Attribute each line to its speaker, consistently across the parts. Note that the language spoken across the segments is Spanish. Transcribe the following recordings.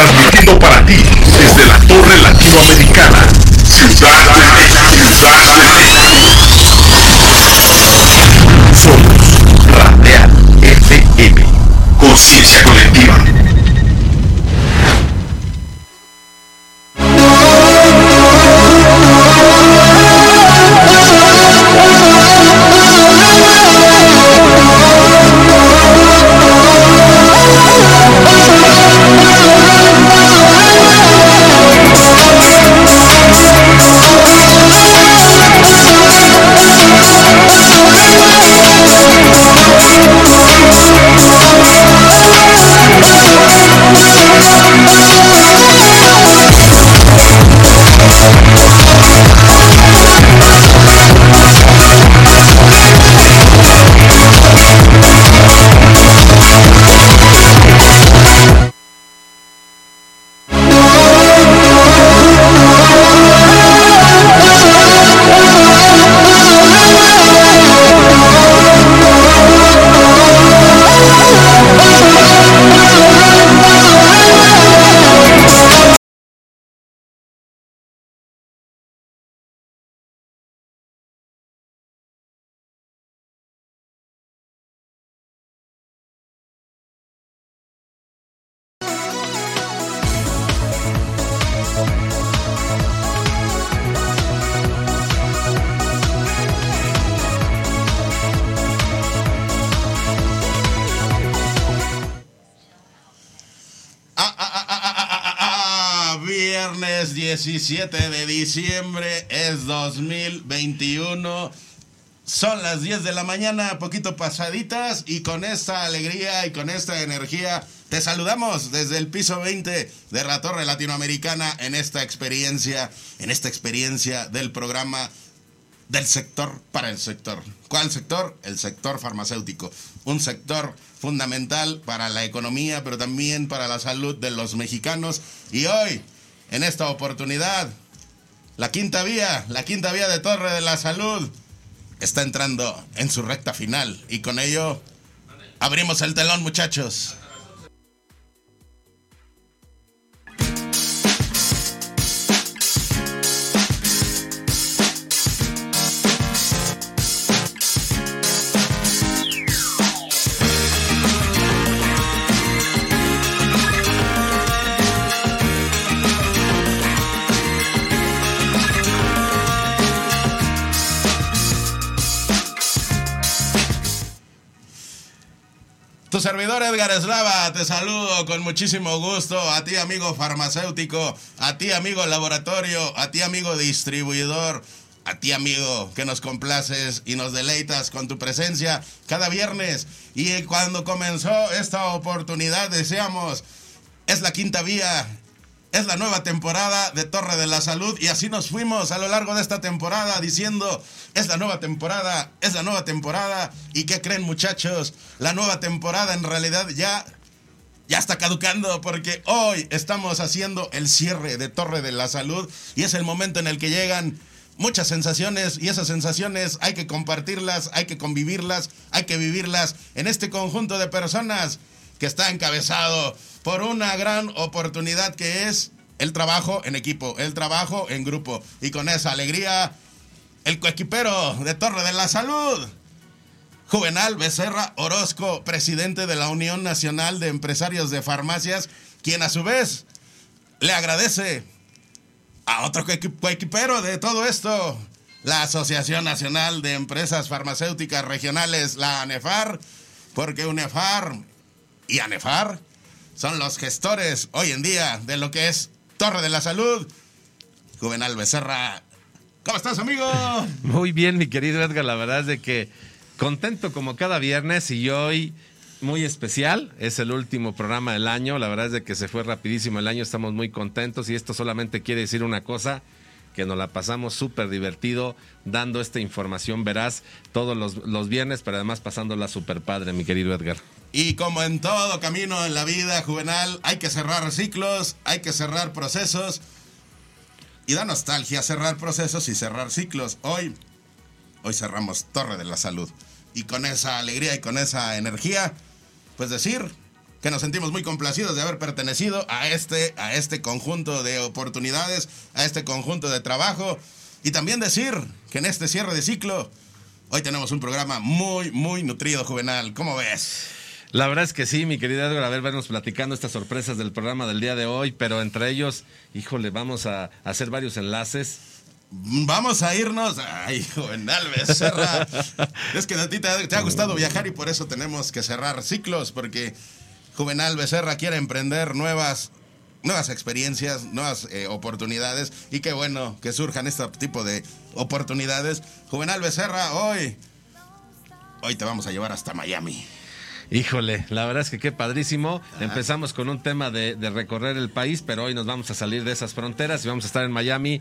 Speaker 1: Transmitiendo para ti desde la Torre Latinoamericana, Ciudad
Speaker 2: 17 de diciembre es 2021. Son las 10 de la mañana, poquito pasaditas, y con esta alegría y con esta energía te saludamos desde el piso 20 de la Torre Latinoamericana en esta experiencia, en esta experiencia del programa del sector para el sector. ¿Cuál sector? El sector farmacéutico. Un sector fundamental para la economía, pero también para la salud de los mexicanos. Y hoy, en esta oportunidad, la quinta vía, la quinta vía de Torre de la Salud, está entrando en su recta final. Y con ello, abrimos el telón, muchachos. Servidor Edgar Eslava, te saludo con muchísimo gusto. A ti, amigo farmacéutico, a ti, amigo laboratorio, a ti, amigo distribuidor, a ti, amigo que nos complaces y nos deleitas con tu presencia cada viernes. Y cuando comenzó esta oportunidad, deseamos, es la quinta vía, es la nueva temporada de Torre de la Salud y así nos fuimos a lo largo de esta temporada diciendo, es la nueva temporada, es la nueva temporada. ¿Y qué creen muchachos? La nueva temporada en realidad ya, ya está caducando porque hoy estamos haciendo el cierre de Torre de la Salud y es el momento en el que llegan muchas sensaciones y esas sensaciones hay que compartirlas, hay que convivirlas, hay que vivirlas en este conjunto de personas que está encabezado por una gran oportunidad que es el trabajo en equipo, el trabajo en grupo. Y con esa alegría, el coequipero de Torre de la Salud, Juvenal Becerra Orozco, presidente de la Unión Nacional de Empresarios de Farmacias, quien a su vez le agradece a otro coequi- coequipero de todo esto, la Asociación Nacional de Empresas Farmacéuticas Regionales, la ANEFAR, porque UNEFAR y ANEFAR son los gestores hoy en día de lo que es Torre de la Salud. Juvenal Becerra, ¿cómo estás, amigo?
Speaker 3: Muy bien, mi querido Edgar, la verdad es de que contento como cada viernes y hoy muy especial, es el último programa del año, la verdad es de que se fue rapidísimo el año, estamos muy contentos y esto solamente quiere decir una cosa, que nos la pasamos súper divertido dando esta información veraz todos los, los viernes, pero además pasándola súper padre, mi querido Edgar.
Speaker 2: Y como en todo camino en la vida juvenal, hay que cerrar ciclos, hay que cerrar procesos. Y da nostalgia cerrar procesos y cerrar ciclos. Hoy, hoy cerramos Torre de la Salud. Y con esa alegría y con esa energía, pues decir, que nos sentimos muy complacidos de haber pertenecido a este, a este conjunto de oportunidades, a este conjunto de trabajo. Y también decir que en este cierre de ciclo, hoy tenemos un programa muy, muy nutrido, Juvenal. ¿Cómo ves?
Speaker 3: La verdad es que sí, mi querida Edgar, a ver, vernos platicando estas sorpresas del programa del día de hoy, pero entre ellos, híjole, vamos a hacer varios enlaces.
Speaker 2: Vamos a irnos. Ay, Juvenal Becerra. es que a ti te, te ha gustado viajar y por eso tenemos que cerrar ciclos, porque Juvenal Becerra quiere emprender nuevas nuevas experiencias, nuevas eh, oportunidades y qué bueno que surjan este tipo de oportunidades. Juvenal Becerra, hoy, hoy te vamos a llevar hasta Miami.
Speaker 3: Híjole, la verdad es que qué padrísimo. Empezamos con un tema de, de, recorrer el país, pero hoy nos vamos a salir de esas fronteras y vamos a estar en Miami.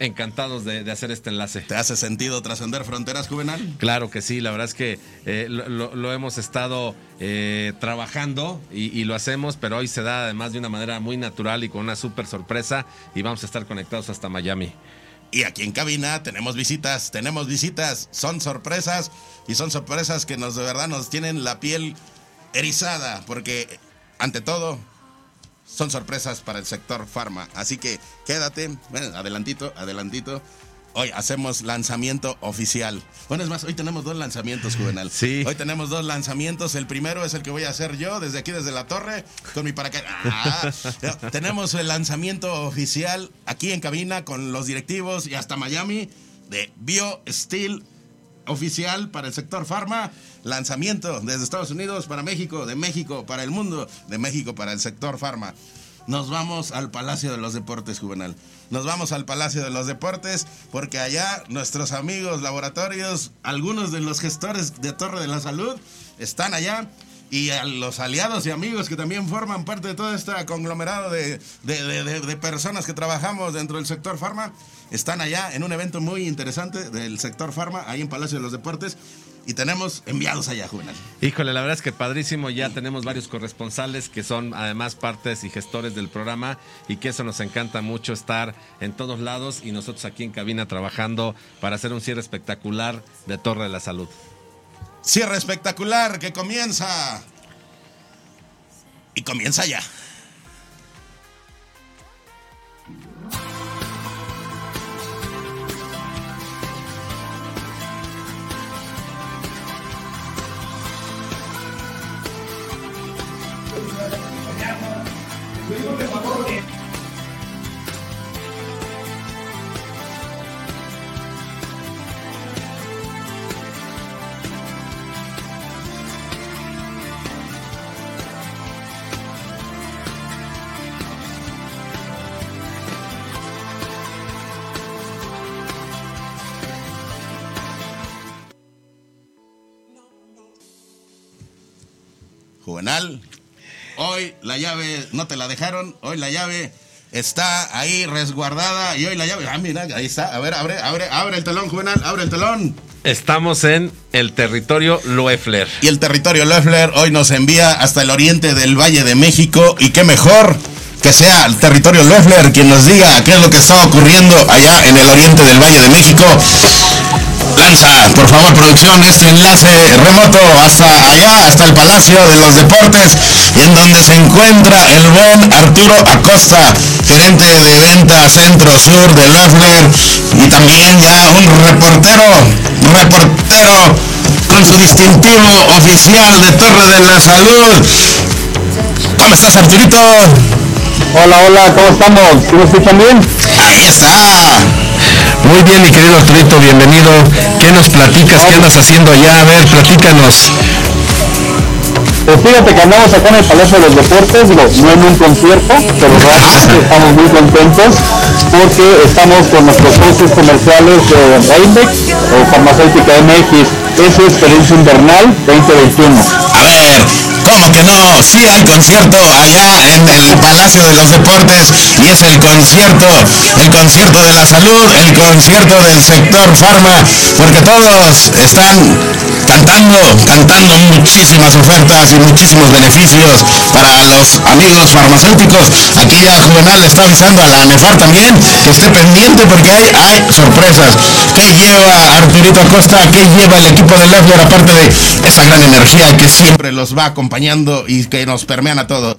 Speaker 3: Encantados de, de hacer este enlace.
Speaker 2: ¿Te hace sentido trascender fronteras, Juvenal?
Speaker 3: Claro que sí, la verdad es que eh, lo, lo, hemos estado eh, trabajando y, y, lo hacemos, pero hoy se da además de una manera muy natural y con una súper sorpresa y vamos a estar conectados hasta Miami.
Speaker 2: Y aquí en cabina tenemos visitas, tenemos visitas, son sorpresas y son sorpresas que nos de verdad nos tienen la piel erizada, porque ante todo son sorpresas para el sector farma. Así que quédate, adelantito, adelantito. Hoy hacemos lanzamiento oficial. Bueno, es más, hoy tenemos dos lanzamientos, Juvenal.
Speaker 3: Sí.
Speaker 2: Hoy tenemos dos lanzamientos. El primero es el que voy a hacer yo desde aquí, desde la torre, con mi paracaídas. Ah, tenemos el lanzamiento oficial aquí en cabina con los directivos y hasta Miami de BioSteel oficial para el sector farma. Lanzamiento desde Estados Unidos para México, de México para el mundo, de México para el sector farma. Nos vamos al Palacio de los Deportes, Juvenal. Nos vamos al Palacio de los Deportes porque allá nuestros amigos laboratorios, algunos de los gestores de Torre de la Salud, están allá y a los aliados y amigos que también forman parte de todo este conglomerado de, de, de, personas que trabajamos dentro del sector farma, están allá en un evento muy interesante del sector farma, ahí en Palacio de los Deportes. Y tenemos enviados allá, Juvenal.
Speaker 3: Híjole, la verdad es que padrísimo. Ya tenemos varios corresponsales que son además partes y gestores del programa y que eso nos encanta mucho estar en todos lados y nosotros aquí en cabina trabajando para hacer un cierre espectacular de Torre de la Salud.
Speaker 2: Cierre espectacular que comienza. Y comienza ya. Juvenal, hoy la llave no te la dejaron, hoy la llave está ahí resguardada y hoy la llave, ah, mira, ahí está, a ver, abre, abre, abre el telón, Juvenal, abre el telón.
Speaker 3: Estamos en el territorio Loeffler.
Speaker 2: Y el territorio Loeffler hoy nos envía hasta el oriente del Valle de México y qué mejor que sea el territorio Loeffler quien nos diga qué es lo que está ocurriendo allá en el oriente del Valle de México. Por favor, producción, este enlace remoto hasta allá, hasta el Palacio de los Deportes, en donde se encuentra el buen Arturo Acosta, gerente de venta centro-sur de Loeffler, y también ya un reportero, reportero con su distintivo oficial de Torre de la Salud. ¿Cómo estás, Arturito?
Speaker 4: Hola, hola, ¿cómo estamos? ¿Sí me escuchan bien?
Speaker 2: Ahí está.
Speaker 3: Muy bien, mi querido Arturito, bienvenido. ¿Qué nos platicas? ¿Qué andas haciendo allá? A ver, platícanos.
Speaker 4: Pues fíjate que andamos acá en el Palacio de los Deportes, digo, no en un concierto, pero realmente estamos muy contentos porque estamos con nuestros socios comerciales de Reindex, o Farmacéutica MX, es su experiencia invernal 2021.
Speaker 2: A ver, ¿Cómo que no? Sí hay concierto allá en el Palacio de los Deportes y es el concierto, el concierto de la salud, el concierto del sector farma, porque todos están cantando, cantando muchísimas ofertas y muchísimos beneficios para los amigos farmacéuticos. Aquí ya Juvenal está avisando a la ANEFAR también que esté pendiente porque hay, hay sorpresas. ¿Qué lleva Arturito Acosta? ¿Qué lleva el equipo de Leffler aparte de esa gran energía que siempre los va acompañando y que nos permean a todos?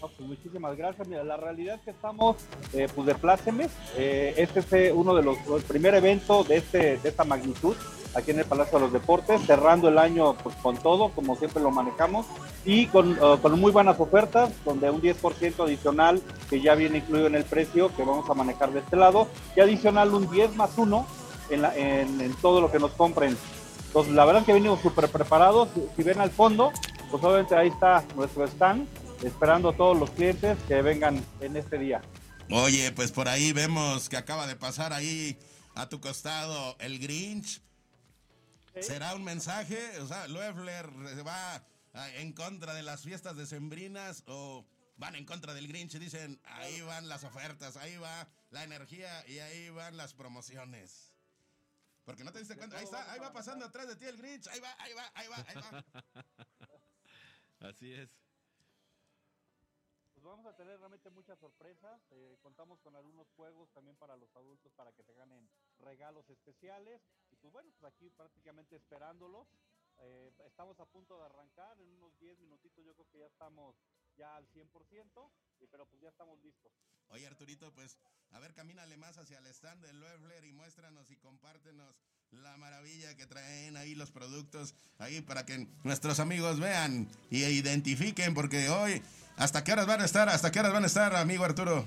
Speaker 5: Pues muchísimas gracias. Mira, la realidad es que estamos eh, pues de plácemes. Eh, este es uno de los, el primer evento de, este, de esta magnitud aquí en el Palacio de los Deportes, cerrando el año pues, con todo, como siempre lo manejamos, y con, uh, con muy buenas ofertas, donde un 10% adicional que ya viene incluido en el precio que vamos a manejar de este lado, y adicional un 10 más 1 en, la, en, en todo lo que nos compren. Entonces, la verdad es que venimos súper preparados. Si ven al fondo, pues obviamente ahí está nuestro stand, esperando a todos los clientes que vengan en este día.
Speaker 2: Oye, pues por ahí vemos que acaba de pasar ahí a tu costado el Grinch. ¿Será un mensaje? O sea, Loeffler va en contra de las fiestas decembrinas o van en contra del Grinch y dicen, ahí van las ofertas, ahí va la energía y ahí van las promociones. Porque no te diste cuenta, ahí está, ahí va pasando atrás de ti el Grinch, ahí va, ahí va, ahí va, ahí
Speaker 3: va. Así es.
Speaker 5: Pues vamos a tener realmente muchas sorpresas. Eh, contamos con algunos juegos también para los adultos para que te ganen regalos especiales. Pues bueno, pues aquí prácticamente esperándolos. Eh, estamos a punto de arrancar. En unos 10 minutitos yo creo que ya estamos ya al 100%, y, pero pues ya estamos listos.
Speaker 2: Oye Arturito, pues a ver, camínale más hacia el stand de Loeffler y muéstranos y compártenos la maravilla que traen ahí los productos, ahí para que nuestros amigos vean y identifiquen, porque hoy, ¿hasta qué horas van a estar? ¿Hasta qué horas van a estar, amigo Arturo?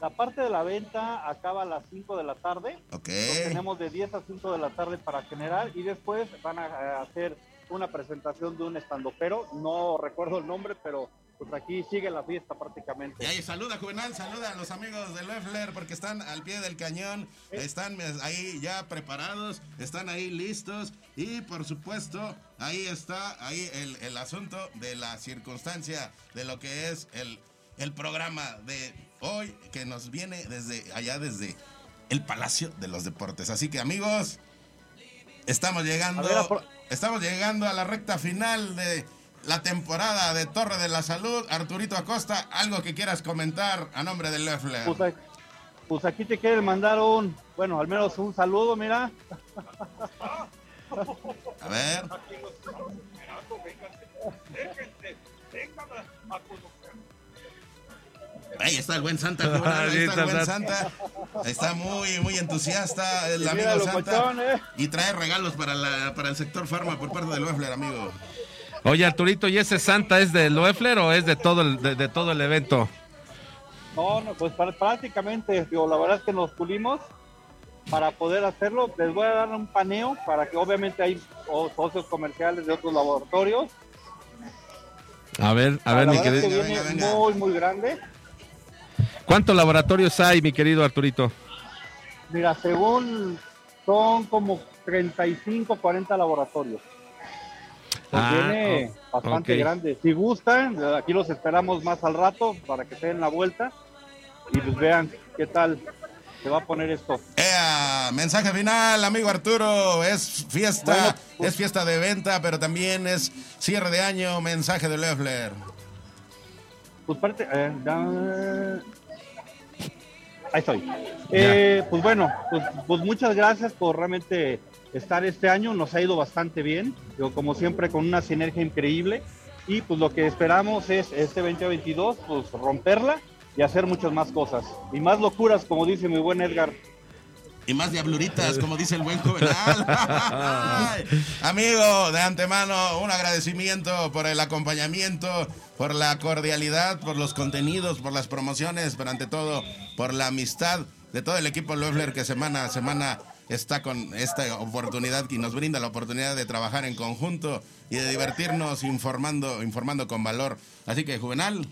Speaker 5: La parte de la venta acaba a las 5 de la tarde.
Speaker 2: Ok.
Speaker 5: tenemos de 10 a 5 de la tarde para generar y después van a hacer una presentación de un estandopero. No recuerdo el nombre, pero pues aquí sigue la fiesta prácticamente.
Speaker 2: Y ahí saluda Juvenal, saluda a los amigos de Loeffler porque están al pie del cañón, están ahí ya preparados, están ahí listos y por supuesto ahí está ahí el, el asunto de la circunstancia de lo que es el, el programa de hoy que nos viene desde allá desde el Palacio de los Deportes. Así que amigos, estamos llegando, ver, por... estamos llegando a la recta final de la temporada de Torre de la Salud. Arturito Acosta, algo que quieras comentar a nombre de Leffler.
Speaker 5: Pues, pues, aquí te quieren mandar un, bueno, al menos un saludo, mira.
Speaker 2: A ver. Ahí está el buen Santa, ahí está el buen Santa. Está muy, muy entusiasta el amigo Santa. ¿eh? Y trae regalos para, la, para el sector farma por parte de Loeffler, amigo.
Speaker 3: Oye, Arturito, ¿y ese Santa es de Loeffler o es de todo el, de, de todo el evento?
Speaker 5: No, no, pues prácticamente, digo, la verdad es que nos pulimos para poder hacerlo. Les voy a dar un paneo para que obviamente hay socios comerciales de otros laboratorios.
Speaker 3: A ver, a ver, mi querido.
Speaker 5: que viene muy, muy grande.
Speaker 3: ¿Cuántos laboratorios hay, mi querido Arturito?
Speaker 5: Mira, según son como 35, 40 laboratorios.
Speaker 3: Ah,
Speaker 5: bastante
Speaker 3: ok.
Speaker 5: grande. Si gustan, aquí los esperamos más al rato para que se den la vuelta y pues vean qué tal se va a poner esto.
Speaker 2: Ea, mensaje final, amigo Arturo. Es fiesta,
Speaker 5: Bueno, pues-
Speaker 2: es fiesta de venta, pero también es cierre de año. Mensaje de Loeffler.
Speaker 5: Pues parte, eh, da- ahí estoy. Eh, pues bueno, pues, pues muchas gracias por realmente estar este año. Nos ha ido bastante bien, Yo, como siempre con una sinergia increíble. Y pues lo que esperamos es este 2022, pues romperla y hacer muchas más cosas. Y más locuras, como dice mi buen Edgar.
Speaker 2: Y más diabluritas, como dice el buen Juvenal. Amigo, de antemano, un agradecimiento por el acompañamiento, por la cordialidad, por los contenidos, por las promociones, pero ante todo, por la amistad de todo el equipo Loeffler que semana a semana está con esta oportunidad y nos brinda la oportunidad de trabajar en conjunto y de divertirnos informando, informando con valor. Así que, Juvenal,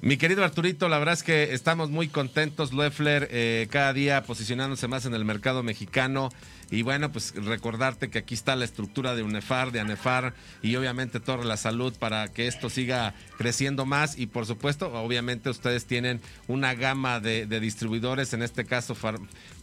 Speaker 3: Mi querido Arturito, la verdad es que estamos muy contentos. Loeffler eh, cada día posicionándose más en el mercado mexicano. Y bueno, pues recordarte que aquí está la estructura de UNEFAR, de ANEFAR y obviamente Torre la Salud para que esto siga creciendo más. Y por supuesto, obviamente ustedes tienen una gama de, distribuidores, en este caso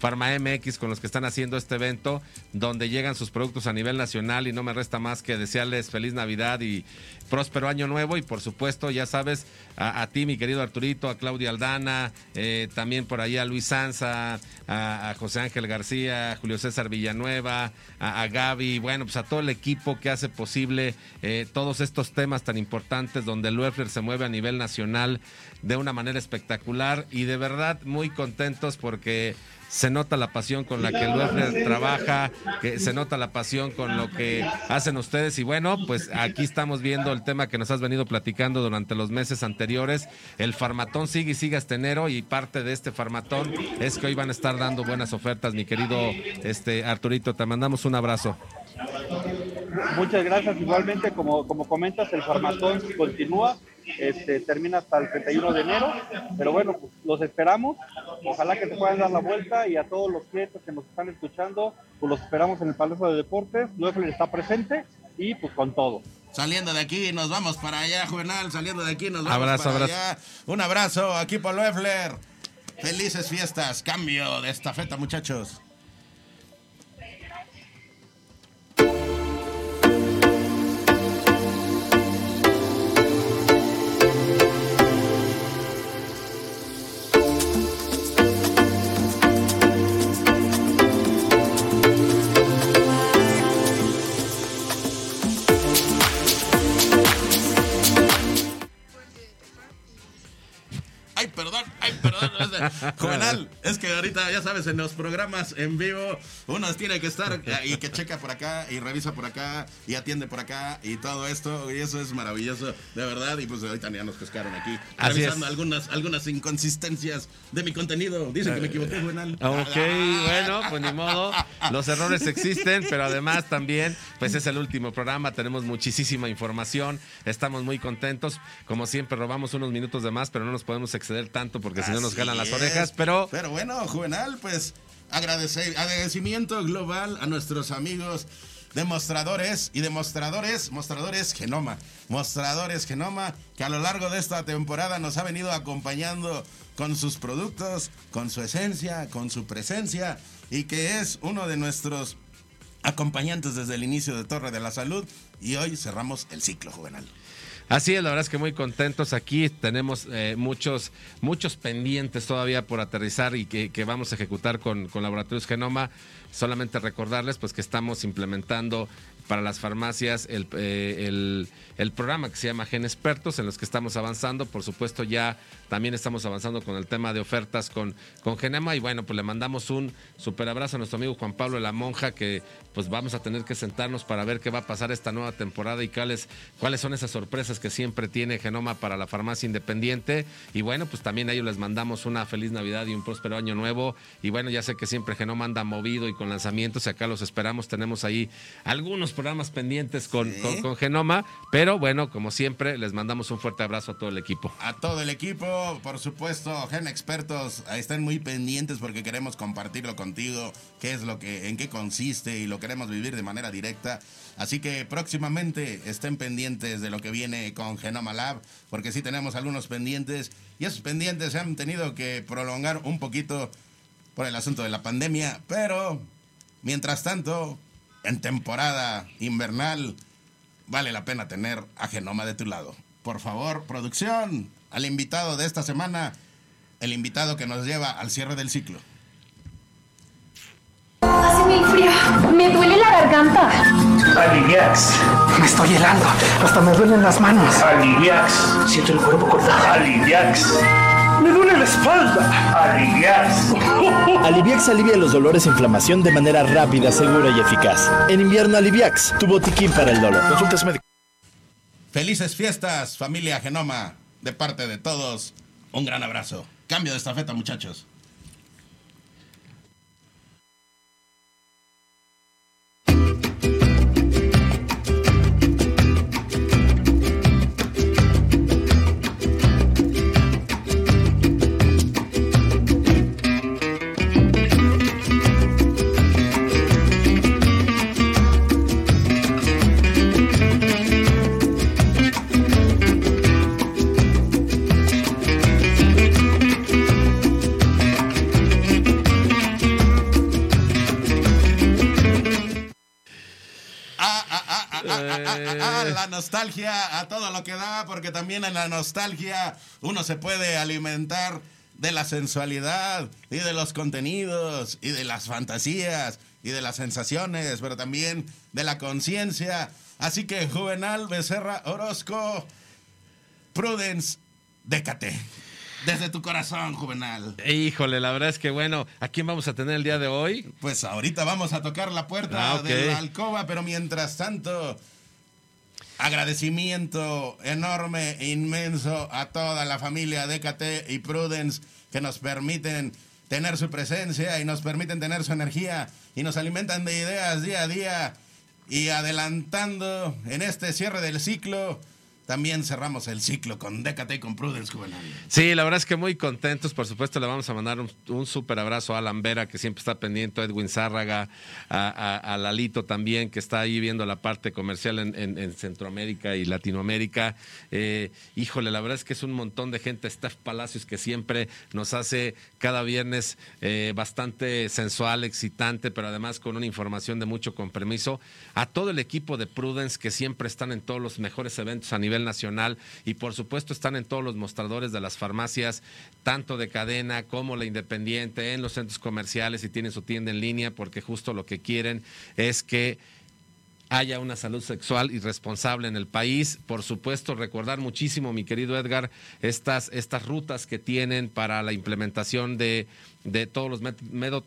Speaker 3: Pharma MX, con los que están haciendo este evento, donde llegan sus productos a nivel nacional y no me resta más que desearles feliz Navidad y próspero año nuevo. Y por supuesto, ya sabes, a, ti, mi querido Arturito, a Claudia Aldana, eh, también por ahí a Luis Sanza, a, José Ángel García, a Julio César Villanueva, a, Gaby, bueno, pues a todo el equipo que hace posible eh, todos estos temas tan importantes donde el UEFLER se mueve a nivel nacional de una manera espectacular y de verdad muy contentos porque se nota la pasión con la que el UEFLER trabaja, que se nota la pasión con lo que hacen ustedes y bueno, pues aquí estamos viendo el tema que nos has venido platicando durante los meses anteriores. El farmatón sigue y sigue hasta enero y parte de este farmatón es que hoy van a estar dando buenas ofertas, mi querido este Arturito, te mandamos un abrazo.
Speaker 5: Muchas gracias. Igualmente, como, como comentas, el farmatón continúa este, termina hasta el 31 de enero, pero bueno, pues los esperamos, ojalá que se puedan dar la vuelta y a todos los clientes que nos están escuchando, pues los esperamos en el Palacio de Deportes, Luefler está presente y pues con todo.
Speaker 2: Saliendo de aquí nos vamos para allá, Juvenal, saliendo de aquí nos vamos para allá. Un abrazo, aquí por Loeffler. Felices fiestas, cambio de estafeta, muchachos. Juvenal, es que ahorita, ya sabes, en los programas en vivo, uno tiene que estar y que checa por acá y revisa por acá y atiende por acá y todo esto. Y eso es maravilloso, de verdad. Y pues ahorita ya nos pescaron aquí, revisando algunas, algunas inconsistencias de mi contenido. Dicen que me equivoqué, Juvenal.
Speaker 3: Ok, bueno, pues ni modo. Los errores existen, pero además también, pues es el último programa. Tenemos muchísima información. Estamos muy contentos. Como siempre, robamos unos minutos de más, pero no nos podemos exceder tanto porque si no nos ganan las orejas, pero...
Speaker 2: Pero bueno, Juvenal, pues agradecer, agradecimiento global a nuestros amigos demostradores y demostradores, mostradores Genoma, mostradores Genoma, que a lo largo de esta temporada nos ha venido acompañando con sus productos, con su esencia, con su presencia y que es uno de nuestros acompañantes desde el inicio de Torre de la Salud y hoy cerramos el ciclo juvenal.
Speaker 3: Así es, la verdad es que muy contentos aquí. Tenemos eh, muchos, muchos pendientes todavía por aterrizar y que, vamos a ejecutar con, con Laboratorios Genoma. Solamente recordarles pues que estamos implementando para las farmacias eh, el, el, programa que se llama Gen Expertos, en los que estamos avanzando. Por supuesto, ya también estamos avanzando con el tema de ofertas con, con Genema. Y bueno, pues le mandamos un super abrazo a nuestro amigo Juan Pablo de la Monja, que pues vamos a tener que sentarnos para ver qué va a pasar esta nueva temporada y cuáles, cuáles son esas sorpresas que siempre tiene Genoma para la farmacia independiente. Y bueno, pues también a ellos les mandamos una feliz Navidad y un próspero año nuevo. Y bueno, ya sé que siempre Genoma anda movido y con lanzamientos y acá los esperamos. Tenemos ahí algunos programas pendientes con, con, Genoma, pero bueno, como siempre, les mandamos un fuerte abrazo a todo el equipo.
Speaker 2: A todo el equipo, por supuesto, Gen Expertos, están muy pendientes porque queremos compartirlo contigo, qué es lo que, en qué consiste y lo queremos vivir de manera directa. Así que próximamente estén pendientes de lo que viene con Genoma Lab, porque sí tenemos algunos pendientes y esos pendientes se han tenido que prolongar un poquito por el asunto de la pandemia, pero mientras tanto, en temporada invernal, vale la pena tener a Genoma de tu lado. Por favor, producción, al invitado de esta semana, el invitado que nos lleva al cierre del ciclo.
Speaker 6: Hace muy frío, me duele la garganta.
Speaker 7: Aliviax.
Speaker 8: Me estoy helando, hasta me duelen las manos.
Speaker 7: Aliviax.
Speaker 8: Siento el cuerpo cortado.
Speaker 7: Aliviax.
Speaker 8: Me duele la espalda.
Speaker 7: Aliviax.
Speaker 9: Aliviax alivia los dolores e inflamación de manera rápida, segura y eficaz. En invierno Aliviax, tu botiquín para el dolor. Consultas médicas.
Speaker 2: Felices fiestas, familia Genoma. De parte de todos, un gran abrazo. Cambio de estafeta, muchachos. La nostalgia a todo lo que da, porque también en la nostalgia uno se puede alimentar de la sensualidad y de los contenidos y de las fantasías y de las sensaciones, pero también de la conciencia. Así que Juvenal Becerra Orozco, Prudence, décate. Desde tu corazón, Juvenal.
Speaker 3: Híjole, la verdad es que bueno, ¿a quién vamos a tener el día de hoy?
Speaker 2: Pues ahorita vamos a tocar la puerta
Speaker 3: Ah,
Speaker 2: de la alcoba, pero mientras tanto, agradecimiento enorme, e inmenso a toda la familia DKT y Prudence que nos permiten tener su presencia y nos permiten tener su energía y nos alimentan de ideas día a día y adelantando en este cierre del ciclo. También cerramos el ciclo con DKT y con Prudence Juvenal.
Speaker 3: Sí, la verdad es que muy contentos. Por supuesto, le vamos a mandar un, un súper abrazo a Alan Vera, que siempre está pendiente, a Edwin Zárraga, a, Lalito también, que está ahí viendo la parte comercial en Centroamérica y Latinoamérica. Eh, híjole, la verdad es que es un montón de gente. Steph Palacios, que siempre nos hace cada viernes eh, bastante sensual, excitante, pero además con una información de mucho compromiso. A todo el equipo de Prudence, que siempre están en todos los mejores eventos a nivel nacional y por supuesto están en todos los mostradores de las farmacias, tanto de cadena como la independiente, en los centros comerciales y tienen su tienda en línea, porque justo lo que quieren es que haya una salud sexual y responsable en el país. Por supuesto, recordar muchísimo, mi querido Edgar, estas, estas rutas que tienen para la implementación de, de todos los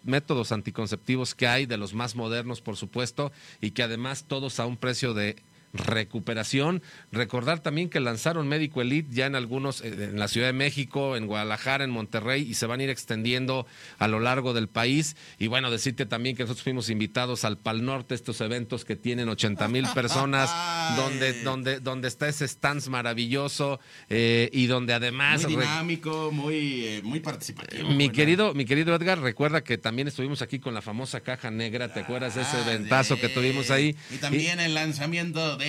Speaker 3: métodos anticonceptivos que hay, de los más modernos, por supuesto, y que además todos a un precio de recuperación. Recordar también que lanzaron Médico Elite ya en algunos, eh, en la Ciudad de México, en Guadalajara, en Monterrey, y se van a ir extendiendo a lo largo del país. Y bueno, decirte también que nosotros fuimos invitados al Pal Norte, estos eventos que tienen 80 mil personas, donde, donde, donde está ese stance maravilloso eh, y donde además...
Speaker 2: Muy dinámico, muy, eh, muy participativo.
Speaker 3: mi querido, mi querido Edgar, recuerda que también estuvimos aquí con la famosa caja negra, ¿te acuerdas de ese
Speaker 2: Ah,
Speaker 3: eventazo que tuvimos ahí?
Speaker 2: Y también el lanzamiento de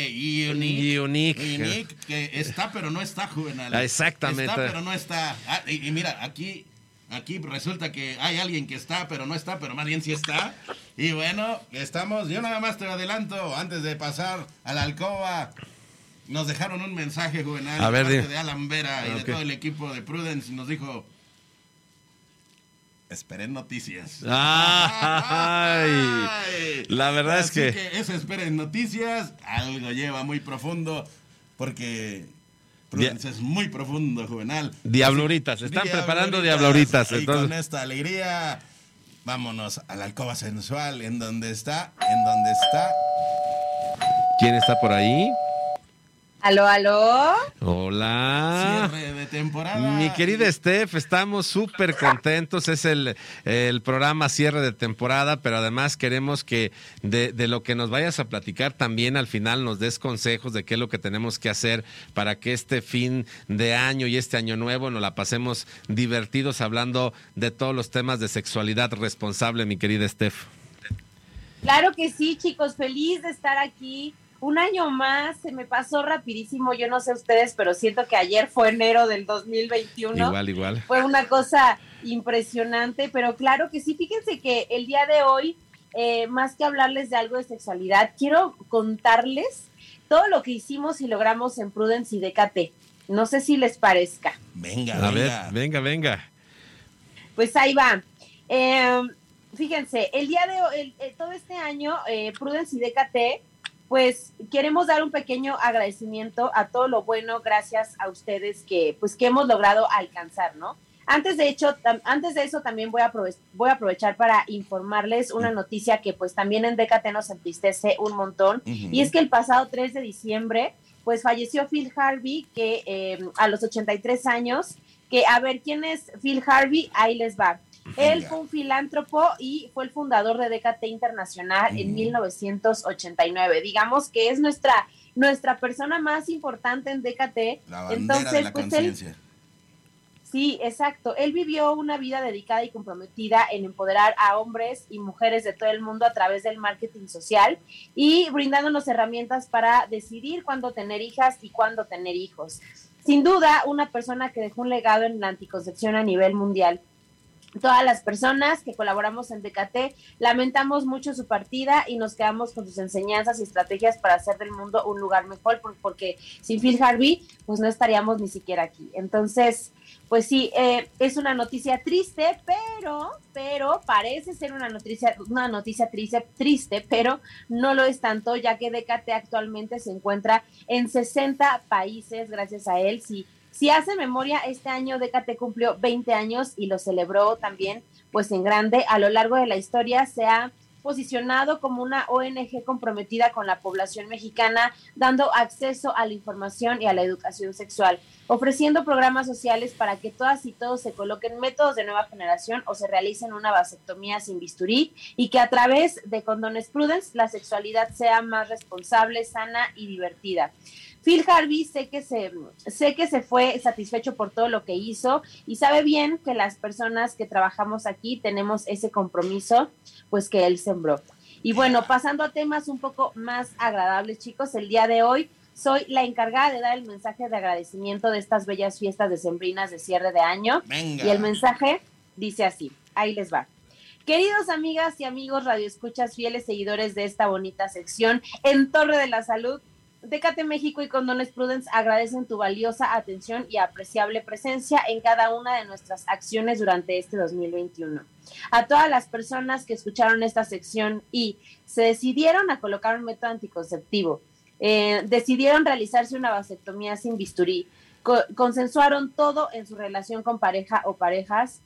Speaker 2: Unique.
Speaker 3: Unique.
Speaker 2: Unique, que está pero no está, Juvenal.
Speaker 3: Ah, exactamente.
Speaker 2: Está pero no está. Ah, y, y mira, aquí, aquí resulta que hay alguien que está pero no está, pero más bien sí está. Y bueno, estamos, yo nada más te adelanto, antes de pasar a la alcoba, nos dejaron un mensaje, Juvenal,
Speaker 3: A
Speaker 2: de
Speaker 3: ver,
Speaker 2: de Alan Vera y
Speaker 3: Ah,
Speaker 2: de
Speaker 3: ok.
Speaker 2: todo el equipo de Prudence, y nos dijo... Esperen noticias.
Speaker 3: Ay, la verdad es
Speaker 2: Así
Speaker 3: que-
Speaker 2: eso esperen noticias. Algo lleva muy profundo. Porque Prudence es muy profundo, juvenal.
Speaker 3: Diabluritas, están preparando diabluritas,
Speaker 2: Y
Speaker 3: entonces-
Speaker 2: con esta alegría, vámonos a la alcoba sensual, en donde está, en donde está.
Speaker 3: ¿Quién está por ahí?
Speaker 6: Aló, aló.
Speaker 3: Hola.
Speaker 2: Cierre de temporada.
Speaker 3: Mi querida Steph, estamos súper contentos. Es el, el programa cierre de temporada, pero además queremos que de, de lo que nos vayas a platicar también al final nos des consejos de qué es lo que tenemos que hacer para que este fin de año y este año nuevo nos la pasemos divertidos hablando de todos los temas de sexualidad responsable, mi querida Steph.
Speaker 6: Claro que sí, chicos, feliz de estar aquí. Un año más, se me pasó rapidísimo, yo no sé ustedes, pero siento que ayer fue enero del 2021.
Speaker 3: Igual, igual.
Speaker 6: Fue una cosa impresionante, pero claro que sí, fíjense que el día de hoy, eh, más que hablarles de algo de sexualidad, quiero contarles todo lo que hicimos y logramos en Prudence y DKT. No sé si les parezca.
Speaker 2: Venga,
Speaker 3: A ver,
Speaker 2: venga.
Speaker 3: venga, venga.
Speaker 6: Pues ahí va. Eh, fíjense, el día de hoy, el- eh, todo este año, eh, Prudence y DKT, pues queremos dar un pequeño agradecimiento a todo lo bueno, gracias a ustedes que, pues, que hemos logrado alcanzar, ¿no? Antes de hecho, antes de eso también voy a, voy a aprovechar para informarles una noticia que pues también en DKT nos entristece un montón. Y es que el pasado 3 de diciembre, pues falleció Phil Harvey, que eh, a los 83 años, que a ver, ¿quién es Phil Harvey? Ahí les va. Él fue un filántropo y fue el fundador de DKT Internacional en
Speaker 2: Ujú.
Speaker 6: 1989. Digamos que es nuestra, nuestra persona más importante en DKT.
Speaker 2: La
Speaker 6: Entonces,
Speaker 2: de la
Speaker 6: pues él. Sí, exacto. Él vivió una vida dedicada y comprometida en empoderar a hombres y mujeres de todo el mundo a través del marketing social y brindándonos herramientas para decidir cuándo tener hijas y cuándo tener hijos. Sin duda, una persona que dejó un legado en la anticoncepción a nivel mundial. Todas las personas que colaboramos en DKT. Lamentamos mucho su partida y nos quedamos con sus enseñanzas y estrategias para hacer del mundo un lugar mejor, por- porque sin Phil Harvey, pues no estaríamos ni siquiera aquí. Entonces, pues sí, eh, es una noticia triste, pero, pero parece ser una noticia, una noticia triste, triste, pero no lo es tanto, ya que DKT actualmente se encuentra en 60 países, gracias a él. Si, si hace memoria, este año DKT cumplió 20 años y lo celebró también, pues en grande. A lo largo de la historia se ha posicionado como una ONG comprometida con la población mexicana, dando acceso a la información y a la educación sexual, ofreciendo programas sociales para que todas y todos se coloquen métodos de nueva generación o se realicen una vasectomía sin bisturí y que a través de condones Prudence la sexualidad sea más responsable, sana y divertida. Phil Harvey sé que se sé que se fue satisfecho por todo lo que hizo y sabe bien que las personas que trabajamos aquí tenemos ese compromiso pues que él sembró. Y bueno, pasando a temas un poco más agradables, chicos, el día de hoy soy la encargada de dar el mensaje de agradecimiento de estas bellas fiestas decembrinas de cierre de año.
Speaker 2: Venga.
Speaker 6: Y el mensaje dice así, ahí les va. Queridos amigas y amigos radioescuchas, fieles seguidores de esta bonita sección, en Torre de la Salud, Decate México y Condones Prudence agradecen tu valiosa atención y apreciable presencia en cada una de nuestras acciones durante este 2021. A todas las personas que escucharon esta sección y se decidieron a colocar un método anticonceptivo, eh, decidieron realizarse una vasectomía sin bisturí, co- consensuaron todo en su relación con pareja o parejas,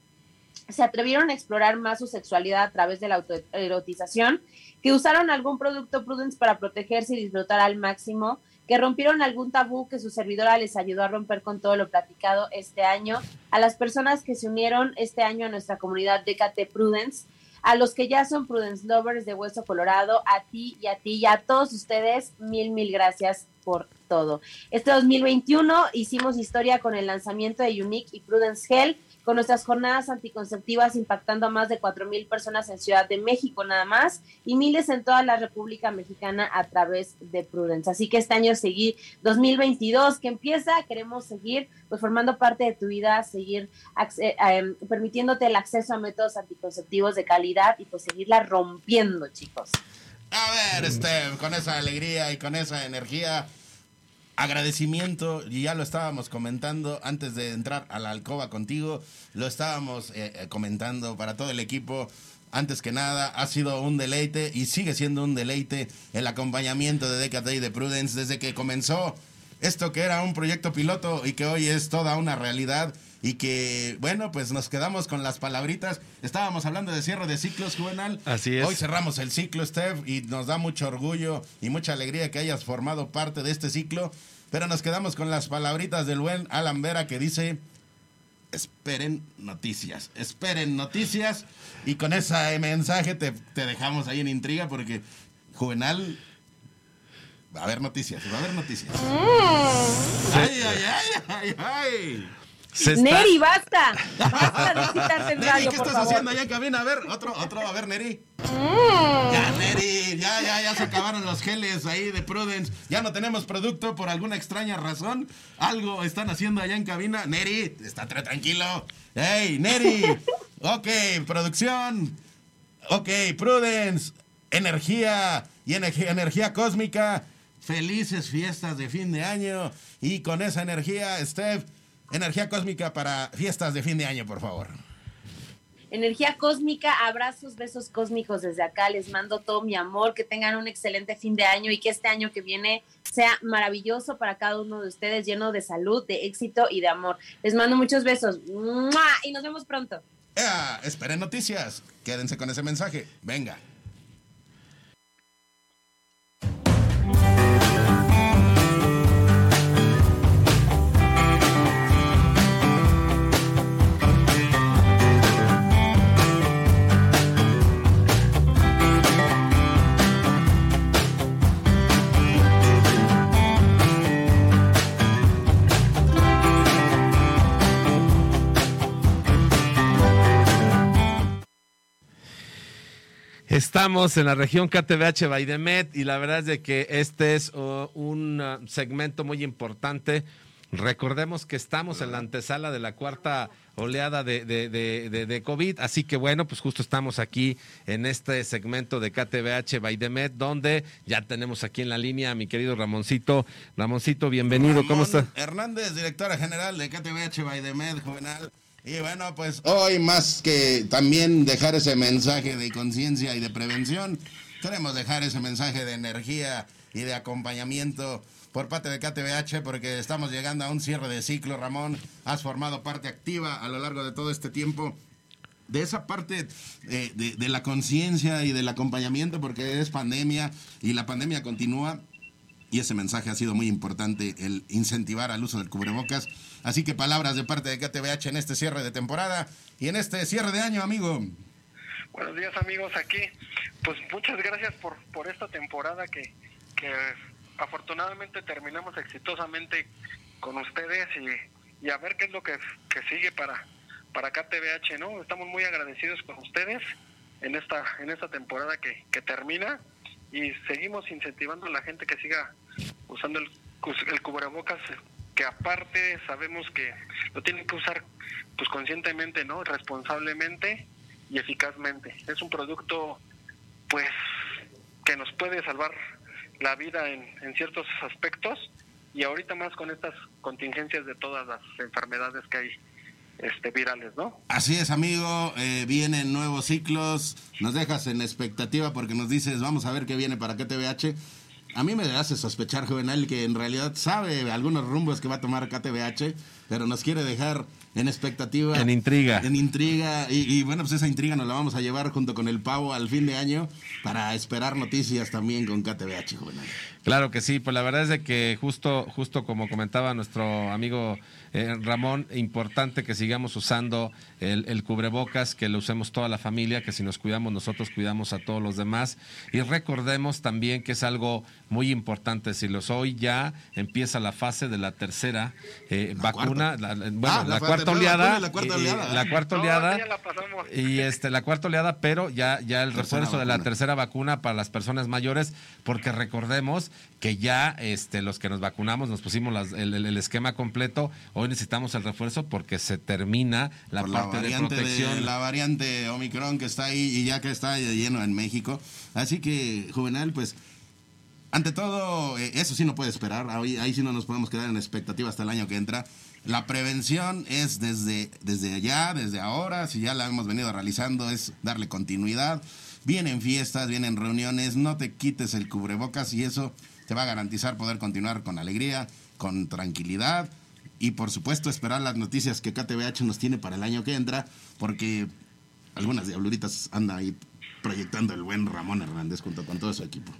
Speaker 6: se atrevieron a explorar más su sexualidad a través de la autoerotización, que usaron algún producto Prudence para protegerse y disfrutar al máximo, que rompieron algún tabú que su servidora les ayudó a romper con todo lo platicado este año, a las personas que se unieron este año a nuestra comunidad DKT Prudence, a los que ya son Prudence Lovers de Hueso Colorado, a ti y a ti y a todos ustedes, mil, mil gracias por todo. Este 2021 hicimos historia con el lanzamiento de Unique y Prudence Hell, con nuestras jornadas anticonceptivas impactando a más de 4.000 personas en Ciudad de México nada más y miles en toda la República Mexicana a través de Prudence. Así que este año seguir 2022 que empieza, queremos seguir pues formando parte de tu vida, seguir eh, permitiéndote el acceso a métodos anticonceptivos de calidad y pues seguirla rompiendo, chicos.
Speaker 2: A ver, Steph, con esa alegría y con esa energía, agradecimiento, y ya lo estábamos comentando antes de entrar a la alcoba contigo, lo estábamos eh, eh, comentando para todo el equipo. Antes que nada, ha sido un deleite y sigue siendo un deleite el acompañamiento de Decade y de Prudence desde que comenzó esto que era un proyecto piloto y que hoy es toda una realidad y que, bueno, pues nos quedamos con las palabritas. Estábamos hablando de cierre de ciclos, Juvenal.
Speaker 3: Así es.
Speaker 2: Hoy cerramos el ciclo, Steph, y nos da mucho orgullo y mucha alegría que hayas formado parte de este ciclo. Pero nos quedamos con las palabritas del buen Alan Vera que dice, esperen noticias, esperen noticias. Y con ese mensaje te, te dejamos ahí en intriga porque Juvenal... Va a haber noticias, va a haber noticias. Ay, ay, ay, ay, ay.
Speaker 3: Se está-
Speaker 6: Neri, basta. Basta de
Speaker 2: Neri,
Speaker 6: radio,
Speaker 2: ¿qué
Speaker 6: por
Speaker 2: estás
Speaker 6: favor.
Speaker 2: haciendo allá en cabina? A ver, otro, otro, a ver, Neri.
Speaker 6: Mm.
Speaker 2: Ya, Neri, ya, ya, ya se acabaron los geles ahí de Prudence. Ya no tenemos producto por alguna extraña razón. Algo están haciendo allá en cabina. Neri, está tra- tranquilo. Hey, Neri. Ok, producción. Ok, Prudence. Energía y energía, energía cósmica. Felices fiestas de fin de año. Y con esa energía, Steph, energía cósmica para fiestas de fin de año, por favor.
Speaker 6: Energía cósmica, abrazos, besos cósmicos desde acá. Les mando todo mi amor, que tengan un excelente fin de año y que este año que viene sea maravilloso para cada uno de ustedes, lleno de salud, de éxito y de amor. Les mando muchos besos. ¡Mua! Y nos vemos pronto.
Speaker 2: Esperen noticias. Quédense con ese mensaje. Venga.
Speaker 3: Estamos en la región KTBH Baidemet y la verdad es de que este es oh, un ah, segmento muy importante. Recordemos que estamos en la antesala de la cuarta oleada de, de, de, de- COVID. Así que bueno, pues justo estamos aquí en este segmento de KTBH by Demet, donde ya tenemos aquí en la línea a mi querido Ramoncito. Ramoncito, bienvenido, ¿cómo está?
Speaker 2: Hernández, directora general de KTBH Baidemed Juvenal. Y bueno, pues hoy más que también dejar ese mensaje de conciencia y de prevención, queremos dejar ese mensaje de energía y de acompañamiento por parte de KTBH porque estamos llegando a un cierre de ciclo, Ramón. Has formado parte activa a lo largo de todo este tiempo de esa parte eh, de, de la conciencia y del acompañamiento porque es pandemia y la pandemia continúa y ese mensaje ha sido muy importante, el incentivar al uso del cubrebocas. Así que palabras de parte de KTBH en este cierre de temporada y en este cierre de año, amigo.
Speaker 10: Buenos días amigos aquí. Pues muchas gracias por, por esta temporada que, que afortunadamente terminamos exitosamente con ustedes y, y a ver qué es lo que, que sigue para, para KTBH, ¿no? Estamos muy agradecidos con ustedes en esta, en esta temporada que, que termina y seguimos incentivando a la gente que siga usando el, el cubrebocas que aparte sabemos que lo tienen que usar pues conscientemente, ¿no? Responsablemente y eficazmente. Es un producto pues que nos puede salvar la vida en, en ciertos aspectos y ahorita más con estas contingencias de todas las enfermedades que hay este virales, ¿no?
Speaker 2: Así es, amigo. eh, vienen nuevos ciclos. Nos dejas en expectativa porque nos dices, vamos a ver qué viene para KTBH. A mí me hace sospechar, Juvenal, que en realidad sabe algunos rumbos que va a tomar KTBH, pero nos quiere dejar en expectativa.
Speaker 3: En intriga.
Speaker 2: En intriga. Y, y bueno, pues esa intriga nos la vamos a llevar junto con el pavo al fin de año para esperar noticias también con KTBH, Juvenal.
Speaker 3: Claro que sí, pues la verdad es de que justo, justo como comentaba nuestro amigo eh, Ramón, importante que sigamos usando el, el cubrebocas, que lo usemos toda la familia, que si nos cuidamos nosotros cuidamos a todos los demás. Y recordemos también que es algo muy importante decirlo. Hoy ya empieza la fase de la tercera eh, vacuna, la- la- bueno,
Speaker 2: Ah,
Speaker 3: la,
Speaker 2: la
Speaker 3: cuarta oleada,
Speaker 2: y la cuarta
Speaker 3: y- y
Speaker 2: oleada,
Speaker 3: la
Speaker 2: ¿eh?
Speaker 3: cuarta
Speaker 10: No,
Speaker 3: oleada
Speaker 10: ya la pasamos.
Speaker 3: y este la cuarta oleada, pero ya ya el refuerzo de la tercera vacuna para las personas mayores, porque recordemos que ya este los que nos vacunamos nos pusimos las- el, el- esquema completo, hoy necesitamos el refuerzo porque se termina la
Speaker 2: por
Speaker 3: parte
Speaker 2: la
Speaker 3: de
Speaker 2: variante de,
Speaker 3: protección.
Speaker 2: la variante Omicron que está ahí y ya que está lleno en México. Así que, Juvenal, pues, ante todo, eh, eso sí no puede esperar. Ahí, ahí sí no nos podemos quedar en expectativa hasta el año que entra. La prevención es desde, desde allá, desde ahora, si ya la hemos venido realizando, es darle continuidad. Vienen fiestas, vienen reuniones, no te quites el cubrebocas y eso te va a garantizar poder continuar con alegría, con tranquilidad y por supuesto esperar las noticias que KTBH nos tiene para el año que entra, porque algunas diabluritas anda ahí proyectando el buen Ramón Hernández junto con todo su equipo.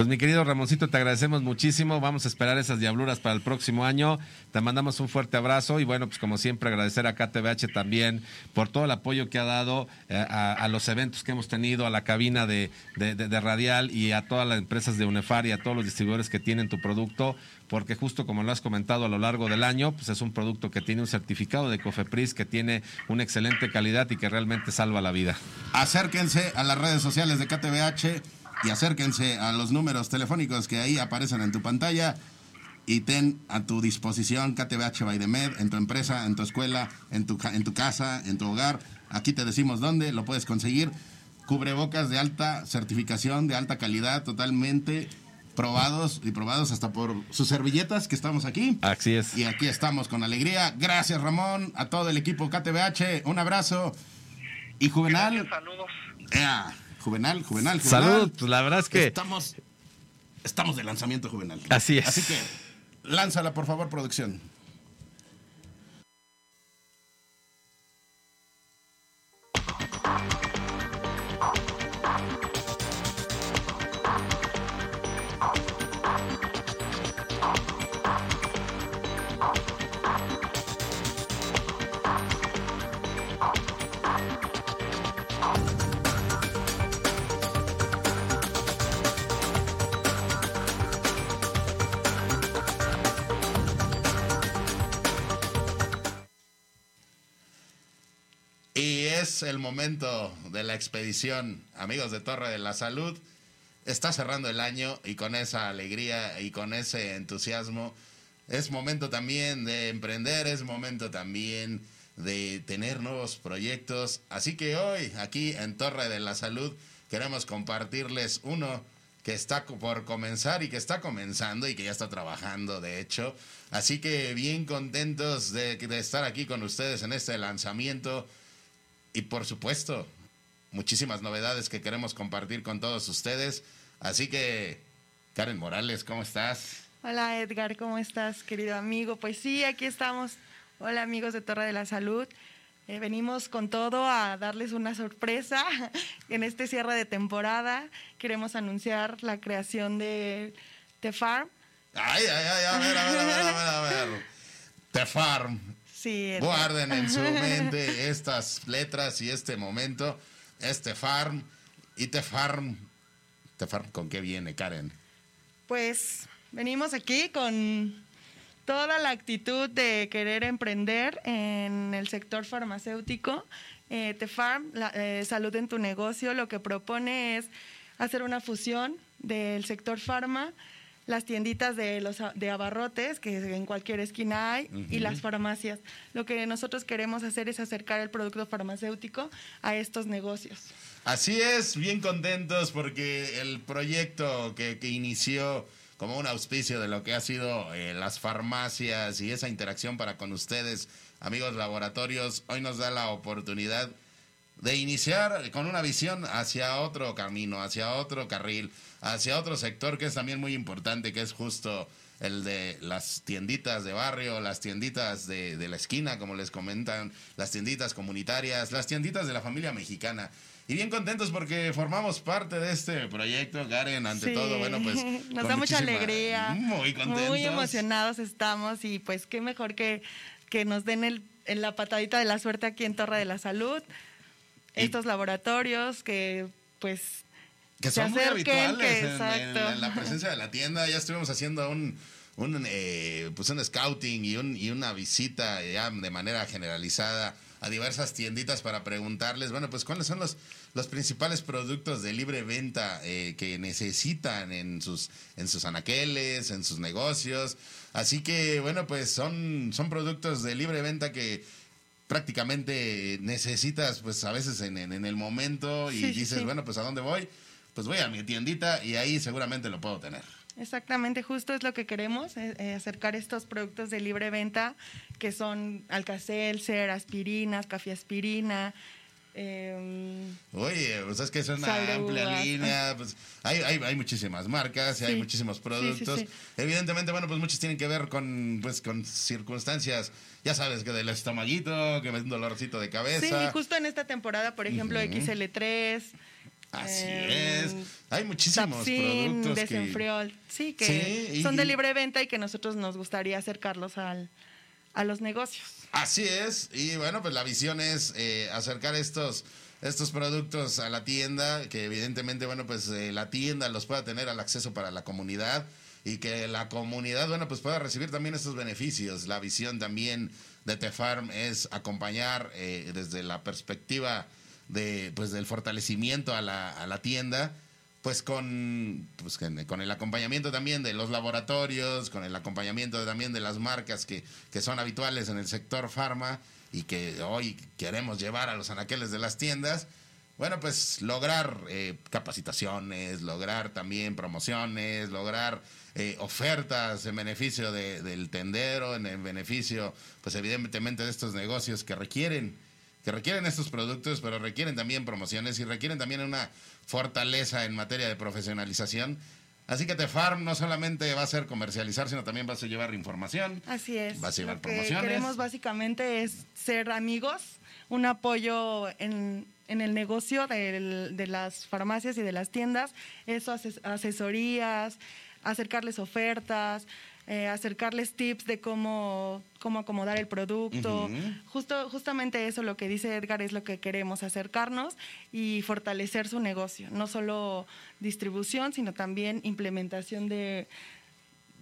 Speaker 3: Pues mi querido Ramoncito, te agradecemos muchísimo. Vamos a esperar esas diabluras para el próximo año. Te mandamos un fuerte abrazo y bueno, pues como siempre agradecer a KTBH también por todo el apoyo que ha dado eh, a, los eventos que hemos tenido, a la cabina de, de- Radial y a todas las empresas de UNEFAR y a todos los distribuidores que tienen tu producto, porque justo como lo has comentado a lo largo del año, pues es un producto que tiene un certificado de COFEPRIS, que tiene una excelente calidad y que realmente salva la vida.
Speaker 2: Acérquense a las redes sociales de KTBH y acérquense a los números telefónicos que ahí aparecen en tu pantalla y ten a tu disposición KTBH by the Med en tu empresa, en tu escuela, en tu, en tu casa, en tu hogar. Aquí te decimos dónde lo puedes conseguir. Cubrebocas de alta certificación, de alta calidad, totalmente probados y probados hasta por sus servilletas que estamos aquí.
Speaker 3: Así es.
Speaker 2: Y aquí estamos con alegría. Gracias Ramón, a todo el equipo KTBH, un abrazo. Y Juvenal,
Speaker 10: Saludos.
Speaker 2: Ea, Juvenal, Juvenal, Juvenal.
Speaker 3: Salud, pues la verdad es que
Speaker 2: Estamos, estamos de lanzamiento Juvenal.
Speaker 3: Así es.
Speaker 2: Así que, lánzala por favor, producción. Es el momento de la expedición, amigos de Torre de la Salud. Está cerrando el año y con esa alegría y con ese entusiasmo es momento también de emprender, es momento también de tener nuevos proyectos. Así que hoy, aquí en Torre de la Salud, queremos compartirles uno que está por comenzar y que está comenzando y que ya está trabajando, de hecho. Así que bien contentos de, de estar aquí con ustedes en este lanzamiento. Y por supuesto, muchísimas novedades que queremos compartir con todos ustedes. Así que, Karen Morales, ¿cómo estás?
Speaker 11: Hola Edgar, ¿cómo estás, querido amigo? Pues sí, aquí estamos. Hola amigos de Torre de la Salud. Eh, venimos con todo a darles una sorpresa en este cierre de temporada. Queremos anunciar la creación de The Farm.
Speaker 2: Ay, ay, ay, a ver, a ver, a ver, a ver, a ver. The Farm.
Speaker 11: Sí.
Speaker 2: Guarden en su mente estas letras y este momento. Este Farm y The Farm. ¿The Farm con qué viene, Karen?
Speaker 11: Pues venimos aquí con toda la actitud de querer emprender en el sector farmacéutico. Eh, Tefarm, la, eh, Salud en tu negocio, lo que propone es hacer una fusión del sector farma, las tienditas de los de abarrotes, que en cualquier esquina hay, y las farmacias. Lo que nosotros queremos hacer es acercar el producto farmacéutico a estos negocios.
Speaker 2: Así es, bien contentos porque el proyecto que, que inició como un auspicio de lo que ha sido eh, las farmacias y esa interacción para con ustedes, amigos laboratorios, hoy nos da la oportunidad de iniciar con una visión hacia otro camino, hacia otro carril, hacia otro sector que es también muy importante, que es justo el de las tienditas de barrio, las tienditas de, de la esquina, como les comentan, las tienditas comunitarias, las tienditas de la familia mexicana. Y bien contentos porque formamos parte de este proyecto, Karen, ante
Speaker 11: Sí.
Speaker 2: todo, bueno, pues...
Speaker 11: Nos da mucha alegría.
Speaker 2: Muy contentos.
Speaker 11: Muy emocionados estamos y pues qué mejor que, que nos den el, la patadita de la suerte aquí en Torre de la Salud. Estos laboratorios que pues
Speaker 2: que son muy habituales
Speaker 11: que-
Speaker 2: en- la, en la presencia de la tienda. Ya estuvimos haciendo un, un, eh, pues un scouting y, un, y una visita ya de manera generalizada a diversas tienditas para preguntarles, bueno, pues cuáles son los, los principales productos de libre venta eh, que necesitan en sus, en sus anaqueles, en sus negocios. Así que, bueno, pues son, son productos de libre venta que prácticamente necesitas, pues a veces en, en- en el momento y
Speaker 11: Sí,
Speaker 2: dices,
Speaker 11: sí.
Speaker 2: bueno, pues a dónde voy, pues voy a mi tiendita y ahí seguramente lo puedo tener.
Speaker 11: Exactamente, justo es lo que queremos, eh, eh, acercar estos productos de libre venta que son Alka-Seltzer, aspirinas, café aspirina. Eh,
Speaker 2: Oye, pues es que es una amplia línea, pues hay, hay, hay muchísimas marcas y hay
Speaker 11: Sí.
Speaker 2: muchísimos
Speaker 11: Sí, sí,
Speaker 2: productos.
Speaker 11: sí.
Speaker 2: Evidentemente, bueno, pues muchos tienen que ver con, pues, con circunstancias, ya sabes, que del estomaguito, que me da un dolorcito de
Speaker 11: sí,
Speaker 2: cabeza.
Speaker 11: justo en esta temporada, por ejemplo,
Speaker 2: Ujú.
Speaker 11: XL3.
Speaker 2: Así
Speaker 11: eh,
Speaker 2: es. Hay muchísimos
Speaker 11: Tapsin,
Speaker 2: productos que...
Speaker 11: Desenfriol. Sí, que
Speaker 2: Sí,
Speaker 11: son de libre venta y que nosotros nos gustaría acercarlos al, a los negocios.
Speaker 2: Así es, y bueno, pues la visión es eh, acercar estos, estos productos a la tienda, que evidentemente, bueno, pues eh, la tienda los pueda tener al acceso para la comunidad y que la comunidad, bueno, pues pueda recibir también estos beneficios. La visión también de Tefarm es acompañar eh, desde la perspectiva de, pues, del fortalecimiento a la, a la tienda, pues con, pues con, el acompañamiento también de los laboratorios, con el acompañamiento también de las marcas que, que son habituales en el sector farma y que hoy queremos llevar a los anaqueles de las tiendas. Bueno, pues lograr eh, capacitaciones, lograr también promociones, lograr eh, ofertas en beneficio de- del tendero, en el beneficio, pues evidentemente de estos negocios que requieren que requieren estos productos, pero requieren también promociones y requieren también una fortaleza en materia de profesionalización. Así que Tefarm no solamente va a ser comercializar, sino también va a llevar información.
Speaker 11: Así es.
Speaker 2: Vas a llevar
Speaker 11: Lo que
Speaker 2: promociones.
Speaker 11: queremos básicamente es ser amigos, un apoyo en, en el negocio de las farmacias y de las tiendas, eso, ases- asesorías, acercarles ofertas, eh, acercarles tips de cómo, cómo acomodar el producto. Justo, justamente eso, lo que dice Edgar, es lo que queremos, acercarnos y fortalecer su negocio. No solo distribución, sino también implementación de,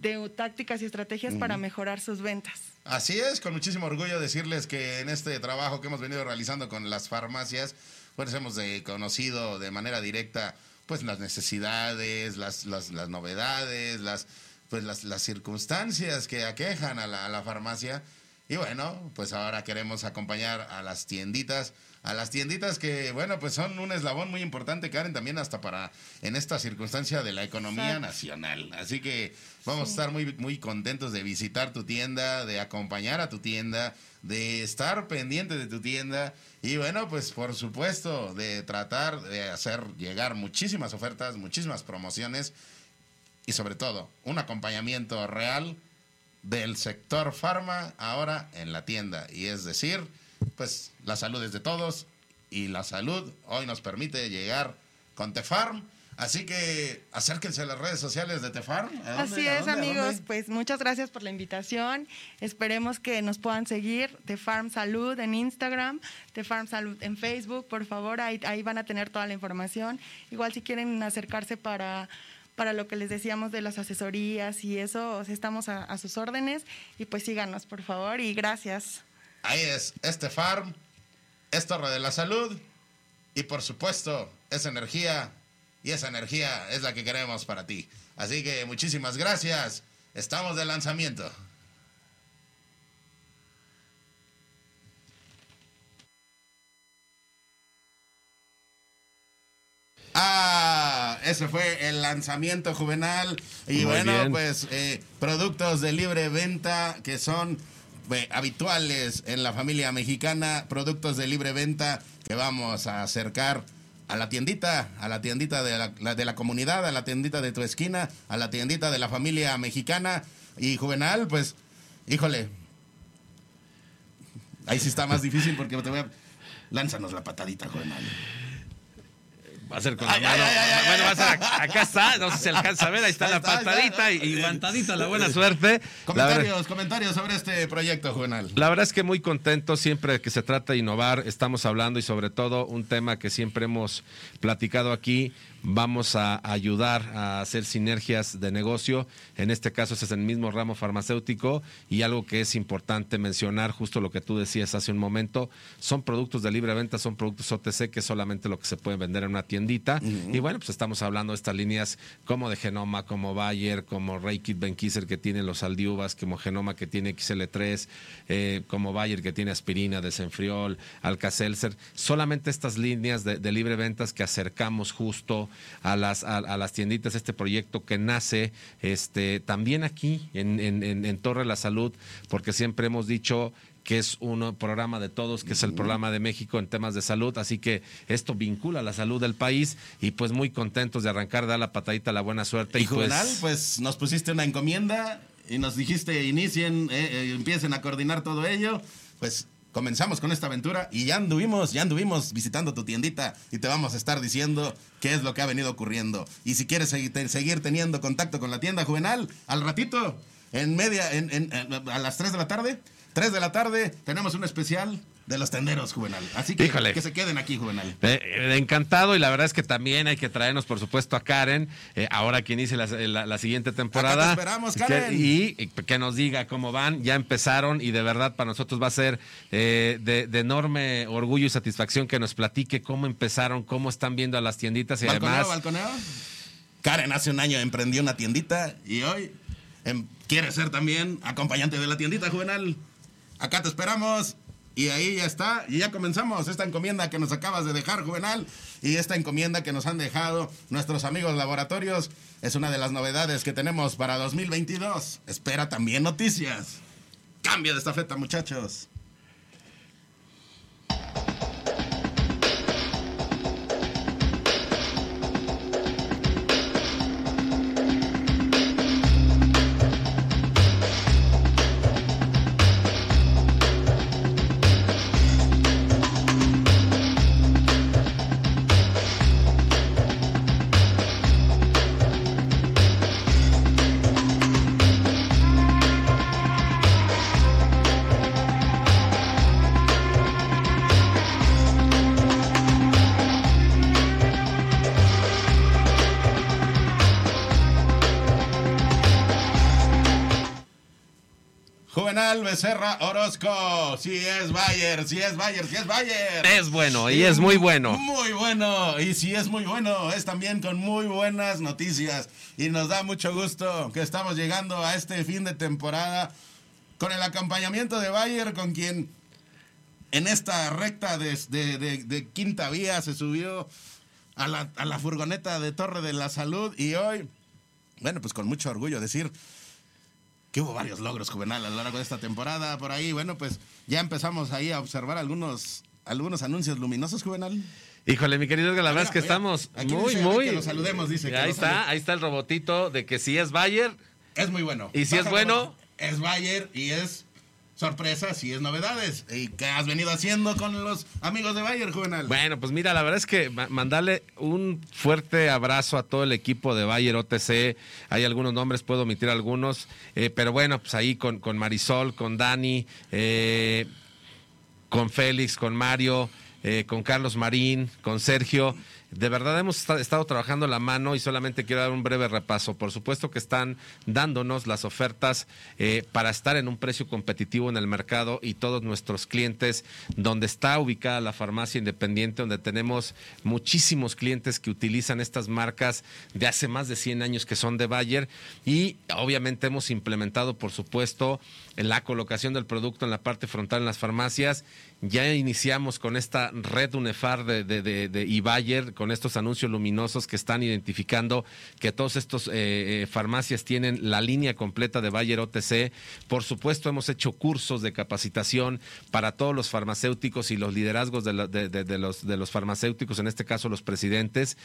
Speaker 11: de tácticas y estrategias para mejorar sus ventas.
Speaker 2: Así es, con muchísimo orgullo decirles que en este trabajo que hemos venido realizando con las farmacias, pues hemos eh, conocido de manera directa pues las necesidades, las, las, las novedades, las, pues las, las circunstancias que aquejan a la, a la farmacia. Y bueno, pues ahora queremos acompañar a las tienditas, a las tienditas que, bueno, pues son un eslabón muy importante, Karen, también hasta para en esta circunstancia de la economía
Speaker 11: Exacto.
Speaker 2: nacional. Así que vamos a estar muy, muy contentos de visitar tu tienda, de acompañar a tu tienda, de estar pendiente de tu tienda y bueno, pues por supuesto de tratar de hacer llegar muchísimas ofertas, muchísimas promociones y sobre todo un acompañamiento real del sector farma ahora en la tienda. Y es decir, pues la salud es de todos y la salud hoy nos permite llegar con Tefarm. Así que acérquense a las redes sociales de Tefarm.
Speaker 11: Así
Speaker 2: ¿A
Speaker 11: es, amigos. Pues muchas gracias por la invitación. Esperemos que nos puedan seguir. The Farm Salud en Instagram, The Farm Salud en Facebook. Por favor, ahí, ahí van a tener toda la información. Igual si quieren acercarse para, para lo que les decíamos de las asesorías y eso, estamos a, a sus órdenes. Y pues síganos, por favor. Y gracias.
Speaker 2: Ahí es, este farm, es Torre de la Salud y por supuesto es energía y esa energía es la que queremos para ti. Así que muchísimas gracias. Estamos de lanzamiento. Ah, ese fue el lanzamiento juvenal. Y
Speaker 3: Muy
Speaker 2: bueno,
Speaker 3: bien.
Speaker 2: pues eh, productos de libre venta que son eh, habituales en la familia mexicana, productos de libre venta que vamos a acercar a la tiendita, a la tiendita de la, la- de la comunidad, a la tiendita de tu esquina, a la tiendita de la familia mexicana. Y juvenal, pues, híjole, ahí sí está más difícil porque te voy a... Lánzanos la patadita, juvenal.
Speaker 3: Va a ser con la mano.
Speaker 2: ay, ay, ay,
Speaker 3: bueno, va a ser ac- acá está, no sé si alcanza a ver, ahí está
Speaker 2: Ahí
Speaker 3: la
Speaker 2: está, ahí está.
Speaker 3: patadita y, y guantadita, la buena suerte. La verdad-
Speaker 2: Comentarios, comentarios sobre este proyecto, juvenal.
Speaker 3: La verdad es que muy contento siempre que se trata de innovar, estamos hablando y sobre todo un tema que siempre hemos platicado aquí, vamos a ayudar a hacer sinergias de negocio, en este caso ese es el mismo ramo farmacéutico. Y algo que es importante mencionar, justo lo que tú decías hace un momento, son productos de libre venta, son productos OTC que es solamente lo que se puede vender en una tiendita. Y bueno, pues estamos hablando de estas líneas como de Genoma, como Bayer, como Reikit Benkiser que tiene los Aldiuvas, como Genoma que tiene XL3, eh, como Bayer que tiene aspirina, desenfriol, Alka-Seltzer. Solamente estas líneas de, de libre ventas que acercamos justo a las, a, a las tienditas, este proyecto que nace este, también aquí en, en- en- en Torre la Salud, porque siempre hemos dicho que es un programa de todos, que es el programa de México en temas de salud, así que esto vincula la salud del país y pues muy contentos de arrancar, dar la patadita, la buena suerte
Speaker 2: Y
Speaker 3: y,
Speaker 2: Juvenal,
Speaker 3: pues,
Speaker 2: pues nos pusiste una encomienda y nos dijiste inicien, eh, eh, empiecen a coordinar todo ello. Pues comenzamos con esta aventura y ya anduvimos, ya anduvimos visitando tu tiendita y te vamos a estar diciendo qué es lo que ha venido ocurriendo. Y si quieres seguir teniendo contacto con la tienda Juvenal, al ratito, en media, en- en- a las 3 de la tarde, 3 de la tarde, tenemos un especial de los tenderos Juvenal. Así que
Speaker 3: Híjole.
Speaker 2: que se queden aquí Juvenal.
Speaker 3: Eh, eh, encantado y la verdad es que también hay que traernos por supuesto a Karen, eh, ahora que inicie la, la- la siguiente temporada.
Speaker 2: Acá te esperamos,
Speaker 3: Que-
Speaker 2: Karen.
Speaker 3: y, y que nos diga cómo van, ya empezaron y de verdad para nosotros va a ser eh, de, de enorme orgullo y satisfacción que nos platique cómo empezaron, cómo están viendo a las tienditas y
Speaker 2: ¿Balconeo,
Speaker 3: además...
Speaker 2: balconeo? Karen hace un año emprendió una tiendita y hoy em, quiere ser también acompañante de la tiendita juvenal. Acá te esperamos. Y ahí ya está, y ya comenzamos esta encomienda que nos acabas de dejar, Juvenal, y esta encomienda que nos han dejado nuestros amigos laboratorios, es una de las novedades que tenemos para 2022. Espera también noticias. Cambio de estafeta, muchachos. Juvenal Becerra Orozco. Si es Bayer, si es Bayer, si es Bayer.
Speaker 3: Es bueno y es muy bueno.
Speaker 2: Muy bueno. Y si es muy bueno, es también con muy buenas noticias. Y nos da mucho gusto que estamos llegando a este fin de temporada. con el acompañamiento de Bayer, con quien en esta recta de, de- de- de quinta vía se subió a la, a la furgoneta de Torre de la Salud y hoy, bueno, pues con mucho orgullo decir que hubo varios logros juvenal a lo largo de esta temporada. Por ahí, bueno, pues ya empezamos ahí a observar algunos, algunos anuncios luminosos juvenal.
Speaker 3: Híjole, mi querido Edgar, la verdad es que
Speaker 2: Mira,
Speaker 3: estamos muy,
Speaker 2: dice
Speaker 3: muy.
Speaker 2: que lo saludemos, dice que
Speaker 3: ahí está,
Speaker 2: salude.
Speaker 3: ahí está el robotito de que si es Bayer,
Speaker 2: Es muy bueno.
Speaker 3: Y si es bueno-.
Speaker 2: Es Bayer y es sorpresa, si es novedades. ¿Y qué has venido haciendo con los amigos de Bayer, juvenal?
Speaker 3: Bueno, pues mira, la verdad es que ma- mandarle un fuerte abrazo a todo el equipo de Bayer OTC. Hay algunos nombres, puedo omitir algunos, eh, pero bueno, pues ahí con, con Marisol, con Dani, eh, con Félix, con Mario, eh, con Carlos Marín, con Sergio. De verdad hemos esta- estado trabajando la mano y solamente quiero dar un breve repaso. Por supuesto que están dándonos las ofertas eh, para estar en un precio competitivo en el mercado y todos nuestros clientes, donde está ubicada la farmacia independiente, donde tenemos muchísimos clientes que utilizan estas marcas de hace más de 100 años que son de Bayer y obviamente hemos implementado, por supuesto, la colocación del producto en la parte frontal en las farmacias. Ya iniciamos con esta red UNEFAR de, de, de, y Bayer, con estos anuncios luminosos que están identificando que todos estos eh, eh, farmacias tienen la línea completa de Bayer OTC. Por supuesto, hemos hecho cursos de capacitación para todos los farmacéuticos y los liderazgos de los, de los farmacéuticos, en este caso los presidentes.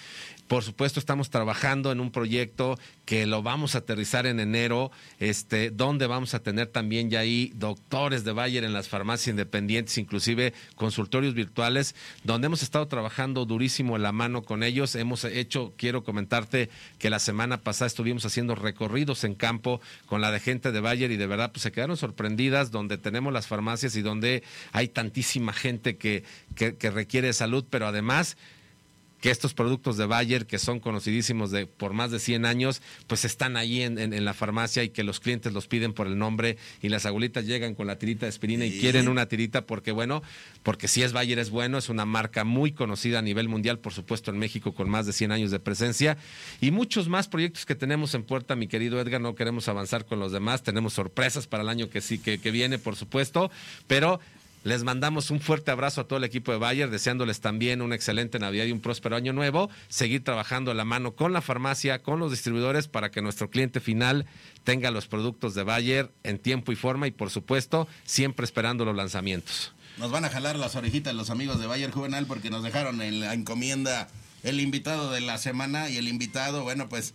Speaker 3: Por supuesto, estamos trabajando en un proyecto que lo vamos a aterrizar en enero, este, donde vamos a tener también ya ahí doctores de Bayer en las farmacias independientes, inclusive consultorios virtuales, donde hemos estado trabajando durísimo en la mano con ellos. Hemos hecho, quiero comentarte que la semana pasada estuvimos haciendo recorridos en campo con la de gente de Bayer y de verdad pues se quedaron sorprendidas donde tenemos las farmacias y donde hay tantísima gente que, que, que requiere salud, pero además que estos productos de Bayer, que son conocidísimos de, por más de 100 años, pues están ahí en, en- en la farmacia y que los clientes los piden por el nombre y las abuelitas llegan con la tirita de aspirina y
Speaker 2: Sí.
Speaker 3: quieren una tirita porque, bueno, porque si es Bayer es bueno, es una marca muy conocida a nivel mundial, por supuesto en México con más de 100 años de presencia y muchos más proyectos que tenemos en puerta, mi querido Edgar, no queremos avanzar con los demás, tenemos sorpresas para el año que sí, que, que viene, por supuesto, pero les mandamos un fuerte abrazo a todo el equipo de Bayer, deseándoles también una excelente Navidad y un próspero año nuevo. Seguir trabajando a la mano con la farmacia, con los distribuidores, para que nuestro cliente final tenga los productos de Bayer en tiempo y forma y, por supuesto, siempre esperando los lanzamientos.
Speaker 2: Nos van a jalar las orejitas los amigos de Bayer Juvenal porque nos dejaron en la encomienda el invitado de la semana y el invitado, bueno, pues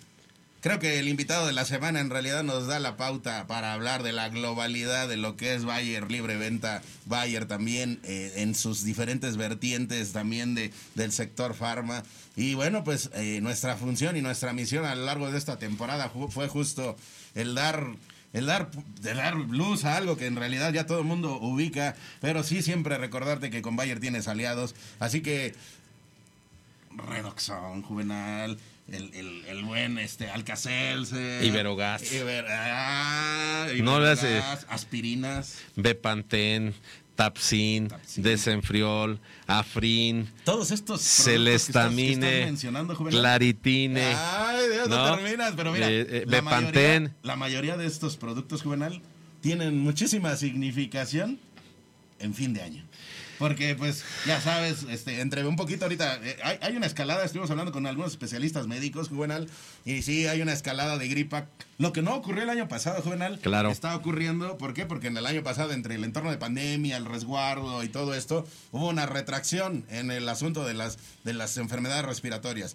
Speaker 2: creo que el invitado de la semana en realidad nos da la pauta para hablar de la globalidad de lo que es Bayer Libre Venta, Bayer también eh, en sus diferentes vertientes también de, del sector farma. Y bueno, pues eh, nuestra función y nuestra misión a lo largo de esta temporada fue justo el dar el dar, de dar luz a algo que en realidad ya todo el mundo ubica, pero sí siempre recordarte que con Bayer tienes aliados. Así que Redoxon, Juvenal, el, el, el buen este, Alcacelce.
Speaker 3: Iberogas.
Speaker 2: Iber- ah,
Speaker 3: No le hace-
Speaker 2: Aspirinas.
Speaker 3: Bepantén, Tapsin, Desenfriol, Afrin,
Speaker 2: Todos estos productos que estás- que
Speaker 3: Celestamine,
Speaker 2: mencionando.
Speaker 3: Claritine.
Speaker 2: Ay, Dios, no,
Speaker 3: ¿no?
Speaker 2: terminas, pero mira,
Speaker 3: Eh, eh,
Speaker 2: la, mayoría, la mayoría de estos productos juvenal tienen muchísima significación en fin de año. Porque, pues, ya sabes, este, entre un poquito ahorita, eh, hay, hay una escalada, estuvimos hablando con algunos especialistas médicos, Juvenal, y sí, hay una escalada de gripa. Lo que no ocurrió el año pasado, Juvenal,
Speaker 3: Claro.
Speaker 2: está ocurriendo, ¿por qué? Porque en el año pasado, entre el entorno de pandemia, el resguardo y todo esto, hubo una retracción en el asunto de las, de las enfermedades respiratorias.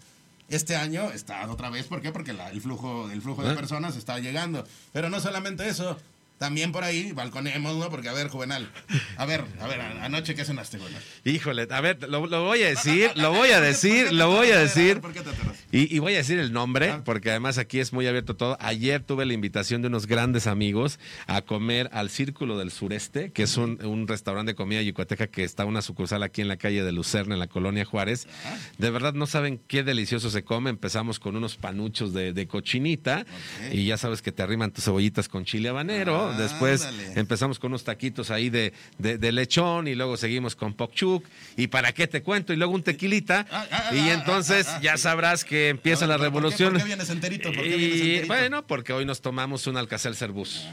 Speaker 2: Este año está otra vez, ¿por qué? Porque la- el flujo, el flujo de
Speaker 3: ¿Eh?
Speaker 2: personas está llegando. Pero no solamente eso, también por ahí balconemos, ¿no? Porque, a ver, Juvenal, a ver, a ver, anoche, ¿qué cenaste, Juvenal?
Speaker 3: Híjole, a ver, lo, lo voy a decir, lo voy a decir, lo voy a decir.
Speaker 2: ¿Por qué te?
Speaker 3: Y, y voy a decir el nombre, porque además aquí es muy abierto todo. Ayer tuve la invitación de unos grandes amigos a comer al Círculo del Sureste, que es un, un restaurante de comida yucateca que está una sucursal aquí en la calle de Lucerna, en la colonia Juárez. De verdad no saben qué delicioso se come. Empezamos con unos panuchos de, de cochinita y ya sabes que te arriman tus cebollitas con chile habanero.
Speaker 2: Ah,
Speaker 3: Después empezamos con unos taquitos ahí de, de- de lechón y luego seguimos con pokchuk. ¿Y para qué te cuento? Y luego un tequilita.
Speaker 2: Ah, ah,
Speaker 3: y
Speaker 2: ah,
Speaker 3: entonces
Speaker 2: ah, ah,
Speaker 3: ya sabrás que empieza
Speaker 2: ver,
Speaker 3: la
Speaker 2: ¿por qué-
Speaker 3: revolución.
Speaker 2: ¿Por qué vienes enterito? ¿Por qué vienes
Speaker 3: Y bueno, porque hoy nos tomamos un Alcacer Cerbus.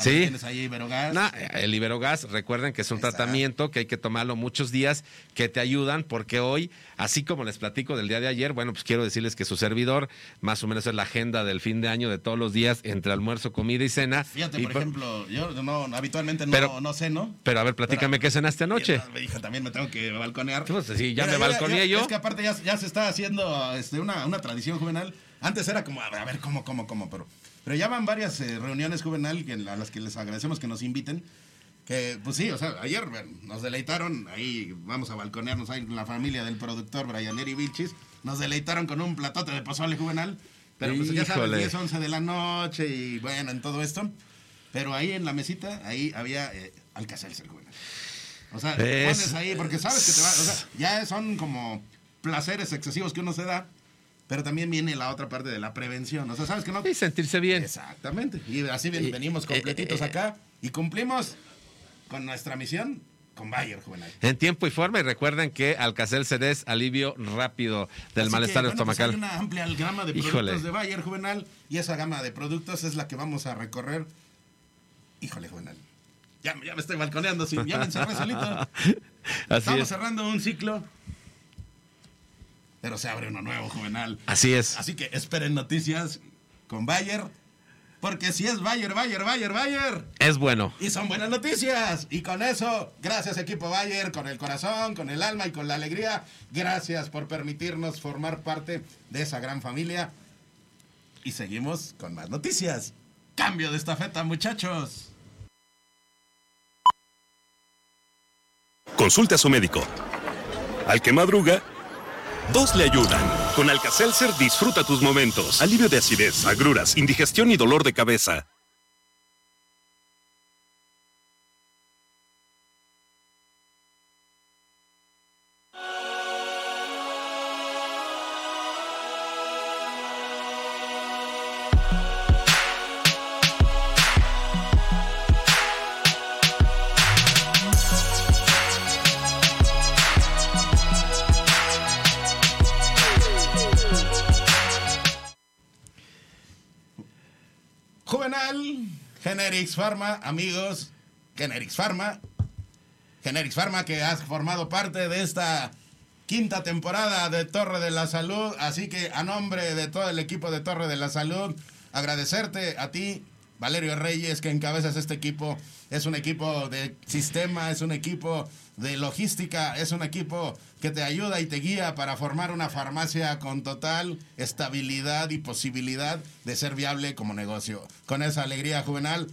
Speaker 3: Sí.
Speaker 2: Tienes ahí Iberogas.
Speaker 3: No, el Iberogas, recuerden que es un tratamiento que hay que tomarlo muchos días, que te ayudan, porque hoy, así como les platico del día de ayer, bueno, pues quiero decirles que su servidor, más o menos es la agenda del fin de año de todos los días, entre almuerzo, comida y cena.
Speaker 2: Fíjate,
Speaker 3: Y
Speaker 2: por
Speaker 3: por-
Speaker 2: ejemplo, yo no, habitualmente no,
Speaker 3: Pero-
Speaker 2: no ceno.
Speaker 3: Pero a ver, platícame qué cenaste anoche.
Speaker 2: Me dijo, también me tengo que balconear.
Speaker 3: Pues sí, ya
Speaker 2: Mira,
Speaker 3: me balconeé yo.
Speaker 2: Es que aparte ya, ya se está haciendo este, una, una tradición juvenal. Antes era como, a ver, a ver, cómo, cómo, cómo, pero, pero ya van varias eh, reuniones juvenal que, a las que les agradecemos que nos inviten. Que, pues sí, o sea, ayer nos deleitaron, ahí vamos a balconearnos ahí con la familia del productor Brian Eri Vilchis, nos deleitaron con un platote de pozole juvenal, pero pues ya sabes,
Speaker 3: Híjole.
Speaker 2: 10, 11 de la noche y bueno, en todo esto. Pero ahí en la mesita, ahí había eh, Alcacelser juvenal. O sea,
Speaker 3: Es-
Speaker 2: pones ahí porque sabes que te va, o sea, ya son como placeres excesivos que uno se da, pero también viene la otra parte de la prevención. O sea, sabes que no.
Speaker 3: Y sentirse bien.
Speaker 2: Exactamente. Y así ven-
Speaker 3: Y-
Speaker 2: venimos completitos
Speaker 3: eh, eh,
Speaker 2: acá y cumplimos con nuestra misión con Bayer Juvenal.
Speaker 3: En tiempo y forma, y recuerden que Alcacelser es alivio rápido del
Speaker 2: Así que,
Speaker 3: malestar
Speaker 2: bueno, pues
Speaker 3: estomacal.
Speaker 2: hay una amplia gama de productos
Speaker 3: Híjole.
Speaker 2: de Bayer Juvenal y esa gama de productos es la que vamos a recorrer. Híjole, Juvenal. Ya, ya me estoy balconeando, sí, ya me encerré solito.
Speaker 3: Así
Speaker 2: Estamos
Speaker 3: es.
Speaker 2: cerrando un ciclo. Pero se abre uno nuevo, Juvenal.
Speaker 3: Así es.
Speaker 2: Así que esperen noticias con Bayer. Porque si es Bayer, Bayer, Bayer, Bayer.
Speaker 3: Es bueno.
Speaker 2: Y son buenas noticias. Y con eso, gracias equipo Bayer, con el corazón, con el alma y con la alegría. Gracias por permitirnos formar parte de esa gran familia. Y seguimos con más noticias. Cambio de estafeta, muchachos.
Speaker 12: Consulte a su médico. Al que madruga, dos le ayudan. Con Alka-Seltzer disfruta tus momentos. Alivio de acidez, agruras, indigestión y dolor de cabeza.
Speaker 2: Generics Pharma, amigos, Generics Pharma, Generics Pharma que has formado parte de esta quinta temporada de Torre de la Salud, así que a nombre de todo el equipo de Torre de la Salud, agradecerte a ti, Valerio Reyes, que encabezas este equipo. Es un equipo de sistema, es un equipo de logística, es un equipo que te ayuda y te guía para formar una farmacia con total estabilidad y posibilidad de ser viable como negocio. Con esa alegría juvenal,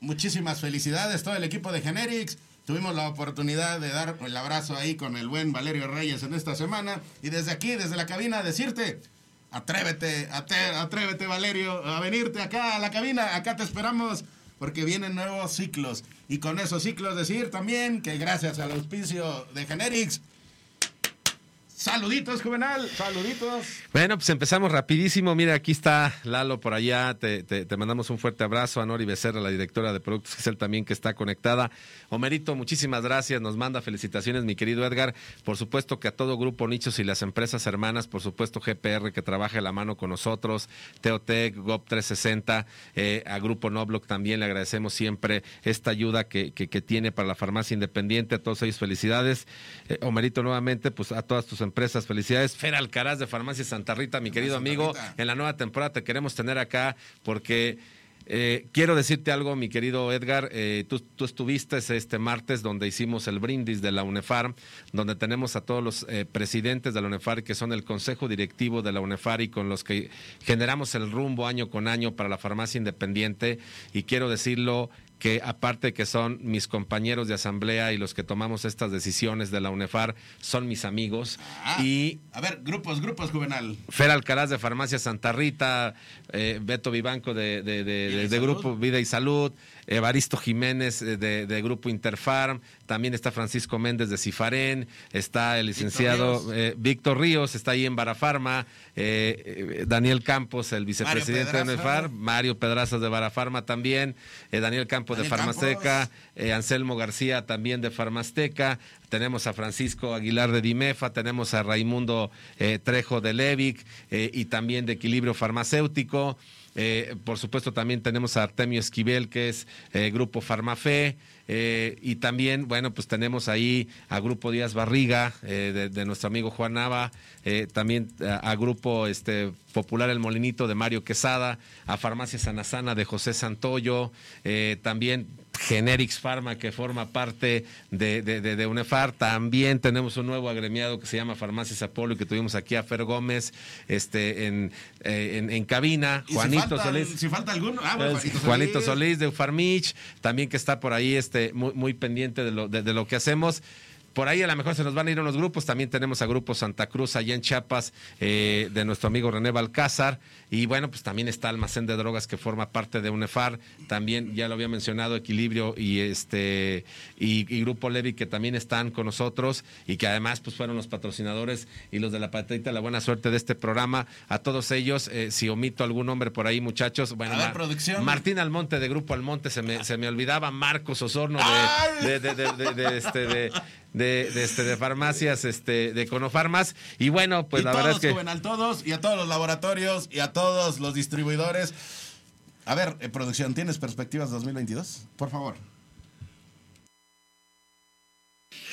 Speaker 2: muchísimas felicidades, todo el equipo de Generics. Tuvimos la oportunidad de dar el abrazo ahí con el buen Valerio Reyes en esta semana. Y desde aquí, desde la cabina, decirte, atrévete, atrévete Valerio, a venirte acá a la cabina. Acá te esperamos porque vienen nuevos ciclos. Y con esos ciclos decir también que gracias al auspicio de Generics, saluditos Juvenal, saluditos.
Speaker 3: Bueno, pues empezamos rapidísimo. Mira, aquí está Lalo por allá. Te, te- te mandamos un fuerte abrazo a Nori Becerra, la directora de productos Giselle también que está conectada. Homerito, muchísimas gracias. Nos manda felicitaciones, mi querido Edgar. Por supuesto que a todo Grupo Nichos y las empresas hermanas, por supuesto GPR que trabaja de la mano con nosotros, Teotec, GOP 360, eh, a Grupo Noblock también le agradecemos siempre esta ayuda que, que- que tiene para la farmacia independiente. A todos ellos felicidades. Eh, Homerito, nuevamente, pues a todas tus empresas, felicidades. Fer Alcaraz de Farmacia Santa Rita, mi querido
Speaker 2: Santa
Speaker 3: amigo,
Speaker 2: Rita.
Speaker 3: en la nueva temporada te queremos tener acá porque eh, quiero decirte algo, mi querido Edgar. eh, tú, tú estuviste este martes donde hicimos el brindis de la UNEFAR, donde tenemos a todos los eh, presidentes de la UNEFAR, que son el consejo directivo de la UNEFAR y con los que generamos el rumbo año con año para la farmacia independiente. Y quiero decirlo que aparte que son mis compañeros de asamblea y los que tomamos estas decisiones de la UNEFAR, son mis amigos.
Speaker 2: Ah,
Speaker 3: y
Speaker 2: a ver, grupos, grupos Juvenal.
Speaker 3: Fer Alcaraz de Farmacia Santa Rita, eh, Beto Vivanco de, de- de-. Grupo Vida y Salud, Evaristo Jiménez eh, de, de Grupo Interfarm, también está Francisco Méndez de Cifarén, está el licenciado
Speaker 2: Ríos.
Speaker 3: eh, Víctor Ríos, está ahí en Barafarma, eh, Daniel Campos, el vicepresidente de. UNEFAR, Mario Pedrazas de Barafarma también, eh, Daniel Campos de Farmasteca, Anselmo García también de Farmasteca, tenemos a Francisco Aguilar de Dimefa, tenemos a Raimundo Trejo de Levic y también de Equilibrio Farmacéutico. Eh, por supuesto, también tenemos a Artemio Esquivel, que es eh, Grupo Farmafe. eh, y también, bueno, pues tenemos ahí a Grupo Díaz Barriga, de, nuestro amigo Juan Nava. también a, Grupo este, Popular El Molinito de Mario Quesada. A Farmacia Sanasana de José Santoyo. también Generics Pharma, que forma parte de, de, de- de UNEFAR. También tenemos un nuevo agremiado que se llama Farmacias Apolo y que tuvimos aquí a Fer Gómez este, en, eh, en, en cabina.
Speaker 2: Y si
Speaker 3: Juanito Solís.
Speaker 2: Si falta alguno. Ah, bueno, Juanito
Speaker 3: Juanito
Speaker 2: Solís.
Speaker 3: Solís de Ufarmich, también que está por ahí este, muy, muy pendiente de lo, de lo que hacemos. Por ahí a lo mejor se nos van a ir unos grupos. También tenemos a Grupo Santa Cruz allá en Chiapas eh, de nuestro amigo René Balcázar. Y bueno, pues también está Almacén de Drogas que forma parte de UNEFAR. También ya lo había mencionado Equilibrio y este y, y Grupo Levi que también están con nosotros y que además pues fueron los patrocinadores y los de la patita la buena suerte de este programa. A todos ellos, eh, si omito algún nombre por ahí, muchachos, bueno,
Speaker 2: A ver, producción.
Speaker 3: Martín Almonte de Grupo Almonte, se me, se me olvidaba Marcos Osorno de- de- de, este, de, de- de, este, de farmacias, este, de Conofarmas. Y bueno, pues
Speaker 2: y
Speaker 3: la
Speaker 2: todos,
Speaker 3: verdad es que.
Speaker 2: Juvenal, todos, y a todos los laboratorios, y a todos los distribuidores. A ver, eh, producción, ¿tienes perspectivas 2022? Por favor.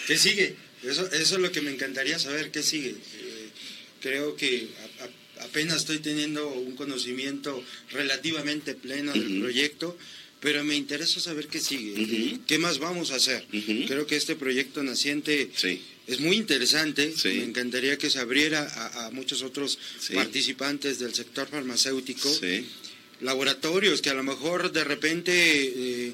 Speaker 13: ¿Qué sigue? Eso, eso es lo que me encantaría saber, ¿qué sigue? Eh, creo que a- a- apenas estoy teniendo un conocimiento relativamente pleno del proyecto, pero me interesa saber qué sigue, qué más vamos a hacer. Creo que este proyecto naciente es muy interesante, me encantaría que se abriera a, a muchos otros participantes del sector farmacéutico, laboratorios que a lo mejor de repente... eh,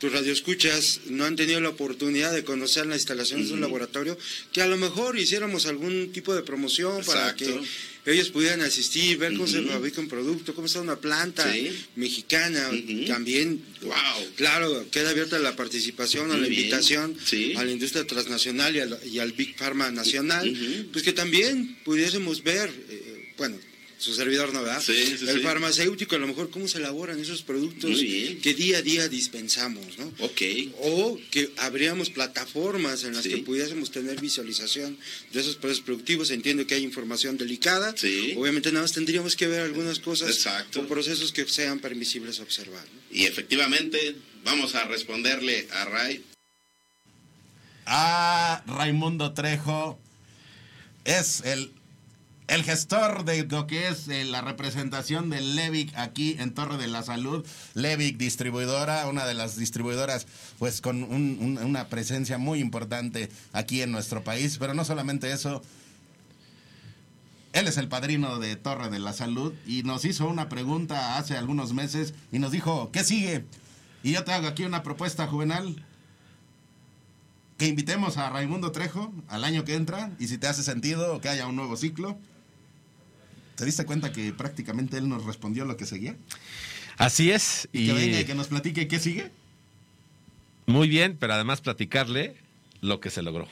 Speaker 13: tus radioescuchas no han tenido la oportunidad de conocer la instalación de un laboratorio, que a lo mejor hiciéramos algún tipo de promoción para que ellos pudieran asistir, ver cómo se fabrica un producto, cómo está una planta
Speaker 14: Sí.
Speaker 13: mexicana, también. Claro, queda abierta la participación o
Speaker 14: Muy
Speaker 13: la
Speaker 14: bien.
Speaker 13: invitación
Speaker 14: Sí.
Speaker 13: a la industria transnacional y al, y al Big Pharma nacional, pues que también pudiésemos ver, eh, bueno, su servidor no, ¿verdad?
Speaker 14: Sí, sí,
Speaker 13: El
Speaker 14: sí.
Speaker 13: farmacéutico, a lo mejor cómo se elaboran esos productos que día a día dispensamos, ¿no?
Speaker 14: Ok.
Speaker 13: O que habríamos plataformas en las
Speaker 14: Sí.
Speaker 13: que pudiésemos tener visualización de esos procesos productivos. Entiendo que hay información delicada. Obviamente nada más tendríamos que ver algunas cosas
Speaker 14: Exacto.
Speaker 13: o procesos que sean permisibles observar. ¿no?
Speaker 14: Y efectivamente, vamos a responderle a Ray.
Speaker 2: a Raimundo Trejo. Es el, el gestor de lo que es eh, la representación de Levic aquí en Torre de la Salud. Levic distribuidora, una de las distribuidoras pues con un- un- una presencia muy importante aquí en nuestro país. Pero no solamente eso. Él es el padrino de Torre de la Salud y nos hizo una pregunta hace algunos meses y nos dijo, ¿qué sigue? Y yo te hago aquí una propuesta juvenal que invitemos a Raimundo Trejo al año que entra y si te hace sentido que haya un nuevo ciclo. ¿Te diste cuenta que prácticamente él nos respondió lo que seguía?
Speaker 3: Así es.
Speaker 2: Y que venga y que nos platique qué sigue.
Speaker 3: Muy bien, pero además platicarle lo que se logró.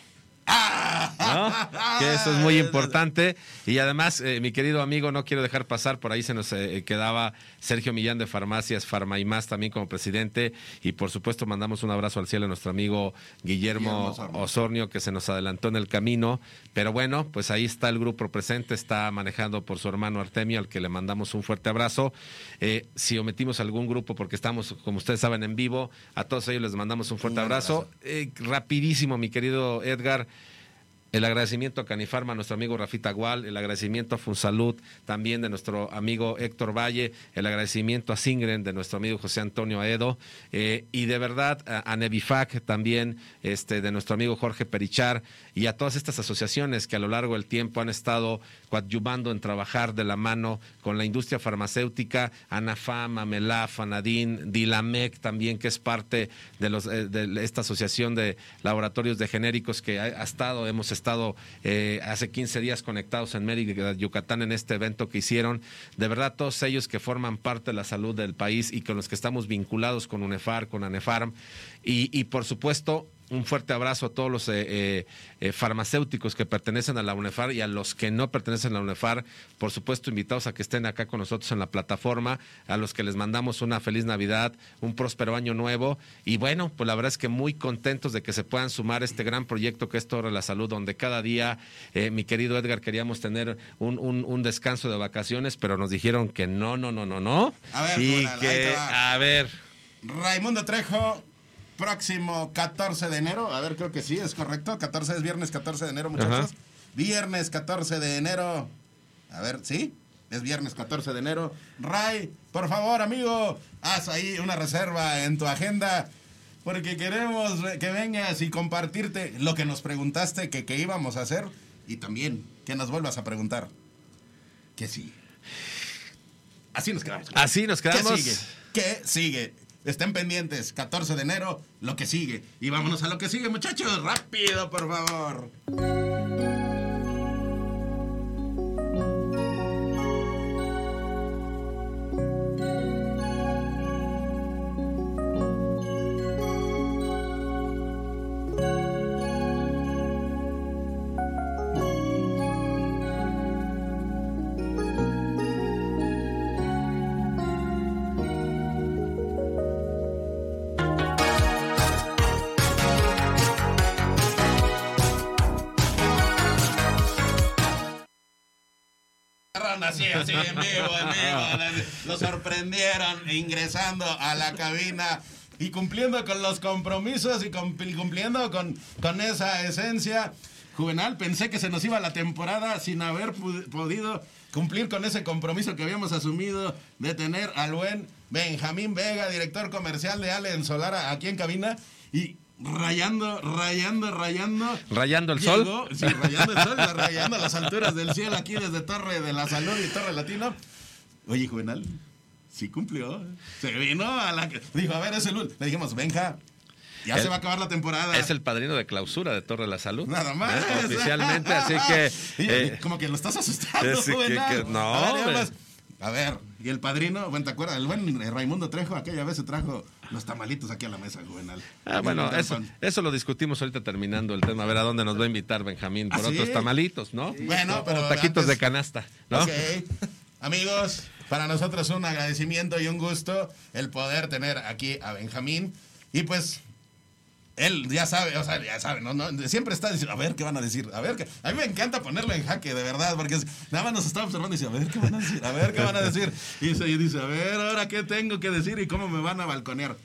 Speaker 3: ¿No? Que eso es muy importante. Y además, eh, mi querido amigo, no quiero dejar pasar, por ahí se nos eh, quedaba Sergio Millán de Farmacias, Farma y más también como presidente. Y por supuesto, mandamos un abrazo al cielo a nuestro amigo Guillermo,
Speaker 2: Guillermo Osornio.
Speaker 3: Que se nos adelantó en el camino. Pero bueno, pues ahí está el grupo presente, está manejado por su hermano Artemio, al que le mandamos un fuerte abrazo. Eh, si ometimos algún grupo, porque estamos, como ustedes saben, en vivo, a todos ellos les mandamos un fuerte
Speaker 2: Un
Speaker 3: abrazo. Eh, rapidísimo, mi querido Edgar. El agradecimiento a Canifarma, a nuestro amigo Rafita Gual, el agradecimiento a Funsalud, también de nuestro amigo Héctor Valle, el agradecimiento a Singren, de nuestro amigo José Antonio Aedo, eh, y de verdad a, a Nevifac también, este, de nuestro amigo Jorge Perichar, y a todas estas asociaciones que a lo largo del tiempo han estado coadyuvando en trabajar de la mano con la industria farmacéutica, ANAFAM, AMELAF, ANADIN, DILAMEC también, que es parte de, eh, esta asociación de laboratorios de genéricos que ha, estado, hemos estado eh, hace 15 días conectados en Mérida, Yucatán, en este evento que hicieron. De verdad, todos ellos que forman parte de la salud del país y con los que estamos vinculados con UNEFAR, con ANEFARM. Y por supuesto, un fuerte abrazo a todos los eh, eh, eh, farmacéuticos que pertenecen a la UNEFAR y a los que no pertenecen a la UNEFAR. Por supuesto, invitados a que estén acá con nosotros en la plataforma, a los que les mandamos una feliz Navidad, un próspero año nuevo. Y bueno, pues la verdad es que muy contentos de que se puedan sumar a este gran proyecto que es Torre de la Salud, donde cada día, eh, mi querido Edgar, queríamos tener un, un- un descanso de vacaciones, pero nos dijeron que no, no, no, no, no.
Speaker 2: A ver,
Speaker 3: y que, a ver.
Speaker 2: Raimundo Trejo, próximo 14 de enero. A ver, creo que sí, es correcto. 14 es viernes 14 de enero, muchachos.
Speaker 3: Ajá.
Speaker 2: Viernes 14 de enero. A ver, ¿sí? Es viernes 14 de enero. Ray, por favor, amigo, haz ahí una reserva en tu agenda. Porque queremos que vengas y compartirte lo que nos preguntaste que, que íbamos a hacer. Y también que nos vuelvas a preguntar. Que sí. Así nos quedamos.
Speaker 3: Así nos quedamos.
Speaker 2: ¿Qué sigue? ¿Qué sigue? Estén pendientes, 14 de enero, lo que sigue. Y vámonos a lo que sigue, muchachos. Rápido, por favor. Así, en vivo, en vivo. Lo sorprendieron ingresando a la cabina y cumpliendo con los compromisos y cumpli- cumpliendo con, con esa esencia. Juvenal, pensé que se nos iba la temporada sin haber podido cumplir con ese compromiso que habíamos asumido de tener al buen Benjamín Vega, director comercial de Allen Solara, aquí en cabina. Y rayando, rayando, rayando.
Speaker 3: Rayando el sol.
Speaker 2: Sí, rayando el sol, rayando las alturas del cielo aquí desde Torre de la Salud y Torre Latino. Oye, Juvenal, sí cumplió. Se vino a la... Dijo, a ver, es el... Le dijimos, Benja, ya
Speaker 3: El-
Speaker 2: se va a acabar la temporada.
Speaker 3: Es el padrino de clausura de Torre de la Salud.
Speaker 2: Nada más.
Speaker 3: ¿Eh? Oficialmente, así que. Eh,
Speaker 2: como que lo estás asustando,
Speaker 3: es que-
Speaker 2: Juvenal.
Speaker 3: que- no,
Speaker 2: A ver, a ver, y el padrino, bueno, ¿te acuerdas? El buen Raimundo Trejo aquella vez se trajo los tamalitos aquí a la mesa, Juvenal.
Speaker 3: Ah, bueno, eso, eso lo discutimos ahorita terminando el tema. A ver a dónde nos va a invitar Benjamín por
Speaker 2: ¿Ah, sí?
Speaker 3: otros tamalitos, ¿no?
Speaker 2: Bueno,
Speaker 3: O
Speaker 2: pero
Speaker 3: taquitos
Speaker 2: antes-
Speaker 3: de canasta, ¿no?
Speaker 2: Ok. Amigos, para nosotros un agradecimiento y un gusto el poder tener aquí a Benjamín. Y pues, él ya sabe, o sea, ya sabe, ¿no? no siempre está diciendo, a ver qué van a decir, a ver qué. A mí me encanta ponerlo en jaque, de verdad, porque nada más nos está observando y dice, a ver qué van a decir, a ver qué van a decir. Y dice, a ver, ahora qué tengo que decir y cómo me van a balconear.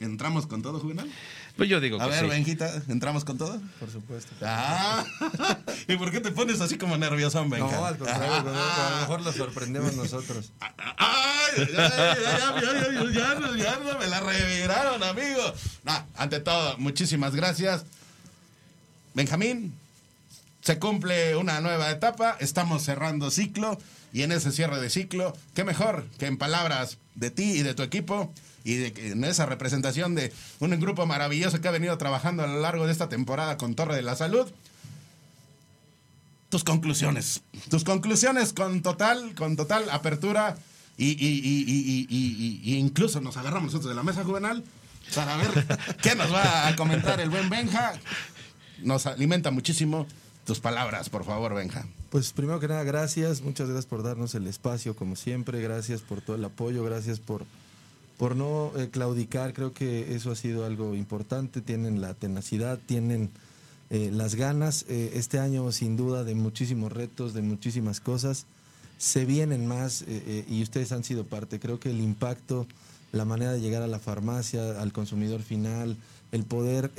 Speaker 2: ¿Entramos con todo, Juvenal?
Speaker 3: Pues yo digo
Speaker 2: A
Speaker 3: que
Speaker 2: ver,
Speaker 3: sí.
Speaker 2: Benjita, ¿entramos con todo?
Speaker 15: Por supuesto.
Speaker 2: Ah, ¿y por qué te pones así como nerviosón, Benja?
Speaker 15: No, al contrario, a lo mejor lo sorprendemos nosotros.
Speaker 2: ¡Ay! Ya, ya, ya, ya, ya, ya, ya, no, ya no me la reviraron, amigo. Ah, ante todo, muchísimas gracias. Benjamín, se cumple una nueva etapa, estamos cerrando ciclo y en ese cierre de ciclo, qué mejor que en palabras de ti y de tu equipo y de que en esa representación de un grupo maravilloso que ha venido trabajando a lo largo de esta temporada con Torre de la Salud. Tus conclusiones, tus conclusiones con total, con total apertura y, y- y- y- y- y- y- y incluso nos agarramos nosotros de la mesa juvenal para ver qué nos va a comentar el buen Benja. Nos alimenta muchísimo tus palabras, por favor, Benja.
Speaker 15: Pues primero que nada, gracias, muchas gracias por darnos el espacio como siempre, gracias por todo el apoyo, gracias por, por no eh, claudicar, creo que eso ha sido algo importante, tienen la tenacidad, tienen eh, las ganas, Eh, este año sin duda de muchísimos retos, de muchísimas cosas, se vienen más y ustedes han sido parte, creo que el impacto, la manera de llegar a la farmacia, al consumidor final, el poder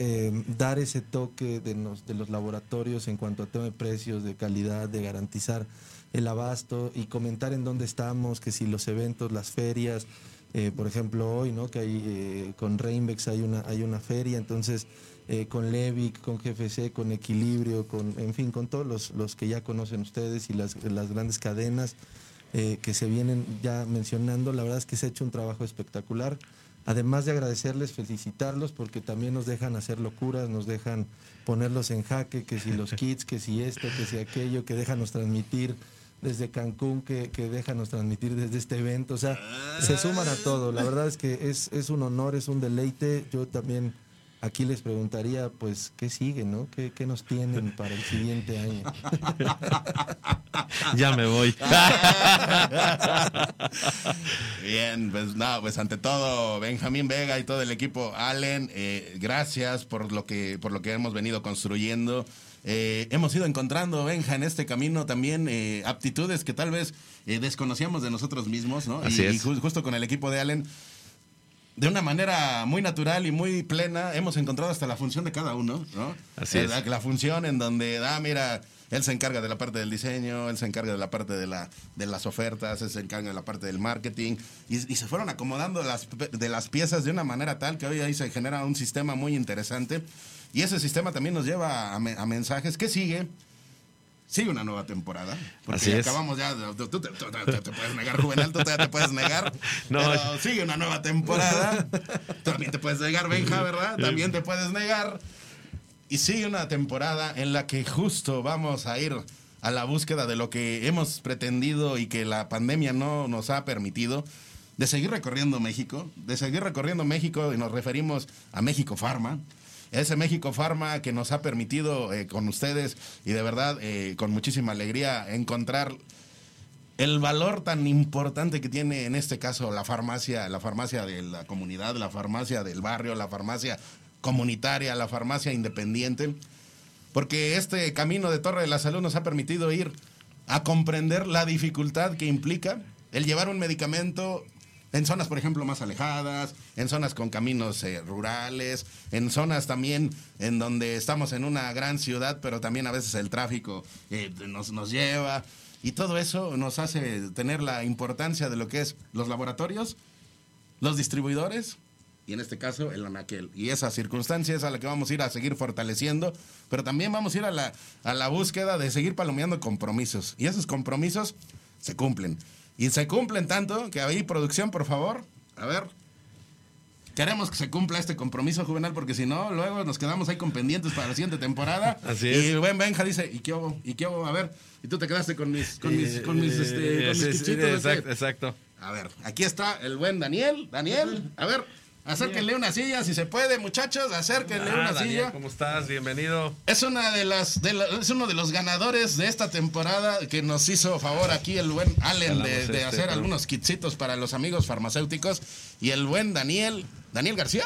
Speaker 15: dar ese toque de los laboratorios en cuanto a tema de precios, de calidad, de garantizar el abasto y comentar en dónde estamos, que si los eventos, las ferias, eh, por ejemplo hoy, ¿no? Que hay eh, con Reinvex hay una hay una feria, entonces eh, con Levic, con GFC, con Equilibrio, con en fin, con todos los, los que ya conocen ustedes y las, las grandes cadenas que se vienen ya mencionando, la verdad es que se ha hecho un trabajo espectacular. Además de agradecerles, felicitarlos, porque también nos dejan hacer locuras, nos dejan ponerlos en jaque, que si los kits, que si esto, que si aquello, que déjanos transmitir desde Cancún, que, que déjanos transmitir desde este evento. O sea, se suman a todo. La verdad es que es, es un honor, es un deleite. Yo también aquí les preguntaría, pues, ¿qué sigue, no? ¿Qué, qué nos tienen para el siguiente año?
Speaker 3: ya me voy.
Speaker 2: Bien, pues no, pues ante todo, Benjamín Vega y todo el equipo, Allen, eh, gracias por lo que, por lo que hemos venido construyendo. Eh, hemos ido encontrando, Benja, en este camino también eh, aptitudes que tal vez eh, desconocíamos de nosotros mismos, ¿no?
Speaker 3: Así
Speaker 2: y,
Speaker 3: es.
Speaker 2: y ju- justo con el equipo de Allen, de una manera muy natural y muy plena, hemos encontrado hasta la función de cada uno, ¿no?
Speaker 3: Así
Speaker 2: Eh,
Speaker 3: es.
Speaker 2: La, la función en donde, ah, mira, él se encarga de la parte del diseño, él se encarga de la parte de, la, de las ofertas, él se encarga de la parte del marketing, y, y se fueron acomodando las, de las piezas de una manera tal que hoy ahí se genera un sistema muy interesante, y ese sistema también nos lleva a, me- a mensajes. ¿Qué sigue? Sigue una nueva temporada. Porque
Speaker 3: Así es.
Speaker 2: acabamos ya. Tú, tú te, tú te- puedes negar, Juvenal, tú todavía te puedes negar.
Speaker 3: No.
Speaker 2: pero sigue una nueva temporada. También te puedes negar, Benja, ¿verdad? También te puedes negar. Y sigue una temporada en la que justo vamos a ir a la búsqueda de lo que hemos pretendido y que la pandemia no nos ha permitido, de seguir recorriendo México, de seguir recorriendo México y nos referimos a México Pharma. Ese México Pharma que nos ha permitido eh, con ustedes y de verdad eh, con muchísima alegría encontrar el valor tan importante que tiene en este caso la farmacia, la farmacia de la comunidad, la farmacia del barrio, la farmacia comunitaria, la farmacia independiente, porque este camino de Torre de la Salud nos ha permitido ir a comprender la dificultad que implica el llevar un medicamento en zonas, por ejemplo, más alejadas, en zonas con caminos eh, rurales, en zonas también en donde estamos en una gran ciudad, pero también a veces el tráfico eh, nos, nos lleva. Y todo eso nos hace tener la importancia de lo que es los laboratorios, los distribuidores y en este caso el anaquel. Y esa circunstancia es a la que vamos a ir a seguir fortaleciendo, pero también vamos a ir a la, a la búsqueda de seguir palomeando compromisos. Y esos compromisos se cumplen. Y se cumplen tanto que ahí, producción, por favor, a ver. Queremos que se cumpla este compromiso juvenal porque si no, luego nos quedamos ahí con pendientes para la siguiente temporada.
Speaker 3: Así
Speaker 2: y
Speaker 3: es.
Speaker 2: el buen Benja dice, ¿y qué hubo? ¿Y qué hubo? A ver, y tú te quedaste con mis, con mis, con mis, este, con mis
Speaker 3: Sí, sí,
Speaker 2: quichitos, ¿de qué?
Speaker 3: exacto, exacto.
Speaker 2: A ver, aquí está el buen Daniel. Daniel, a ver, acérquenle una silla si se puede, muchachos, acérquenle
Speaker 3: Ah,
Speaker 2: una
Speaker 3: Daniel,
Speaker 2: silla.
Speaker 3: ¿Cómo estás? Bienvenido.
Speaker 2: Es una de las de la- es uno de los ganadores de esta temporada que nos hizo favor aquí el buen Allen de,
Speaker 3: este,
Speaker 2: hacer
Speaker 3: ¿no?
Speaker 2: algunos kitsitos para los amigos farmacéuticos y el buen Daniel, Daniel García.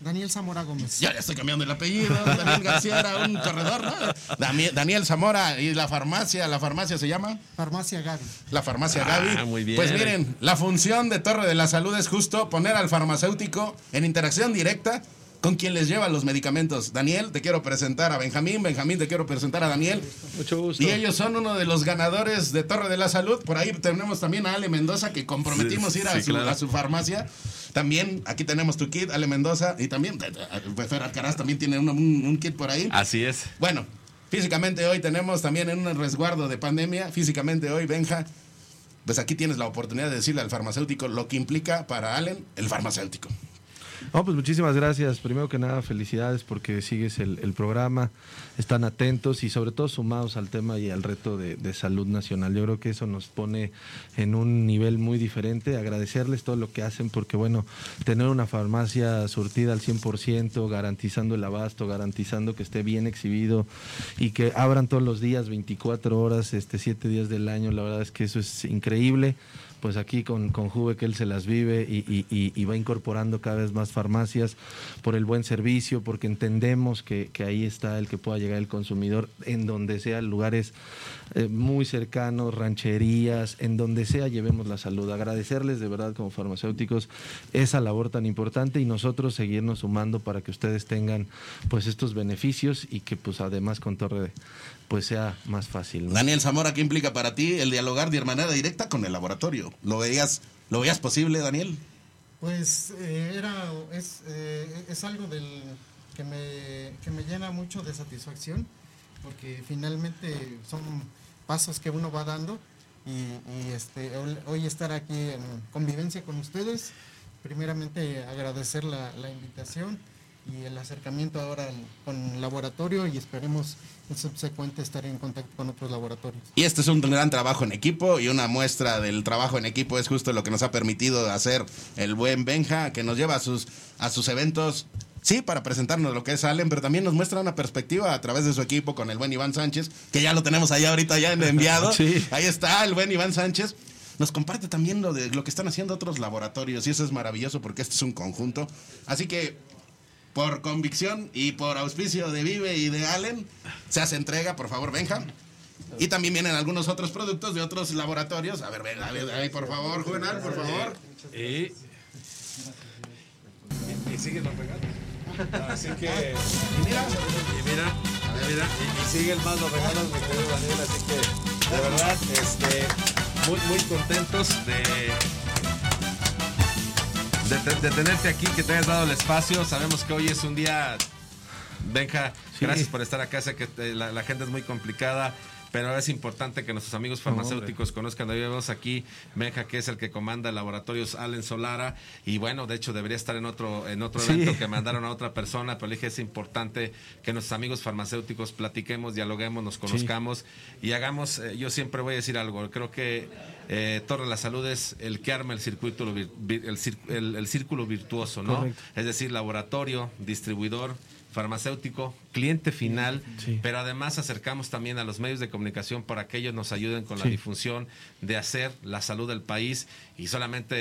Speaker 16: Daniel Zamora Gómez.
Speaker 2: Ya, ya estoy cambiando el apellido. Daniel García era un corredor, ¿no? Daniel Zamora y la farmacia, la farmacia se llama
Speaker 16: Farmacia Gaby.
Speaker 2: la farmacia
Speaker 3: Ah,
Speaker 2: Gaby.
Speaker 3: muy bien.
Speaker 2: Pues miren, la función de Torre de la Salud es justo poner al farmacéutico en interacción directa con quien les lleva los medicamentos. Daniel, te quiero presentar a Benjamín. Benjamín, te quiero presentar a Daniel.
Speaker 3: Mucho gusto.
Speaker 2: Y ellos son uno de los ganadores de Torre de la Salud. Por ahí tenemos también a Ale Mendoza, que comprometimos
Speaker 3: Sí,
Speaker 2: ir a,
Speaker 3: sí,
Speaker 2: su,
Speaker 3: claro.
Speaker 2: a su farmacia. También aquí tenemos tu kit, Ale Mendoza. Y también, pues Fer Alcaraz también tiene un, un- un kit por ahí.
Speaker 3: Así es.
Speaker 2: Bueno, físicamente hoy tenemos también en un resguardo de pandemia, físicamente hoy, Benja, pues aquí tienes la oportunidad de decirle al farmacéutico lo que implica para Allen el farmacéutico.
Speaker 15: No, pues muchísimas gracias. Primero que nada, felicidades porque sigues el, programa, están atentos y sobre todo sumados al tema y al reto de, de salud nacional. Yo creo que eso nos pone en un nivel muy diferente. Agradecerles todo lo que hacen porque, bueno, tener una farmacia surtida al 100%, garantizando el abasto, garantizando que esté bien exhibido y que abran todos los días, 24 horas, este, 7 días del año, la verdad es que eso es increíble pues aquí con, con Juve que él se las vive y, y- va incorporando cada vez más farmacias por el buen servicio, porque entendemos que, que ahí está el que pueda llegar el consumidor en donde sea, lugares eh, muy cercanos, rancherías, en donde sea llevemos la salud. Agradecerles de verdad como farmacéuticos esa labor tan importante y nosotros seguirnos sumando para que ustedes tengan pues estos beneficios y que pues además con Torre pues sea más fácil. ¿no?
Speaker 2: Daniel Zamora, ¿qué implica para ti el dialogar de manera directa con el laboratorio? ¿Lo veías, lo veías posible, Daniel?
Speaker 16: Pues eh, era, es, eh, es algo del, que, me, que me llena mucho de satisfacción, porque finalmente son pasos que uno va dando y, y, este, hoy- estar aquí en convivencia con ustedes, primeramente agradecer la, la invitación y el acercamiento ahora al- con el laboratorio y esperemos subsecuente estar en contacto con otros laboratorios.
Speaker 2: Y este es un gran trabajo en equipo y una muestra del trabajo en equipo es justo lo que nos ha permitido hacer el buen Benja, que nos lleva a sus, a sus eventos Sí, para presentarnos lo que es Allen, pero también nos muestra una perspectiva a través de su equipo con el buen Iván Sánchez, que ya lo tenemos allá ahorita ya en enviado.
Speaker 3: Sí.
Speaker 2: Ahí está el buen Iván Sánchez. Nos comparte también lo de lo que están haciendo otros laboratorios y eso es maravilloso porque este es un conjunto. Así que por convicción y por auspicio de Vive y de Allen, se hace entrega, por favor, Benja. Y también vienen algunos otros productos de otros laboratorios. A ver, ven, a ver, ahí, por favor, Juvenal, por favor.
Speaker 3: Y, siguen los regalos. Así que.
Speaker 2: Y mira,
Speaker 3: Y mira, y mira, y siguen más los regalos, mi querido Daniel. Así que, de verdad, este, muy, muy contentos de, de, de tenerte aquí, que te hayas dado el espacio. Sabemos que hoy es un día. Benja, gracias por estar acá. Sé que eh, la, la gente es muy complicada. Pero es importante que nuestros amigos farmacéuticos conozcan. Hoy vemos aquí Benja, que es el que comanda Laboratorios Allen Solara. Y bueno, de hecho, debería estar en otro, en otro
Speaker 15: Sí.
Speaker 3: evento que mandaron a otra persona. Pero le dije, es importante que nuestros amigos farmacéuticos platiquemos, dialoguemos, nos conozcamos y hagamos. eh, yo siempre voy a decir algo. Creo que eh, Torre de la Salud es el que arma el circuito, el, el- el círculo virtuoso, ¿no?
Speaker 15: Correcto.
Speaker 3: Es decir, laboratorio, distribuidor, farmacéutico, cliente final, pero además acercamos también a los medios de comunicación para que ellos nos ayuden con la difusión de hacer la salud del país y solamente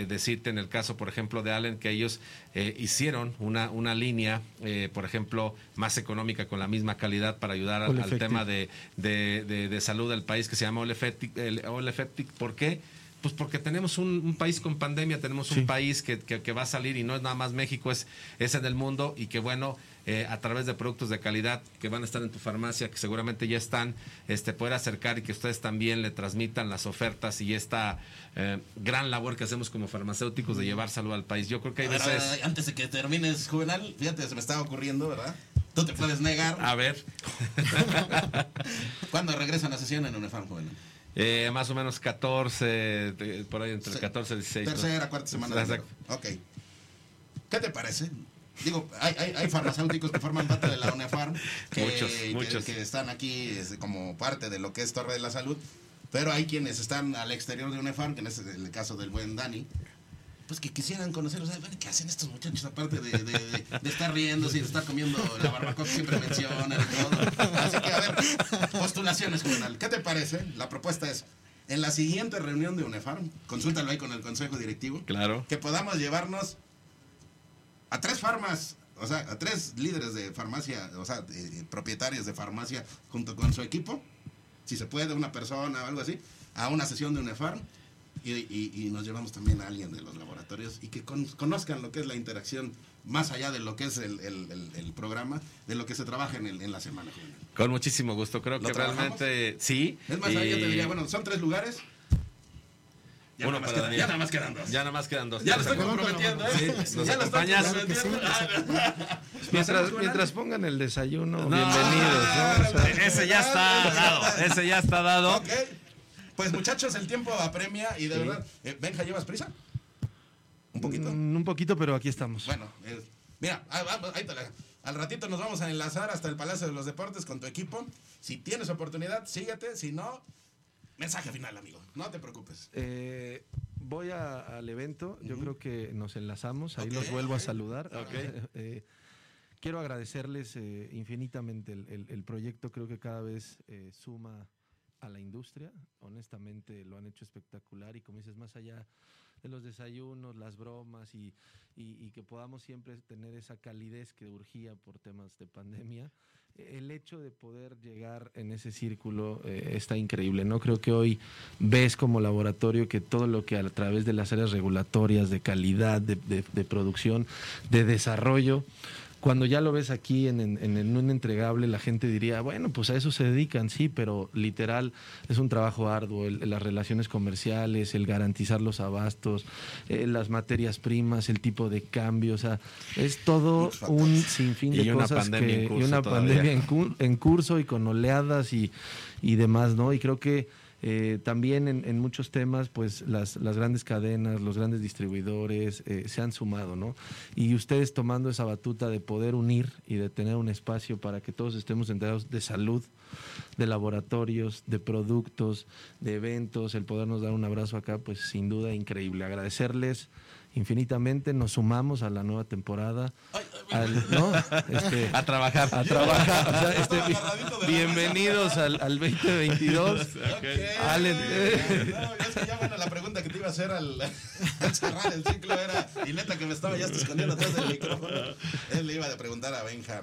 Speaker 3: eh, decirte en el caso, por ejemplo, de Allen, que ellos eh, hicieron una, una línea, eh, por ejemplo, más económica con la misma calidad para ayudar al, tema de, de- de- de salud del país que se llama All Effective. ¿Por qué? Pues porque tenemos un, un país con pandemia, tenemos un país que, que- que va a salir y no es nada más México, es, es en el mundo y que bueno, eh, a través de productos de calidad que van a estar en tu farmacia, que seguramente ya están, este, poder acercar y que ustedes también le transmitan las ofertas y esta eh, gran labor que hacemos como farmacéuticos de llevar salud al país. Yo creo que hay
Speaker 2: A ver,
Speaker 3: veces...
Speaker 2: antes de que termines, Juvenal, fíjate, se me estaba ocurriendo, ¿verdad? Tú te puedes negar.
Speaker 3: A ver.
Speaker 2: ¿Cuándo regresan a sesión en UNEFAM, Juvenal?
Speaker 3: Eh, más o menos 14, de- por ahí entre 14 y 16. ¿no?
Speaker 2: Tercera, cuarta semana. de
Speaker 3: Exacto.
Speaker 2: enero. Ok. ¿Qué te parece? Digo, hay, hay, hay farmacéuticos que forman parte de la UNEFARM, que,
Speaker 3: Muchos,
Speaker 2: que-
Speaker 3: muchos.
Speaker 2: que están aquí este, como parte de lo que es Torre de la Salud, pero hay quienes están al exterior de UNEFARM, que en este es el caso del buen Dani, pues que quisieran conocer, o sea, ¿qué hacen estos muchachos aparte de, de- de- de estar riéndose y de estar comiendo la barbacoa que siempre mencionan y todo? Así que, a ver, postulaciones, Juvenal, ¿qué te parece? La propuesta es, en la siguiente reunión de UNEFARM, consúltalo ahí con el consejo directivo,
Speaker 3: Claro.
Speaker 2: que podamos llevarnos a tres farmas, o sea, a tres líderes de farmacia, o sea, eh, propietarios de farmacia junto con su equipo, si se puede, una persona o algo así, a una sesión de UNEFARM y, y- y nos llevamos también a alguien de los laboratorios y que con- conozcan lo que es la interacción más allá de lo que es el, el- el- el programa, de lo que se trabaja en, el- en la semana.
Speaker 3: Con muchísimo gusto. Creo
Speaker 2: ¿Lo
Speaker 3: que
Speaker 2: trabajamos?
Speaker 3: realmente sí.
Speaker 2: Es más, ahí yo te
Speaker 3: y-
Speaker 2: diría, bueno, son tres lugares. Ya
Speaker 3: Uno
Speaker 2: nada más
Speaker 3: para
Speaker 2: ya nada más quedan dos.
Speaker 3: Ya nada más quedan dos.
Speaker 2: Ya lo
Speaker 3: ¿Estás
Speaker 2: estoy comprometiendo, ¿eh?
Speaker 3: Sí,
Speaker 2: Ya
Speaker 3: ¿Nos
Speaker 2: lo estoy.
Speaker 15: Mientras, mientras pongan el desayuno,
Speaker 3: No,
Speaker 15: bienvenidos. ¿no? O sea,
Speaker 3: Ese ya está dado. Ese ya está dado.
Speaker 2: Ok. Pues muchachos, el tiempo apremia y de
Speaker 15: Sí.
Speaker 2: verdad. eh, Benja, ¿llevas prisa? ¿Un poquito?
Speaker 15: Mm, un poquito, pero aquí estamos.
Speaker 2: Bueno, eh, mira, ah, ahí te la- al ratito nos vamos a enlazar hasta el Palacio de los Deportes con tu equipo. Si tienes oportunidad, síguete. Si no, mensaje final, amigo. No te preocupes.
Speaker 15: Eh, voy a- al evento, yo creo que nos enlazamos, ahí los vuelvo a saludar. Eh, quiero agradecerles eh, infinitamente el, el- el proyecto, creo que cada vez eh, suma a la industria, honestamente lo han hecho espectacular y como dices, más allá de los desayunos, las bromas y, y- que podamos siempre tener esa calidez que urgía por temas de pandemia, el hecho de poder llegar en ese círculo eh, está increíble, ¿no? Creo que hoy ves como laboratorio que todo lo que a través de las áreas regulatorias, de calidad, de- de producción, de desarrollo, cuando ya lo ves aquí en, en- en un entregable, la gente diría, bueno, pues a eso se dedican, sí, pero literal es un trabajo arduo, el- las relaciones comerciales, el garantizar los abastos, eh, las materias primas, el tipo de cambio, o sea, es todo un sinfín de
Speaker 3: Y una
Speaker 15: cosas
Speaker 3: pandemia
Speaker 15: que-
Speaker 3: en curso
Speaker 15: y una
Speaker 3: todavía.
Speaker 15: pandemia en, cu- en curso y con oleadas y, y demás, ¿no? Y creo que eh, también en, en muchos temas, pues las, las grandes cadenas, los grandes distribuidores eh, se han sumado, ¿no? Y ustedes tomando esa batuta de poder unir y de tener un espacio para que todos estemos enterados de salud, de laboratorios, de productos, de eventos, el podernos dar un abrazo acá, pues sin duda increíble. Agradecerles infinitamente. Nos sumamos a la nueva temporada. al- ¿no? Este,
Speaker 3: A trabajar.
Speaker 15: A trabajar. O sea, este, bi- bienvenidos al, al 2022. Allen, eh,
Speaker 2: No, es que ya bueno, la pregunta que te iba a hacer al, al cerrar el ciclo era, y neta que me estaba ya escondiendo atrás del micrófono, él le iba a preguntar a Benja,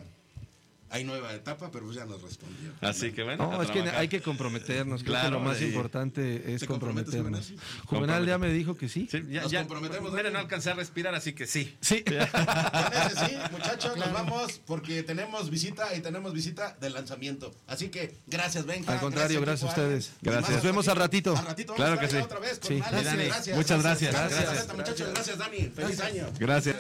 Speaker 2: hay nueva etapa, pero pues ya nos respondió.
Speaker 3: Así que bueno.
Speaker 15: No,
Speaker 3: a
Speaker 15: es que hay que comprometernos.
Speaker 3: Claro,
Speaker 15: que lo más importante es
Speaker 2: ¿Te comprometes,
Speaker 15: comprometernos.
Speaker 2: Juvenal?
Speaker 15: Juvenal ya me dijo que sí.
Speaker 3: Sí, ya,
Speaker 2: Nos
Speaker 3: ya-
Speaker 2: comprometemos,
Speaker 3: Mira, no alcancé a respirar, así que sí.
Speaker 15: Sí.
Speaker 2: Con ese sí, muchachos, nos vamos porque tenemos visita y tenemos visita del lanzamiento. Así que gracias, Benja.
Speaker 15: Al contrario, gracias, a ustedes.
Speaker 2: Y más
Speaker 15: Nos vemos al ratito.
Speaker 2: Al ratito vamos
Speaker 3: Claro
Speaker 2: a
Speaker 3: que sí.
Speaker 2: otra vez con
Speaker 15: Sí.
Speaker 3: Dani,
Speaker 2: Gracias.
Speaker 3: muchas gracias.
Speaker 2: Gracias,
Speaker 3: Gracias.
Speaker 2: muchachos. Gracias, Dani. Feliz año.
Speaker 3: Gracias.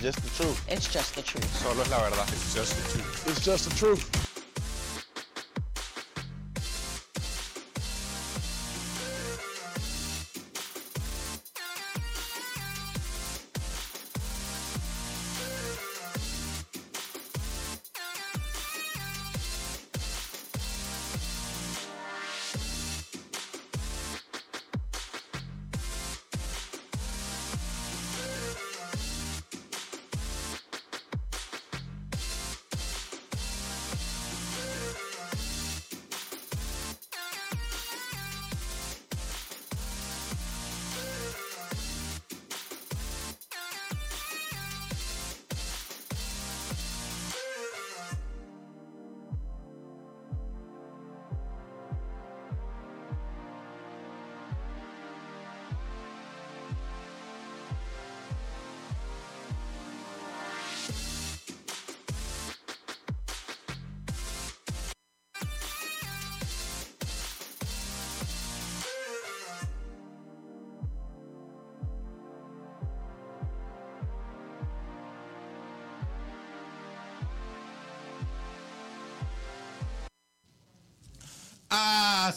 Speaker 17: Just the truth.
Speaker 18: It's just the truth.
Speaker 17: Solo es la verdad. It's just the truth. It's just the truth.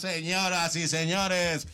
Speaker 2: Señoras y señores.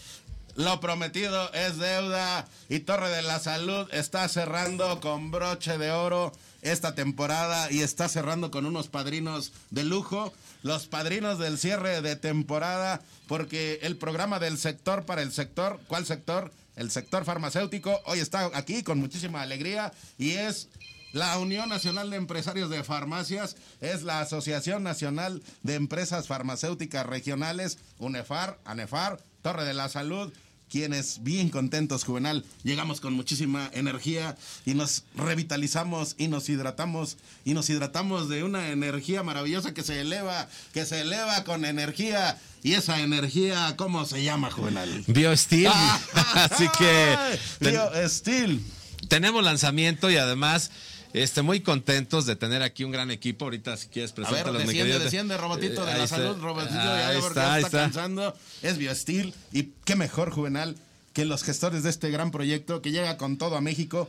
Speaker 2: Lo prometido es deuda y Torre de la Salud está cerrando con broche de oro esta temporada y está cerrando con unos padrinos de lujo, los padrinos del cierre de temporada, porque el programa del sector para el sector, ¿cuál sector? El sector farmacéutico, hoy está aquí con muchísima alegría y es la Unión Nacional de Empresarios de Farmacias es la Asociación Nacional de Empresas Farmacéuticas Regionales, UNEFAR, ANEFAR, Torre de la Salud, quienes bien contentos, Juvenal, llegamos con muchísima energía y nos revitalizamos y nos hidratamos y nos hidratamos de una energía maravillosa que se eleva, que se eleva con energía. Y esa energía, ¿cómo se llama, Juvenal?
Speaker 3: BioSteel. Así que. ten-
Speaker 2: BioSteel.
Speaker 3: Tenemos lanzamiento y además. Este, muy contentos de tener aquí un gran equipo. Ahorita, si quieres,
Speaker 2: A ver,
Speaker 3: preséntalos,
Speaker 2: desciende, desciende, Robotito
Speaker 3: Eh,
Speaker 2: de
Speaker 3: ahí
Speaker 2: la
Speaker 3: está.
Speaker 2: salud, Robotito, ya
Speaker 3: está,
Speaker 2: está,
Speaker 3: está.
Speaker 2: cansando. Es BioSteel y qué mejor, Juvenal, que los gestores de este gran proyecto que llega con todo a México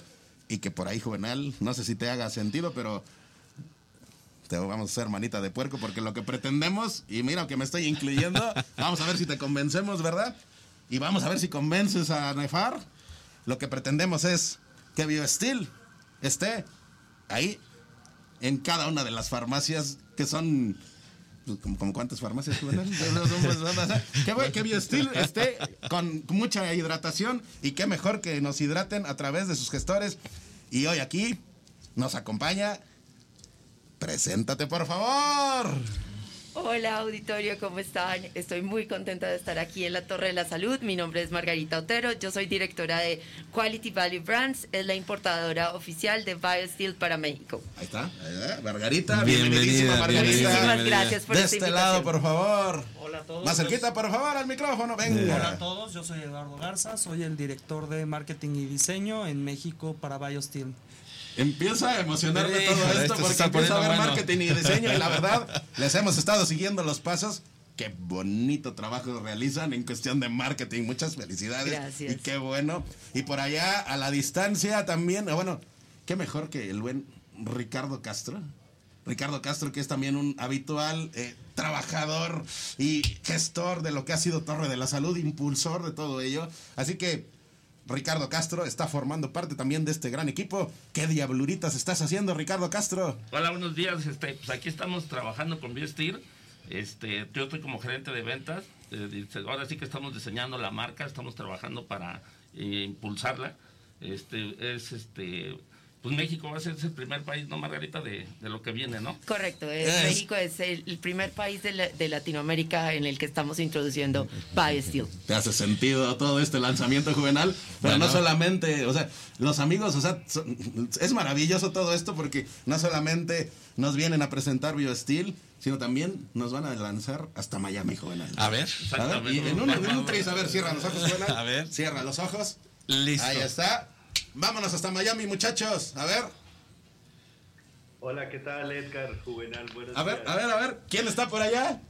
Speaker 2: y que por ahí, Juvenal, no sé si te haga sentido, pero te vamos a hacer manita de puerco porque lo que pretendemos, y mira que me estoy incluyendo, vamos a ver si te convencemos, ¿verdad? Y vamos a ver si convences a Nefar. Lo que pretendemos es que BioSteel esté ahí en cada una de las farmacias que son pues, como, como cuántas farmacias Juvenal? que, bueno, que BioSteel esté con mucha hidratación y qué mejor que nos hidraten a través de sus gestores. Y hoy aquí nos acompaña. Preséntate por favor
Speaker 18: Hola auditorio, ¿cómo están? Estoy muy contenta de estar aquí en la Torre de la Salud. Mi nombre es Margarita Otero, yo soy directora de Quality Value Brands, es la importadora oficial de BioSteel para México.
Speaker 2: ahí está ¿eh? Margarita
Speaker 3: Bienvenida,
Speaker 2: bienvenidísima Margarita
Speaker 18: Muchísimas gracias por
Speaker 2: de
Speaker 18: esta
Speaker 2: este lado por favor
Speaker 19: Hola a todos.
Speaker 2: más cerquita por favor al micrófono venga
Speaker 19: Hola a todos, yo soy Eduardo Garza, soy el director de marketing y diseño en México para BioSteel.
Speaker 2: Empieza a emocionarme
Speaker 19: Sí,
Speaker 2: todo esto porque empieza a ver
Speaker 19: bueno.
Speaker 2: marketing y diseño y la verdad les hemos estado siguiendo los pasos. Qué bonito trabajo realizan en cuestión de marketing. Muchas felicidades.
Speaker 18: Gracias.
Speaker 2: Y qué bueno. Y por allá a la distancia también, bueno, qué mejor que el buen Ricardo Castro. Ricardo Castro, que es también un habitual eh, trabajador y gestor de lo que ha sido Torre de la Salud, impulsor de todo ello. Así que Ricardo Castro está formando parte también de este gran equipo. ¿Qué diabluritas estás haciendo, Ricardo Castro?
Speaker 20: Hola, buenos días. Este, pues aquí estamos trabajando con BioSteel. Este, yo estoy como gerente de ventas. Eh, ahora sí que estamos diseñando la marca, estamos trabajando para eh, impulsarla. Este, es este, pues México va a ser el primer país, ¿no, Margarita? De, de lo que viene, ¿no?
Speaker 18: Correcto, es-
Speaker 20: Es-
Speaker 18: México es el, el primer país de, la- de Latinoamérica en el que estamos introduciendo BioSteel.
Speaker 2: ¿Te hace sentido todo este lanzamiento juvenal? Pero
Speaker 18: Bueno.
Speaker 2: no solamente, o sea, los amigos, o sea, son- es maravilloso todo esto porque no solamente nos vienen a presentar BioSteel, sino también nos van a lanzar hasta Miami, juvenal.
Speaker 3: A ver.
Speaker 2: A ver, y en un, en un tris, a ver, cierra los ojos, juvenal.
Speaker 3: A ver.
Speaker 2: Cierra los ojos.
Speaker 3: Listo.
Speaker 2: Ahí está. Vámonos hasta Miami, muchachos. A ver,
Speaker 21: Hola, ¿qué tal Edgar Juvenal? Buenos
Speaker 2: a ver, a ver, a ver. ¿Quién está por allá?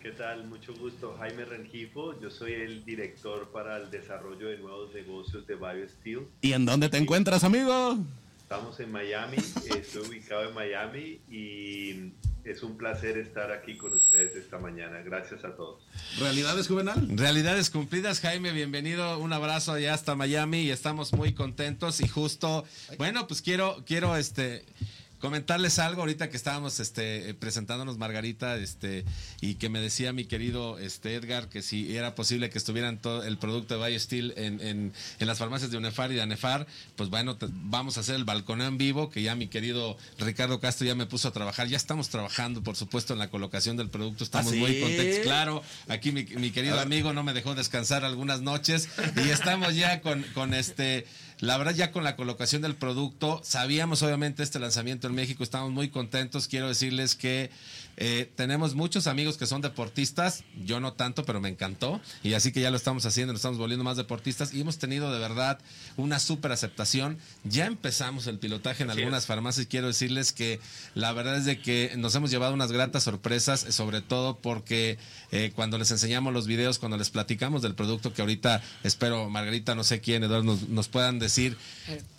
Speaker 21: ¿Qué tal? Mucho gusto. Jaime Rengifo, yo soy el director para el desarrollo de nuevos negocios de BioSteel.
Speaker 2: ¿Y en dónde te encuentras, amigo?
Speaker 21: Estamos en Miami, estoy ubicado en Miami y es un placer estar aquí con ustedes esta mañana. Gracias a todos.
Speaker 2: ¿Realidades, Juvenal?
Speaker 3: Realidades cumplidas, Jaime, bienvenido, un abrazo allá hasta Miami y estamos muy contentos y justo, bueno, pues quiero, quiero este comentarles algo ahorita que estábamos este eh, presentándonos Margarita este y que me decía mi querido este Edgar que si era posible que estuvieran todo el producto de BioSteel en, en, en las farmacias de UNEFAR y de ANEFAR pues bueno te- vamos a hacer el balconeo en vivo que ya mi querido Ricardo Castro ya me puso a trabajar. Ya estamos trabajando por supuesto en la colocación del producto. Estamos
Speaker 2: ¿Ah, sí?
Speaker 3: muy contentos claro. Aquí mi, mi querido amigo no me dejó descansar algunas noches y estamos ya con, con este la verdad ya con la colocación del producto, sabíamos obviamente este lanzamiento en México, estamos muy contentos, quiero decirles que eh, tenemos muchos amigos que son deportistas, yo no tanto, pero me encantó, y así que ya lo estamos haciendo, nos estamos volviendo más deportistas y hemos tenido de verdad una súper aceptación, ya empezamos el pilotaje en
Speaker 20: Así
Speaker 3: algunas
Speaker 20: es.
Speaker 3: farmacias, quiero decirles que la verdad es de que nos hemos llevado unas gratas sorpresas, sobre todo porque eh, cuando les enseñamos los videos, cuando les platicamos del producto que ahorita espero Margarita, no sé quién, Eduardo, nos, nos puedan decir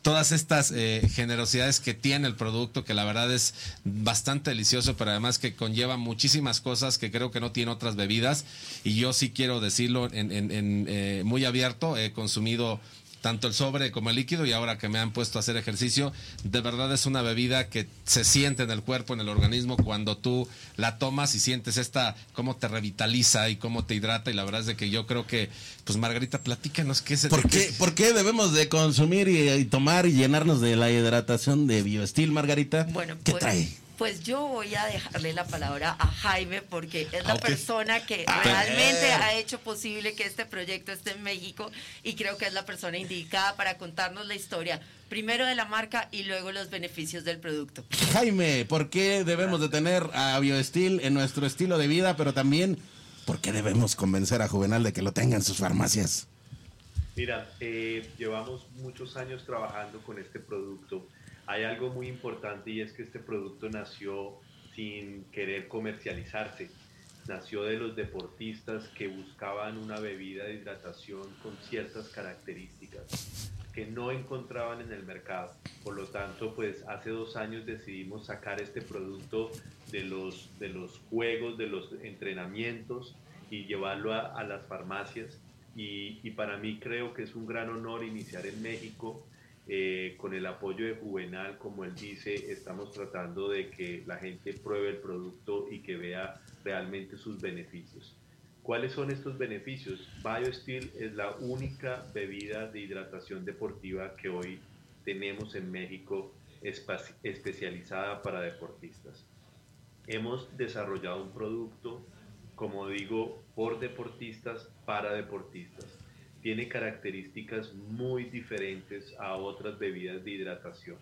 Speaker 3: todas estas eh, generosidades que tiene el producto, que la verdad es bastante delicioso, pero además que conlleva muchísimas cosas que creo que no tiene otras bebidas. Y yo sí quiero decirlo en, en- en, eh, muy abierto, he consumido tanto el sobre como el líquido y ahora que me han puesto a hacer ejercicio, de verdad es una bebida que se siente en el cuerpo, en el organismo cuando tú la tomas y sientes esta, cómo te revitaliza y cómo te hidrata y la verdad es de que yo creo que, pues Margarita, platícanos qué es el...
Speaker 22: ¿Por qué, por qué debemos de consumir y, y tomar y llenarnos de la hidratación de Biostil, Margarita?
Speaker 18: Bueno,
Speaker 22: ¿Qué
Speaker 18: pues,
Speaker 22: trae?
Speaker 18: Pues yo voy a dejarle la palabra a Jaime porque es la
Speaker 22: Ah,
Speaker 18: persona que
Speaker 22: Ah,
Speaker 18: realmente
Speaker 22: eh.
Speaker 18: ha hecho posible que este proyecto esté en México y creo que es la persona indicada para contarnos la historia, primero de la marca y luego los beneficios del producto.
Speaker 22: Jaime, ¿por qué debemos de tener a Biostil en nuestro estilo de vida, pero también por qué debemos convencer a Juvenal de que lo tenga en sus farmacias?
Speaker 21: Mira, eh, llevamos muchos años trabajando con este producto. Hay algo muy importante y es que este producto nació sin querer comercializarse. Nació de los deportistas que buscaban una bebida de hidratación con ciertas características que no encontraban en el mercado. Por lo tanto, pues hace dos años decidimos sacar este producto de los, de los juegos, de los entrenamientos y llevarlo a, las farmacias. Y para mí creo que es un gran honor iniciar en México eh, con el apoyo de Juvenal, como él dice, estamos tratando de que la gente pruebe el producto y que vea realmente sus beneficios. ¿Cuáles son estos beneficios? BioSteel es la única bebida de hidratación deportiva que hoy tenemos en México especializada para deportistas. Hemos desarrollado un producto, como digo, por deportistas, para deportistas. Tiene características muy diferentes a otras bebidas de hidratación.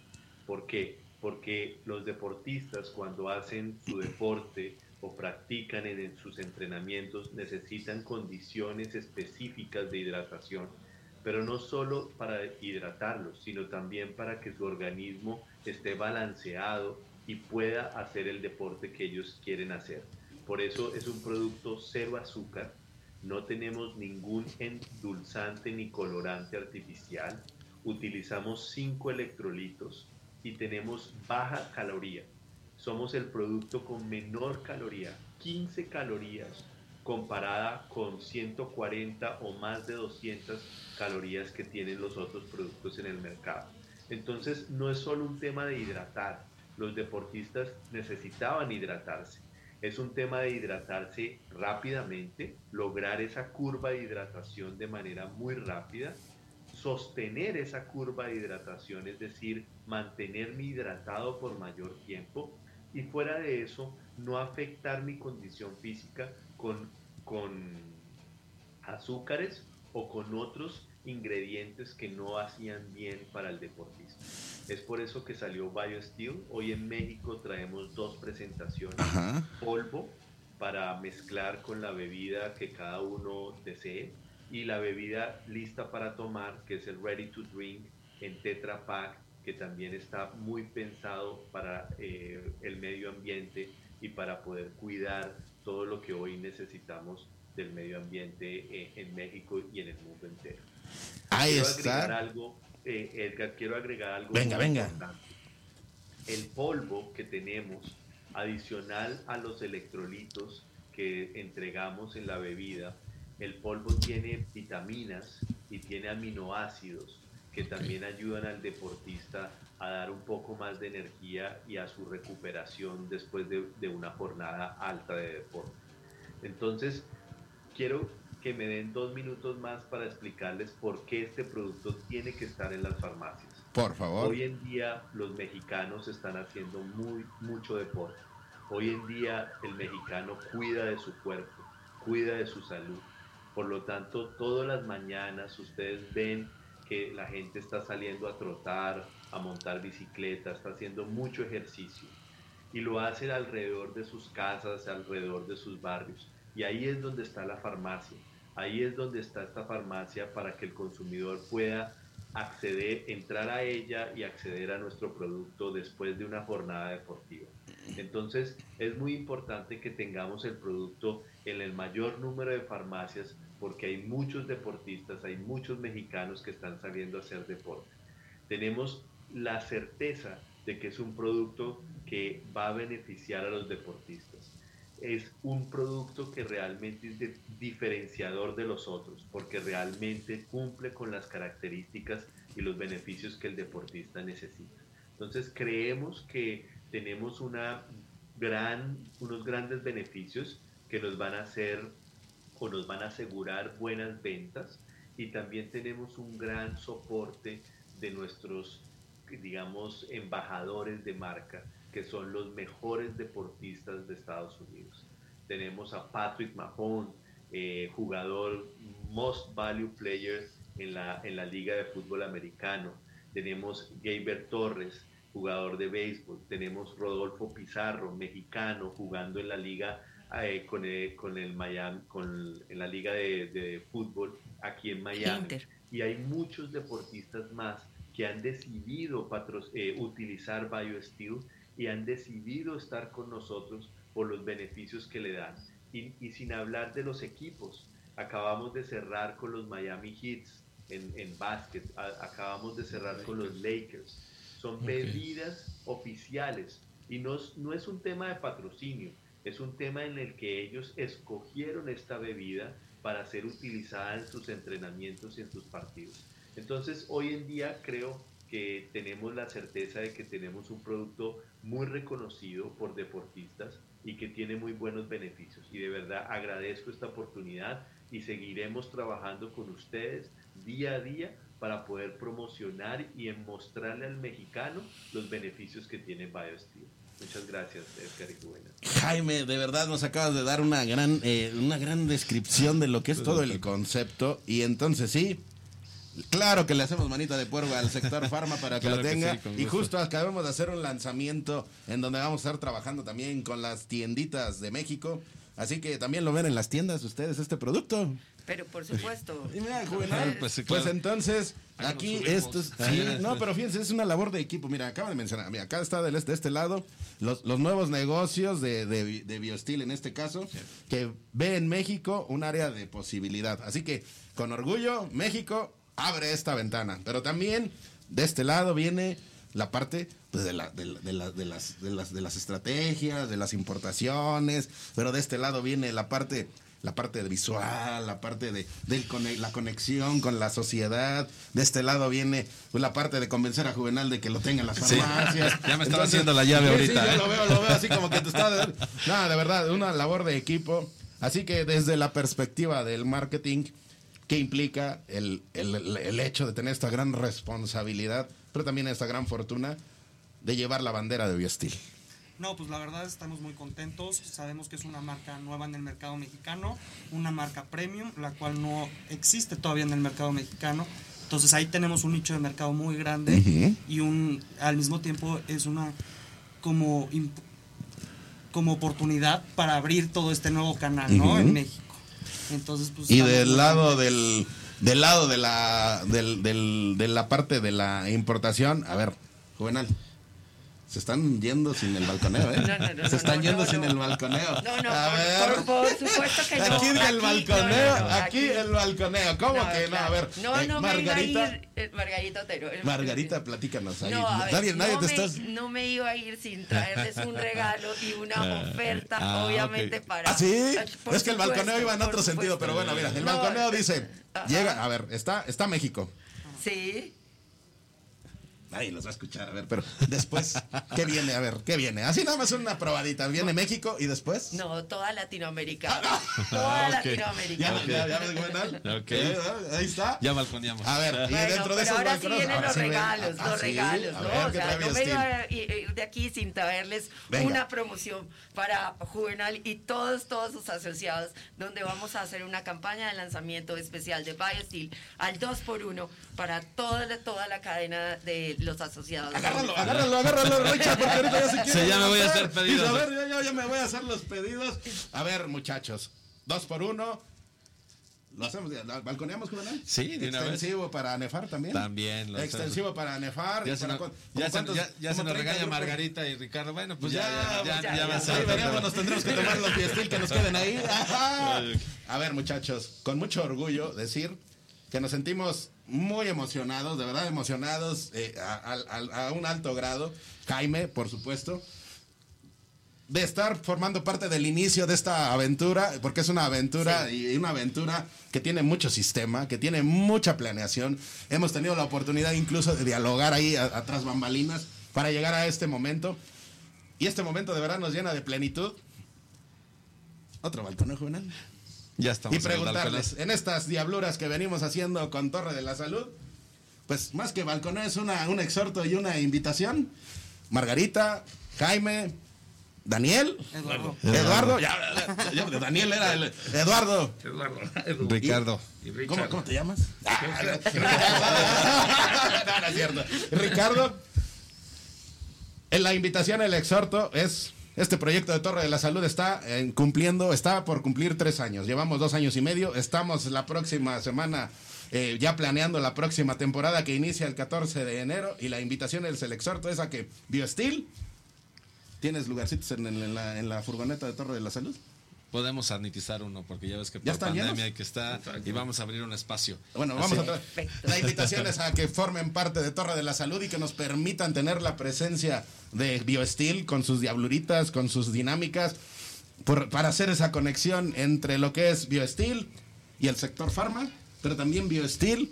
Speaker 21: ¿Por qué? Porque los deportistas cuando hacen su deporte o practican en, sus entrenamientos necesitan condiciones específicas de hidratación, pero no solo para hidratarlos, sino también para que su organismo esté balanceado y pueda hacer el deporte que ellos quieren hacer. Por eso es un producto cero azúcar, no tenemos ningún endulzante ni colorante artificial, utilizamos 5 electrolitos y tenemos baja caloría. Somos el producto con menor caloría, 15 calorías comparada con 140 o más de 200 calorías que tienen los otros productos en el mercado. Entonces no es solo un tema de hidratar, los deportistas necesitaban hidratarse. Es un tema de hidratarse rápidamente, lograr esa curva de hidratación de manera muy rápida, sostener esa curva de hidratación, es decir, mantenerme hidratado por mayor tiempo y fuera de eso, no afectar mi condición física con, con azúcares o con otros ingredientes que no hacían bien para el deportista. Es por eso que salió BioSteel. Hoy en México traemos dos presentaciones.
Speaker 22: Ajá.
Speaker 21: Polvo para mezclar con la bebida que cada uno desee y la bebida lista para tomar, que es el Ready to Drink en Tetra Pak, que también está muy pensado para eh, el medio ambiente y para poder cuidar todo lo que hoy necesitamos del medio ambiente eh, en México y en el mundo entero.
Speaker 22: Ahí
Speaker 21: quiero
Speaker 22: está.
Speaker 21: agregar algo, eh, Edgar, quiero agregar algo.
Speaker 22: Venga,
Speaker 21: muy
Speaker 22: venga.
Speaker 21: importante. El polvo que tenemos, adicional a los electrolitos que entregamos en la bebida, el polvo tiene vitaminas y tiene aminoácidos que también ayudan al deportista a dar un poco más de energía y a su recuperación después de, de una jornada alta de deporte. Entonces, quiero que me den dos minutos más para explicarles por qué este producto tiene que estar en las farmacias.
Speaker 2: Por favor.
Speaker 21: Hoy en día los mexicanos están haciendo muy mucho deporte. Hoy en día el mexicano cuida de su cuerpo, cuida de su salud. Por lo tanto, todas las mañanas ustedes ven que la gente está saliendo a trotar, a montar bicicleta, está haciendo mucho ejercicio y lo hacen alrededor de sus casas, alrededor de sus barrios. Y ahí es donde está la farmacia. Ahí es donde está esta farmacia para que el consumidor pueda acceder, entrar a ella y acceder a nuestro producto después de una jornada deportiva. Entonces es muy importante que tengamos el producto en el mayor número de farmacias porque hay muchos deportistas, hay muchos mexicanos que están saliendo a hacer deporte. Tenemos la certeza de que es un producto que va a beneficiar a los deportistas. Es un producto que realmente es diferenciador de los otros, porque realmente cumple con las características y los beneficios que el deportista necesita. Entonces creemos que tenemos una gran, unos grandes beneficios que nos van a hacer o nos van a asegurar buenas ventas y también tenemos un gran soporte de nuestros, digamos, embajadores de marca, que son los mejores deportistas de Estados Unidos. Tenemos a Patrick Mahon, eh, jugador Most Value Player en la, en la Liga de Fútbol Americano. Tenemos Gaber Torres, jugador de béisbol. Tenemos Rodolfo Pizarro, mexicano, jugando en la Liga eh, con, el, con el Miami, con, en la Liga de, de fútbol aquí en Miami.
Speaker 18: Inter.
Speaker 21: Y hay muchos deportistas más que han decidido eh, utilizar BioSteel y han decidido estar con nosotros por los beneficios que le dan. Y, y sin hablar de los equipos, acabamos de cerrar con los Miami Heats en, en básquet, a- acabamos de cerrar con los Lakers. Son
Speaker 23: Ok.
Speaker 21: bebidas oficiales y no es, no es un tema de patrocinio, es un tema en el que ellos escogieron esta bebida para ser utilizada en sus entrenamientos y en sus partidos. Entonces, hoy en día creo que tenemos la certeza de que tenemos un producto muy reconocido por deportistas y que tiene muy buenos beneficios. Y de verdad agradezco esta oportunidad y seguiremos trabajando con ustedes día a día para poder promocionar y mostrarle al mexicano los beneficios que tiene BioSteel. Muchas gracias, Edgar y Juvenal.
Speaker 2: Jaime, de verdad nos acabas de dar una gran, eh, una gran descripción de lo que es todo el concepto. Y entonces sí, claro que le hacemos manita de puerco al sector farma para que
Speaker 3: Claro
Speaker 2: lo
Speaker 3: que
Speaker 2: tenga.
Speaker 3: sí,
Speaker 2: y justo acabamos de hacer un lanzamiento en donde vamos a estar trabajando también con las tienditas de México. Así que también lo ven en las tiendas ustedes este producto.
Speaker 18: Pero por supuesto.
Speaker 2: Juvenal.
Speaker 3: Pues sí,
Speaker 2: Pues
Speaker 3: claro.
Speaker 2: entonces,
Speaker 3: Ahí nos
Speaker 2: aquí
Speaker 3: subimos.
Speaker 2: esto es-
Speaker 3: Ahí
Speaker 2: sí, no, pero fíjense, es una labor de equipo. Mira, acaba de mencionar, mira, acá está del este, de este lado, los, los nuevos negocios de, de, de Biostil en este caso, que ve en México un área de posibilidad. Así que, con orgullo, México abre esta ventana. Pero también, de este lado viene la parte pues, de, la- de la- de la- de las, de, las, de las estrategias, de las importaciones, pero de este lado viene la parte la parte visual, la parte de cone- la conexión con la sociedad. De este lado viene pues, la parte de convencer a Juvenal de que lo tenga en las
Speaker 3: Sí.
Speaker 2: farmacias.
Speaker 3: Ya me estaba haciendo la llave
Speaker 2: sí, sí,
Speaker 3: ahorita,
Speaker 2: yo
Speaker 3: ¿eh?
Speaker 2: lo veo, lo veo así como que te está... Nada, de verdad, una labor de equipo. Así que desde la perspectiva del marketing, ¿qué implica el, el- el- hecho de tener esta gran responsabilidad, pero también esta gran fortuna de llevar la bandera de Biostil?
Speaker 19: No, pues la verdad estamos muy contentos. Sabemos que es una marca nueva en el mercado mexicano, una marca premium, la cual no existe todavía en el mercado mexicano. Entonces ahí tenemos un nicho de mercado muy grande y un al mismo tiempo es una como como oportunidad para abrir todo este nuevo canal, ¿no? En México. Entonces, pues
Speaker 2: Y del lado del, del lado de la del, del- de la parte de la importación, a ver, Juvenal. Se están yendo sin el balconeo, ¿eh?
Speaker 18: No, no, no,
Speaker 2: Se están yendo sin el balconeo.
Speaker 18: No, no, por, por- por supuesto que no.
Speaker 2: Aquí el balconeo, aquí el balconeo. ¿Cómo que no? A ver,
Speaker 18: No,
Speaker 2: eh,
Speaker 18: no me iba a
Speaker 2: Margarita,
Speaker 18: ir, eh, Margarita Otero.
Speaker 2: Margarita, platícanos ahí.
Speaker 18: Ver,
Speaker 2: nadie nadie te
Speaker 18: me,
Speaker 2: estás...
Speaker 18: no me iba a ir sin traerles un regalo y una
Speaker 2: Ah,
Speaker 18: oferta,
Speaker 2: ah,
Speaker 18: obviamente, para...
Speaker 2: ¿Ah, sí? Es que el balconeo iba en otro sentido, pero bueno, mira, el balconeo dice,
Speaker 18: ajá.
Speaker 2: llega, a ver, está, está México.
Speaker 18: Sí.
Speaker 2: Nadie los va a escuchar, a ver, pero después, ¿qué viene? A ver, ¿qué viene? Así nada más una probadita. ¿Viene México y después?
Speaker 18: No, toda Latinoamérica.
Speaker 2: Ah,
Speaker 18: Toda
Speaker 3: ok.
Speaker 18: Latinoamérica.
Speaker 2: Ya, ya, ya ves, Juvenal.
Speaker 3: Ok.
Speaker 2: Eh, ahí está.
Speaker 3: Ya balconeamos.
Speaker 2: A ver, y
Speaker 18: Bueno,
Speaker 2: dentro de esos
Speaker 18: ahora sí vienen
Speaker 2: ahora
Speaker 18: los
Speaker 2: sí
Speaker 18: regalos,
Speaker 2: ah,
Speaker 18: los regalos, ¿no?
Speaker 2: ver,
Speaker 18: o
Speaker 2: ¿qué
Speaker 18: sea, no me iba a ir ir de aquí sin traerles
Speaker 2: Venga.
Speaker 18: una promoción para Juvenal y todos, todos sus asociados, donde vamos a hacer una campaña de lanzamiento especial de BioSteel al 2x1 para toda la, toda la cadena de los asociados.
Speaker 2: Agárralo, agárralo, agárralo, Richard, porque ahorita ya se quiere.
Speaker 3: Sí, ya me voy a hacer pedidos.
Speaker 2: A ver, yo ya me voy a hacer los pedidos. A ver, muchachos, dos por uno. ¿Lo hacemos? ¿Balconeamos, Juvenal?
Speaker 3: Sí, de una vez.
Speaker 2: Extensivo para Nefar también.
Speaker 3: También. lo hacemos.
Speaker 2: Extensivo para Nefar.
Speaker 3: Ya
Speaker 2: ¿Y
Speaker 3: se,
Speaker 2: para cuán-
Speaker 3: ya se-
Speaker 2: cuántos?
Speaker 3: ya- ya se nos
Speaker 2: 30
Speaker 3: regaña
Speaker 2: grupos.
Speaker 3: Margarita y Ricardo. Bueno, pues ya,
Speaker 2: ya,
Speaker 3: ya, ya,
Speaker 2: ya,
Speaker 3: ya va a
Speaker 2: ya,
Speaker 3: ser.
Speaker 2: ahí nos tendremos que tomar los piestil que nos queden ahí. Ajá. A ver, muchachos, con mucho orgullo decir que nos sentimos muy emocionados, de verdad emocionados, eh, a, a- a- un alto grado. Jaime, por supuesto. de estar formando parte del inicio de esta aventura, porque es una aventura y una aventura que tiene mucho sistema, que tiene mucha planeación. Hemos tenido la oportunidad incluso de dialogar ahí atrás bambalinas para llegar a este momento. Y este momento de verdad nos llena de plenitud. Otro balcón, ¿eh, juvenal?
Speaker 3: Ya estamos.
Speaker 2: y preguntarles, en estas diabluras que venimos haciendo con Torre de la Salud, pues más que balcón es una, un exhorto y una invitación. Margarita, Jaime, Daniel,
Speaker 19: Eduardo.
Speaker 2: Eduardo, ya, ya, ya, Daniel era el Eduardo.
Speaker 20: Eduardo.
Speaker 3: Ricardo.
Speaker 20: Y.
Speaker 2: ¿Cómo, cómo te llamas? No, no es cierto. Ricardo, en la invitación, el exhorto es, este proyecto de Torre de la Salud está eh, cumpliendo, está por cumplir tres años. Llevamos dos años y medio. Estamos la próxima semana eh, ya planeando la próxima temporada que inicia el 14 de enero. Y la invitación, el el exhorto es a que BioSteel, ¿tienes lugarcitos en la furgoneta de Torre de la Salud?
Speaker 3: Podemos sanitizar uno, porque ya ves que
Speaker 2: ¿Ya
Speaker 3: por pandemia
Speaker 2: llenos?
Speaker 3: hay que estar y vamos a abrir un espacio.
Speaker 2: Bueno,
Speaker 3: Así-
Speaker 2: vamos a La invitación es a que formen parte de Torre de la Salud y que nos permitan tener la presencia de BioSteel con sus diabluritas, con sus dinámicas, por- para hacer esa conexión entre lo que es BioSteel y el sector farma, pero también BioSteel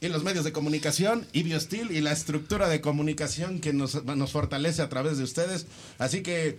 Speaker 2: y los medios de comunicación y BioSteel y la estructura de comunicación que nos, nos fortalece a través de ustedes. Así que,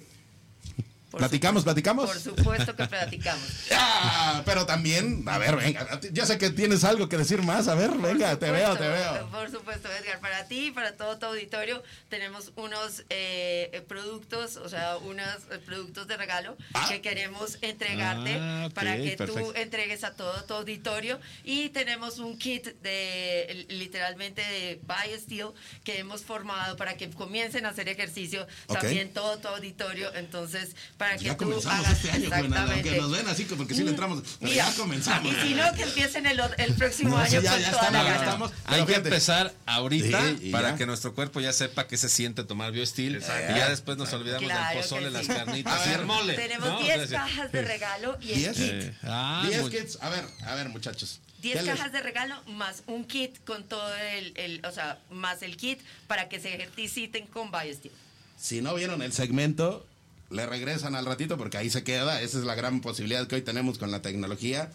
Speaker 2: ¿platicamos, platicamos?
Speaker 18: Por supuesto que platicamos.
Speaker 2: Ah, pero también, a ver, venga, yo sé que tienes algo que decir más, a ver, venga, te veo, te
Speaker 18: supuesto,
Speaker 2: veo.
Speaker 18: Por supuesto, Edgar, para ti y para todo tu auditorio tenemos unos eh, productos, o sea, unos eh, productos de regalo que queremos entregarte
Speaker 3: Ah, ok,
Speaker 18: para que tú
Speaker 3: perfecto.
Speaker 18: entregues a todo tu auditorio y tenemos un kit de literalmente de BioSteel que hemos formado para que comiencen a hacer ejercicio
Speaker 2: Ok.
Speaker 18: también todo tu auditorio, entonces para que
Speaker 2: Ya
Speaker 18: tú
Speaker 2: comenzamos
Speaker 18: hagas
Speaker 2: este año,
Speaker 18: exactamente.
Speaker 2: nos ven así, que porque sí le entramos, pero
Speaker 18: Mira,
Speaker 2: ya comenzamos.
Speaker 18: Y si no, que empiecen el, el próximo
Speaker 2: No,
Speaker 18: año
Speaker 2: sí, ya-
Speaker 18: con
Speaker 2: ya
Speaker 18: toda la
Speaker 2: estamos,
Speaker 18: gana.
Speaker 2: estamos.
Speaker 3: Hay que empezar ahorita
Speaker 2: Sí,
Speaker 3: para
Speaker 2: ya.
Speaker 3: que nuestro cuerpo ya sepa qué se siente tomar BioSteel
Speaker 2: Exacto.
Speaker 3: y ya después nos olvidamos
Speaker 18: Claro
Speaker 3: del
Speaker 18: que
Speaker 3: pozole,
Speaker 18: sí.
Speaker 3: las carnitas y el mole.
Speaker 18: Tenemos
Speaker 3: ¿no?
Speaker 18: 10
Speaker 3: Entonces,
Speaker 18: cajas de regalo y el kit.
Speaker 3: eh, ah,
Speaker 2: 10 kits, a ver, a ver, muchachos.
Speaker 18: 10
Speaker 2: ¿qué les-
Speaker 18: cajas de regalo más un kit con todo el, el- o sea, más el kit para que se ejerciten con BioSteel.
Speaker 2: Si no vieron el segmento, le regresan al ratito porque ahí se queda. Esa es la gran posibilidad que hoy tenemos con la tecnología.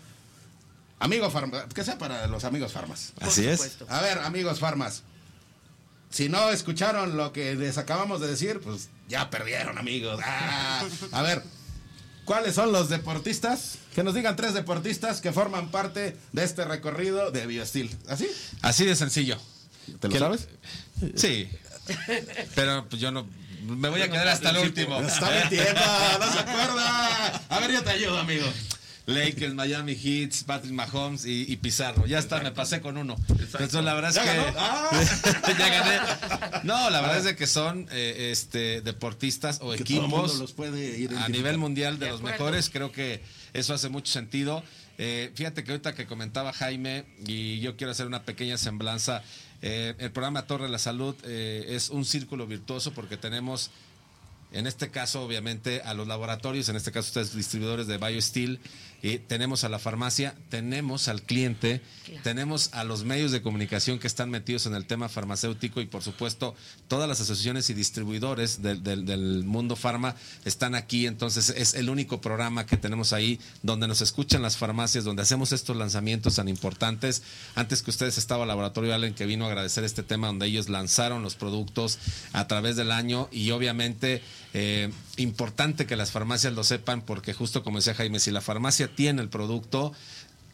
Speaker 2: Amigo Farma, que sea para los amigos Farmas.
Speaker 3: Así es.
Speaker 2: A ver, amigos Farmas. Si no escucharon lo que les acabamos de decir, pues ya perdieron, amigos. Ah, a ver, ¿cuáles son los deportistas? Que nos digan tres deportistas que forman parte de este recorrido de BioSteel. ¿Así?
Speaker 3: Así de sencillo.
Speaker 2: ¿Te lo
Speaker 3: ¿Qué-
Speaker 2: sabes?
Speaker 3: Sí. Pero pues yo no. Me voy a quedar hasta el último.
Speaker 2: Está mintiendo, no se acuerda. A ver, yo te ayudo, amigo.
Speaker 3: Lakers, Miami Heat, Patrick Mahomes y, y Pizarro. Ya está, me pasé con uno. Entonces la verdad es
Speaker 2: ¿Ya
Speaker 3: que
Speaker 2: ganó? Ah.
Speaker 3: ya gané. No, la verdad es de que son eh, este deportistas o
Speaker 2: Que
Speaker 3: equipos
Speaker 2: los puede
Speaker 3: a nivel mundial de,
Speaker 18: De
Speaker 3: los
Speaker 18: acuerdo.
Speaker 3: mejores. Creo que eso hace mucho sentido. Eh, fíjate que ahorita que comentaba Jaime y yo quiero hacer una pequeña semblanza. Eh, el programa Torre de la Salud eh, es un círculo virtuoso porque tenemos en este caso, obviamente, a los laboratorios, en este caso ustedes distribuidores de BioSteel, y tenemos a la farmacia, tenemos al cliente, tenemos a los medios de comunicación que están metidos en el tema farmacéutico y por supuesto todas las asociaciones y distribuidores del, del- del mundo farma están aquí, entonces es el único programa que tenemos ahí donde nos escuchan las farmacias, donde hacemos estos lanzamientos tan importantes. Antes que ustedes estaba Laboratorio Allen que vino a agradecer este tema donde ellos lanzaron los productos a través del año y obviamente eh, importante que las farmacias lo sepan porque justo como decía Jaime, si la farmacia tiene el producto,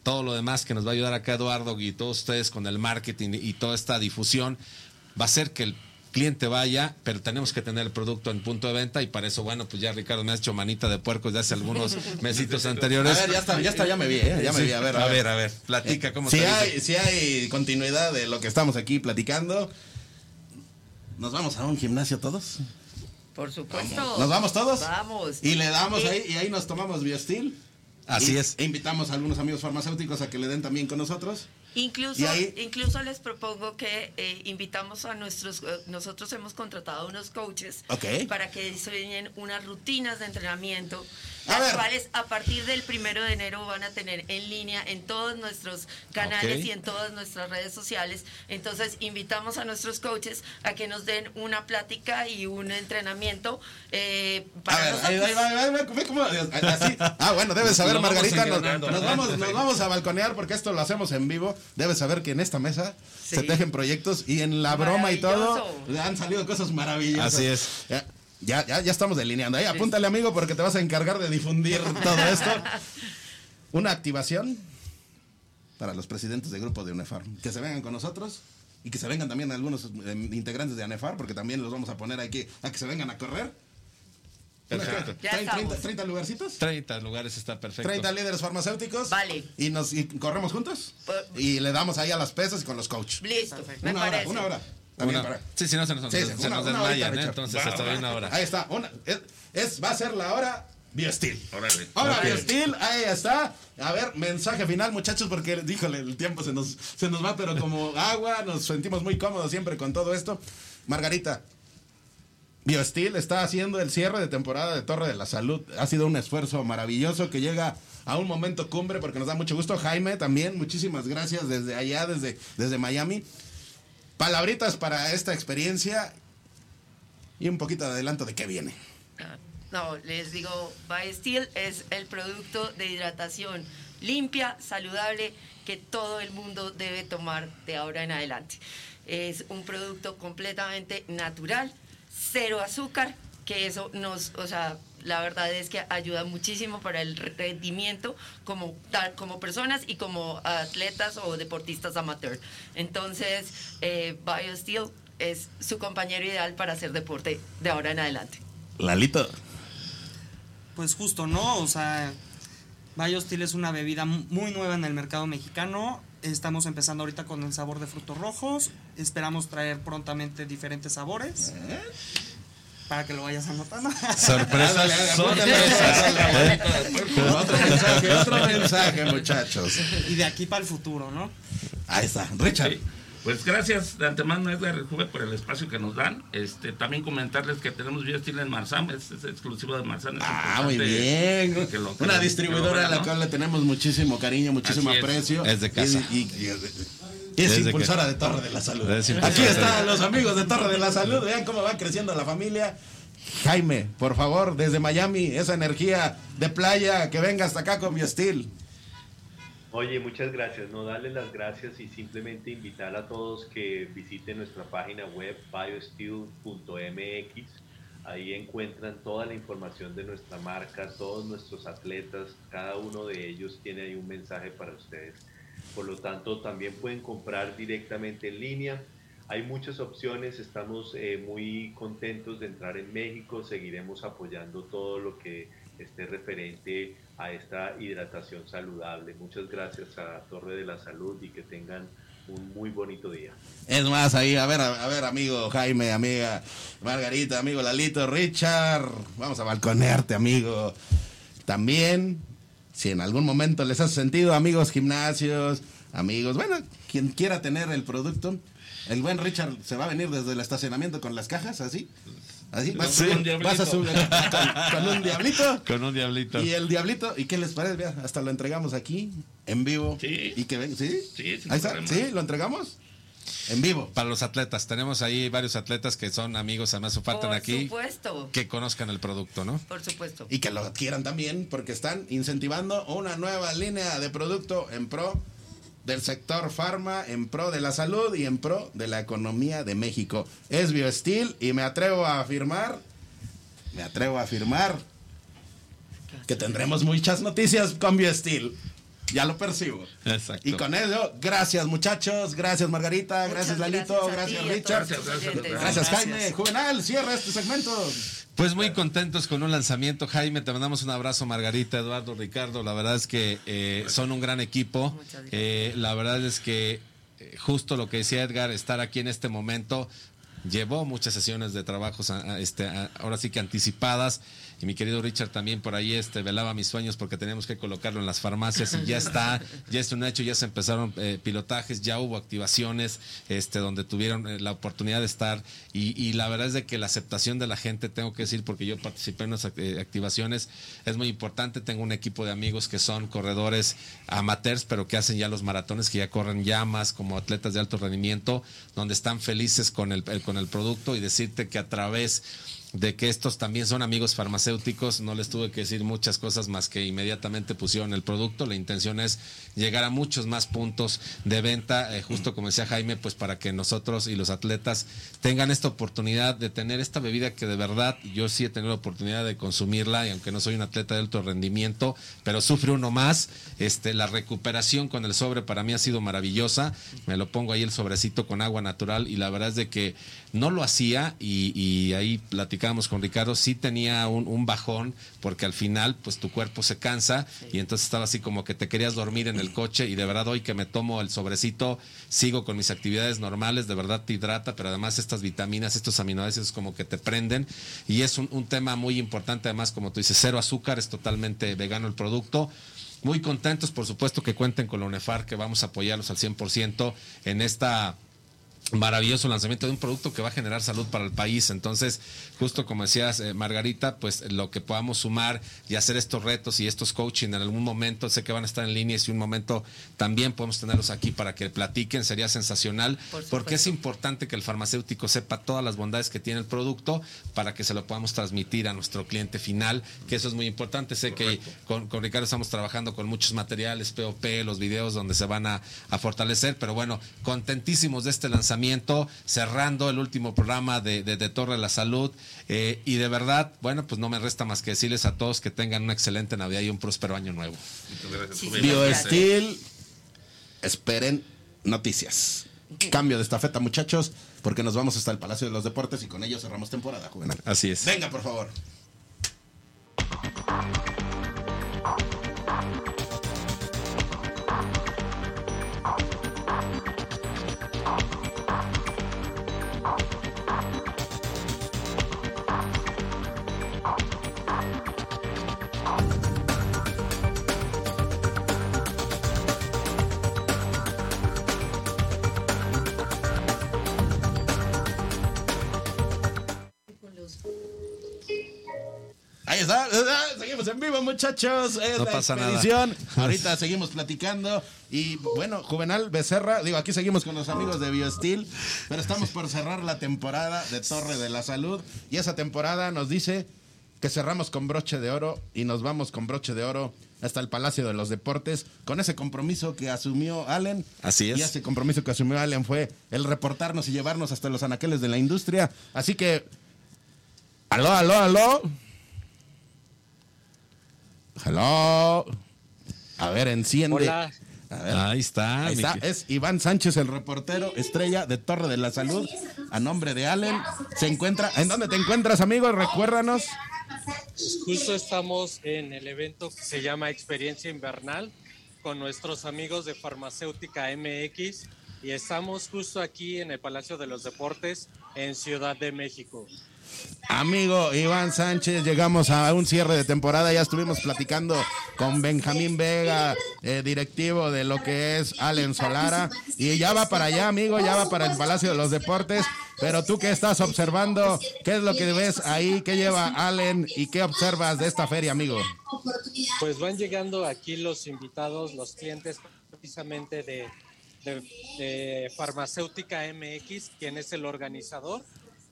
Speaker 3: todo lo demás que nos va a ayudar acá Eduardo y todos ustedes con el marketing y toda esta difusión va a hacer que el cliente vaya, pero tenemos que tener el producto en punto de venta y para eso, bueno, pues ya Ricardo me ha hecho manita de puerco desde hace algunos mesitos anteriores.
Speaker 2: A ver, ya está, ya está, ya me vi, ¿eh? Ya me
Speaker 3: Sí.
Speaker 2: vi, a ver.
Speaker 3: a ver, a ver, platica cómo
Speaker 2: si
Speaker 3: te
Speaker 2: hay,
Speaker 3: dice?
Speaker 2: si hay continuidad de lo que estamos aquí platicando, ¿nos vamos a un gimnasio todos?
Speaker 18: Por supuesto.
Speaker 2: ¿Nos vamos todos?
Speaker 18: Vamos.
Speaker 2: Y le damos ahí, y ahí nos tomamos BioSteel.
Speaker 3: Así
Speaker 2: Y-
Speaker 3: es.
Speaker 2: E invitamos a algunos amigos farmacéuticos a que le den también con nosotros.
Speaker 18: Incluso,
Speaker 2: ahí-
Speaker 18: incluso les propongo que eh, invitamos a nuestros, eh, nosotros hemos contratado unos coaches
Speaker 2: Ok.
Speaker 18: para que diseñen unas rutinas de entrenamiento las
Speaker 2: ver.
Speaker 18: cuales a partir del primero de enero van a tener en línea en todos nuestros canales
Speaker 3: Ok.
Speaker 18: y en todas nuestras redes sociales. Entonces invitamos a nuestros coaches a que nos den una plática y un entrenamiento eh,
Speaker 2: A
Speaker 18: para
Speaker 2: ver,
Speaker 18: nosotros.
Speaker 2: ahí, ahí va, ahí va, ahí va, ve cómo- así. Ah, bueno, debes saber,
Speaker 3: Nos
Speaker 2: Margarita, nos, nos vamos, nos vamos a balconear porque esto lo hacemos en vivo. Debes saber que en esta mesa
Speaker 18: Sí.
Speaker 2: se tejen proyectos y en la broma y todo han salido cosas maravillosas.
Speaker 3: Así es.
Speaker 2: Ya, ya, ya, estamos delineando. Ahí, apúntale, amigo, porque te vas a encargar de difundir todo esto. Una activación para los presidentes de grupo de UNEFAR. Que se vengan con nosotros y que se vengan también algunos eh, integrantes de ANEFAR, porque también los vamos a poner aquí a que se vengan a correr.
Speaker 3: Perfecto.
Speaker 18: Ya
Speaker 2: 30,
Speaker 18: estamos.
Speaker 2: 30 lugarcitos.
Speaker 3: 30 lugares está perfecto.
Speaker 2: 30 líderes farmacéuticos.
Speaker 18: Vale.
Speaker 2: Y nos y corremos juntos.
Speaker 18: Por-
Speaker 2: Y le damos ahí a las pesas y con los coaches.
Speaker 18: Listo, me
Speaker 2: Una hora,
Speaker 18: parece.
Speaker 2: una hora. También
Speaker 3: Una-
Speaker 2: para-
Speaker 3: sí, si no se nos,
Speaker 2: Sí,
Speaker 3: se
Speaker 2: una-
Speaker 3: nos
Speaker 2: una horita,
Speaker 3: desmayan, ¿eh? Entonces
Speaker 20: Va,
Speaker 3: hasta
Speaker 20: va.
Speaker 3: una hora.
Speaker 2: Ahí está. Una, es, es- va a ser la hora BioSteel.
Speaker 20: Órale.
Speaker 2: Ahora,
Speaker 3: Ok.
Speaker 2: BioSteel, ahí está. A ver, mensaje final, muchachos, porque, díjole, el tiempo se nos, se nos va, pero como agua, nos sentimos muy cómodos siempre con todo esto. Margarita, BioSteel está haciendo el cierre de temporada de Torre de la Salud. Ha sido un esfuerzo maravilloso que llega a un momento cumbre porque nos da mucho gusto. Jaime, también, muchísimas gracias desde allá, desde, desde Miami. Palabritas para esta experiencia y un poquito de adelanto de qué viene.
Speaker 18: No, les digo, BioSteel es el producto de hidratación limpia, saludable, que todo el mundo debe tomar de ahora en adelante. Es un producto completamente natural, cero azúcar, que eso nos, o sea, la verdad es que ayuda muchísimo para el rendimiento como, tal- como personas y como atletas o deportistas amateur. Entonces, eh, BioSteel es su compañero ideal para hacer deporte de ahora en adelante.
Speaker 2: Lalito.
Speaker 19: Pues justo, ¿no? O sea, BioSteel es una bebida mu- muy nueva en el mercado mexicano. Estamos empezando ahorita con el sabor de frutos rojos. Esperamos traer prontamente diferentes sabores. Para que lo vayas anotando.
Speaker 3: Sorpresas.
Speaker 2: apúntale,
Speaker 3: ¿eh?
Speaker 2: Otro mensaje, otro mensaje, muchachos.
Speaker 19: Y de aquí para el futuro, ¿no?
Speaker 2: Ahí está, Richard.
Speaker 20: Sí. Pues gracias de antemano Edgar y Juve por el espacio que nos dan. Este, también comentarles que tenemos BioSteel en Marzam, es, es exclusivo de Marzam. es
Speaker 2: Ah, muy bien.
Speaker 20: que lo- que
Speaker 2: Una distribuidora a la cual le tenemos muchísimo cariño, muchísimo
Speaker 20: Así es.
Speaker 2: aprecio.
Speaker 3: Es de casa.
Speaker 2: Y, y- y- y es
Speaker 3: Desde
Speaker 2: impulsora
Speaker 3: que-
Speaker 2: de Torre de la Salud.
Speaker 3: Es
Speaker 2: Aquí están los amigos de Torre de la Salud. Vean cómo va creciendo la familia. Jaime, por favor, desde Miami, esa energía de playa, que venga hasta acá con BioSteel.
Speaker 21: Oye, muchas gracias. No darles las gracias y simplemente invitar a todos que visiten nuestra página web biosteel.mx. Ahí encuentran toda la información de nuestra marca, todos nuestros atletas, cada uno de ellos tiene ahí un mensaje para ustedes. Por lo tanto, también pueden comprar directamente en línea. Hay muchas opciones, estamos eh, muy contentos de entrar en México, seguiremos apoyando todo lo que esté referente a esta hidratación saludable. Muchas gracias a Torre de la Salud y que tengan un muy bonito día.
Speaker 2: Es más, ahí, a ver, a, a ver, amigo Jaime, amiga Margarita, amigo Lalito, Richard. Vamos a balconearte, amigo. También, si en algún momento les hace sentido, amigos gimnasios, amigos, bueno, quien quiera tener el producto, el buen Richard se va a venir desde el estacionamiento con las cajas, así. Así, vas,
Speaker 3: Sí.
Speaker 2: a subir-
Speaker 3: Un diablito.
Speaker 2: vas a subir con, con un diablito.
Speaker 3: Con un diablito.
Speaker 2: Y el diablito, ¿y qué les parece? Vea, hasta lo entregamos aquí, en vivo.
Speaker 20: Sí.
Speaker 2: Y que ven, ¿sí?
Speaker 20: Sí,
Speaker 2: Ahí está. ¿sí? ¿Lo entregamos? En vivo.
Speaker 3: Para los atletas, tenemos ahí varios atletas que son amigos, además faltan
Speaker 18: Por
Speaker 3: aquí,
Speaker 18: supuesto,
Speaker 3: que conozcan el producto, ¿no?
Speaker 18: por supuesto.
Speaker 2: Y que lo adquieran también, porque están incentivando una nueva línea de producto en pro del sector farma, en pro de la salud y en pro de la economía de México. Es BioSteel y me atrevo a afirmar, me atrevo a afirmar que tendremos muchas noticias con BioSteel. Ya lo percibo.
Speaker 3: Exacto.
Speaker 2: Y con ello, gracias muchachos, gracias Margarita, gracias Lalito,
Speaker 18: gracias
Speaker 2: gracias,
Speaker 18: a
Speaker 2: Richard,
Speaker 18: oyentes.
Speaker 2: gracias, Jaime,
Speaker 19: Gracias.
Speaker 2: Juvenal, cierra este segmento.
Speaker 3: Pues muy contentos con un lanzamiento, Jaime. Te mandamos un abrazo, Margarita, Eduardo, Ricardo. La verdad es que eh, son un gran equipo.
Speaker 18: Muchas gracias.
Speaker 3: Eh, la verdad es que eh, justo lo que decía Edgar, estar aquí en este momento llevó muchas sesiones de trabajos, este, ahora sí que anticipadas. Y mi querido Richard también por ahí este, velaba mis sueños porque teníamos que colocarlo en las farmacias y ya está, ya es un hecho, ya se empezaron eh, pilotajes, ya hubo activaciones este, donde tuvieron eh, la oportunidad de estar y, y la verdad es de que la aceptación de la gente, tengo que decir, porque yo participé en act- eh, activaciones, es muy importante, tengo un equipo de amigos que son corredores amateurs, pero que hacen ya los maratones, que ya corren llamas como atletas de alto rendimiento, donde están felices con el- con el producto y decirte que a través de que estos también son amigos farmacéuticos, no les tuve que decir muchas cosas más que inmediatamente pusieron el producto. La intención es llegar a muchos más puntos de venta, eh, justo como decía Jaime, pues para que nosotros y los atletas tengan esta oportunidad de tener esta bebida que de verdad yo sí he tenido la oportunidad de consumirla y aunque no soy un atleta de alto rendimiento, pero sufre uno más. Este, la recuperación con el sobre para mí ha sido maravillosa. Me lo pongo ahí el sobrecito con agua natural y la verdad es de que no lo hacía y, y ahí platicábamos con Ricardo, sí tenía un, un bajón porque al final pues tu cuerpo se cansa y entonces estaba así como que te querías dormir en el coche y de verdad hoy que me tomo el sobrecito sigo con mis actividades normales, de verdad te hidrata, pero además estas vitaminas, estos aminoácidos como que te prenden y es un, un tema muy importante además como tú dices, cero azúcar, es totalmente vegano el producto. Muy contentos, por supuesto, que cuenten con la UNEFAR, que vamos a apoyarlos al 100% en esta maravilloso lanzamiento de un producto que va a generar salud para el país. Entonces, justo como decías, eh, Margarita, pues lo que podamos sumar y hacer estos retos y estos coaching en algún momento, sé que van a estar en línea y si un momento también podemos tenerlos aquí para que platiquen, sería sensacional, porque es importante que el farmacéutico sepa todas las bondades que tiene el producto para que se lo podamos transmitir a nuestro cliente final, que eso es muy importante. Sé que con, con Ricardo estamos trabajando con muchos materiales, POP, los videos donde se van a, a fortalecer, pero bueno, contentísimos de este lanzamiento, cerrando el último programa de, de, de Torre de la Salud. eh, y de verdad, bueno, pues no me resta más que decirles a todos que tengan una excelente Navidad y un próspero año nuevo.
Speaker 2: BioSteel, esperen noticias. Cambio de estafeta, muchachos, porque nos vamos hasta el Palacio de los Deportes y con ello cerramos temporada, Juvenal.
Speaker 3: Así es.
Speaker 2: Venga, por favor. Vivo, muchachos. Es
Speaker 3: No
Speaker 2: la
Speaker 3: pasa nada.
Speaker 2: expedición. Ahorita seguimos platicando. Y bueno, Juvenal Becerra, digo, aquí seguimos con los amigos de BioSteel, pero estamos por cerrar la temporada de Torre de la Salud. Y esa temporada nos dice que cerramos con broche de oro y nos vamos con broche de oro hasta el Palacio de los Deportes, con ese compromiso que asumió Allen.
Speaker 3: Así es.
Speaker 2: Y ese compromiso que asumió Allen fue el reportarnos y llevarnos hasta los anaqueles de la industria. Así que, aló, aló, aló. Hello. A ver, enciende.
Speaker 3: Hola.
Speaker 2: A ver.
Speaker 3: Ahí está,
Speaker 2: Ahí está.
Speaker 3: que-
Speaker 2: Es Iván Sánchez, el reportero estrella de Torre de la Salud. A nombre de Allen. Se encuentra. ¿En dónde te encuentras, amigo? Recuérdanos.
Speaker 23: Justo estamos en el evento que se llama Experiencia Invernal con nuestros amigos de Farmacéutica MX y estamos justo aquí en el Palacio de los Deportes en Ciudad de México.
Speaker 2: Amigo Iván Sánchez, llegamos a un cierre de temporada. Ya estuvimos platicando con Benjamín Vega, eh, directivo de lo que es Allen Solara. Y ya va para allá, amigo, ya va para el Palacio de los Deportes. Pero tú qué estás observando, qué es lo que ves ahí, qué lleva Allen y qué observas de esta feria, amigo.
Speaker 23: Pues van llegando aquí los invitados, los clientes precisamente de, de- de Farmacéutica MX, quien es el organizador.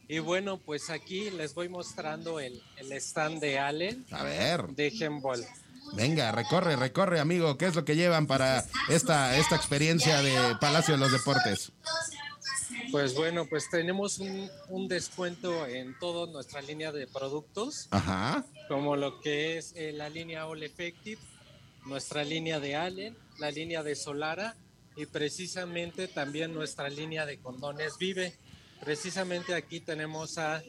Speaker 23: Y bueno, pues aquí les voy mostrando el, el stand de Allen.
Speaker 2: A ver.
Speaker 23: De Hembol.
Speaker 2: Venga, recorre, recorre, amigo. ¿Qué es lo que llevan para esta, esta experiencia de Palacio de los Deportes?
Speaker 23: Pues bueno, pues tenemos un, un descuento en toda nuestra línea de productos,
Speaker 2: Ajá.
Speaker 23: como lo que es eh, la línea All Effective, nuestra línea de Allen, la línea de Solara y precisamente también nuestra línea de condones Vive. Precisamente aquí tenemos a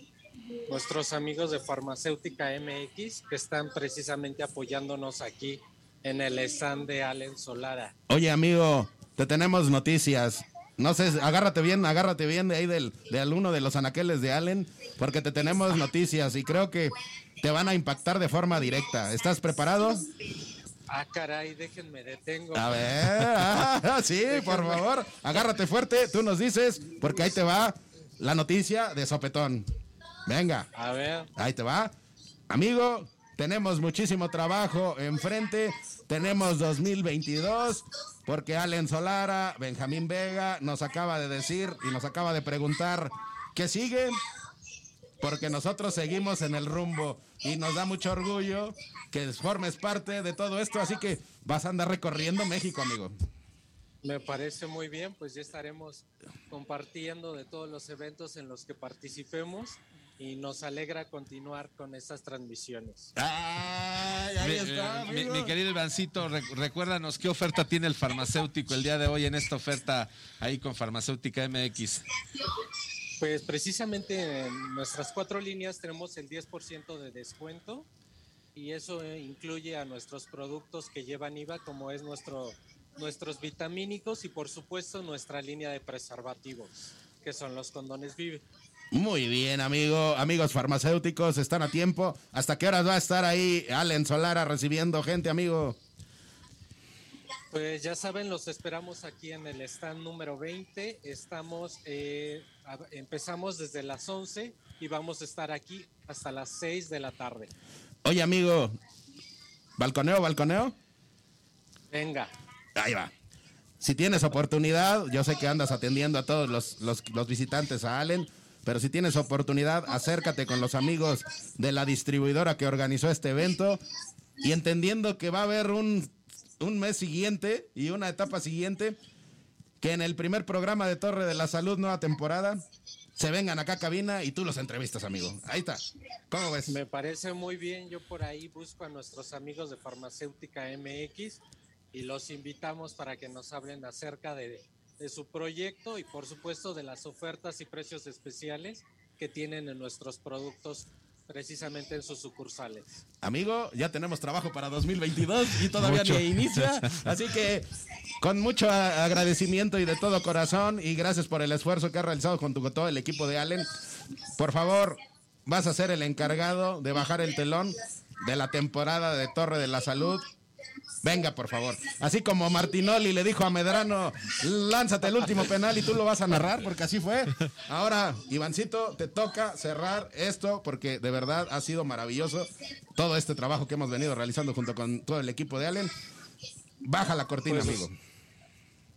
Speaker 23: nuestros amigos de Farmacéutica MX que están precisamente apoyándonos aquí en el stand de Allen Solara.
Speaker 2: Oye, amigo, te tenemos noticias. No sé, agárrate bien, agárrate bien de ahí del, de uno de los anaqueles de Allen, porque te tenemos noticias y creo que te van a impactar de forma directa. ¿Estás preparado?
Speaker 23: Ah, caray, déjenme detengo.
Speaker 2: A ver, ah, sí, por favor, agárrate fuerte, tú nos dices, porque ahí te va la noticia de sopetón. Venga.
Speaker 23: A ver.
Speaker 2: Ahí te va. Amigo, tenemos muchísimo trabajo enfrente. Tenemos 2022 porque Allen Solara, Benjamín Vega nos acaba de decir y nos acaba de preguntar qué sigue. Porque nosotros seguimos en el rumbo y nos da mucho orgullo que formes parte de todo esto. Así que vas a andar recorriendo México, amigo.
Speaker 23: Me parece muy bien, pues ya estaremos compartiendo de todos los eventos en los que participemos y nos alegra continuar con estas transmisiones.
Speaker 2: ahí está,
Speaker 3: Mi,
Speaker 2: amigo.
Speaker 3: mi querido Ivancito, rec- recuérdanos qué oferta tiene el farmacéutico el día de hoy en esta oferta ahí con Farmacéutica MX.
Speaker 23: Pues precisamente en nuestras cuatro líneas tenemos el 10% de descuento y eso eh, incluye a nuestros productos que llevan IVA como es nuestro nuestros vitamínicos y por supuesto nuestra línea de preservativos que son los condones Vive.
Speaker 2: Muy bien, amigo. Amigos farmacéuticos, están a tiempo. ¿Hasta qué horas va a estar ahí Allen Solara recibiendo gente, amigo?
Speaker 23: Pues ya saben, los esperamos aquí en el stand número 20. Estamos, eh, empezamos desde las 11 y vamos a estar aquí hasta las 6 de la tarde.
Speaker 2: Oye, amigo. ¿Balconeo, balconeo?
Speaker 23: Venga.
Speaker 2: Ahí va. Si tienes oportunidad, yo sé que andas atendiendo a todos los, los- los visitantes a Allen, pero si tienes oportunidad, acércate con los amigos de la distribuidora que organizó este evento y entendiendo que va a haber un, un mes siguiente y una etapa siguiente, que en el primer programa de Torre de la Salud, nueva temporada, se vengan acá a cabina y tú los entrevistas, amigo. Ahí está. ¿Cómo ves?
Speaker 23: Me parece muy bien. Yo por ahí busco a nuestros amigos de Farmacéutica MX y los invitamos para que nos hablen acerca de, de su proyecto y por supuesto de las ofertas y precios especiales que tienen en nuestros productos precisamente en sus sucursales.
Speaker 2: Amigo, ya tenemos trabajo para 2022 y todavía
Speaker 23: Mucho.
Speaker 2: ni inicia. Así que con mucho agradecimiento y de todo corazón y gracias por el esfuerzo que has realizado junto con todo el equipo de Allen. Por favor, vas a ser el encargado de bajar el telón de la temporada de Torre de la Salud. Venga, por favor. Así como Martinoli le dijo a Medrano, lánzate el último penal y tú lo vas a narrar, porque así fue. Ahora, Ivancito, te toca cerrar esto, porque de verdad ha sido maravilloso todo este trabajo que hemos venido realizando junto con todo el equipo de Allen. Baja la cortina,
Speaker 23: Pues,
Speaker 2: amigo.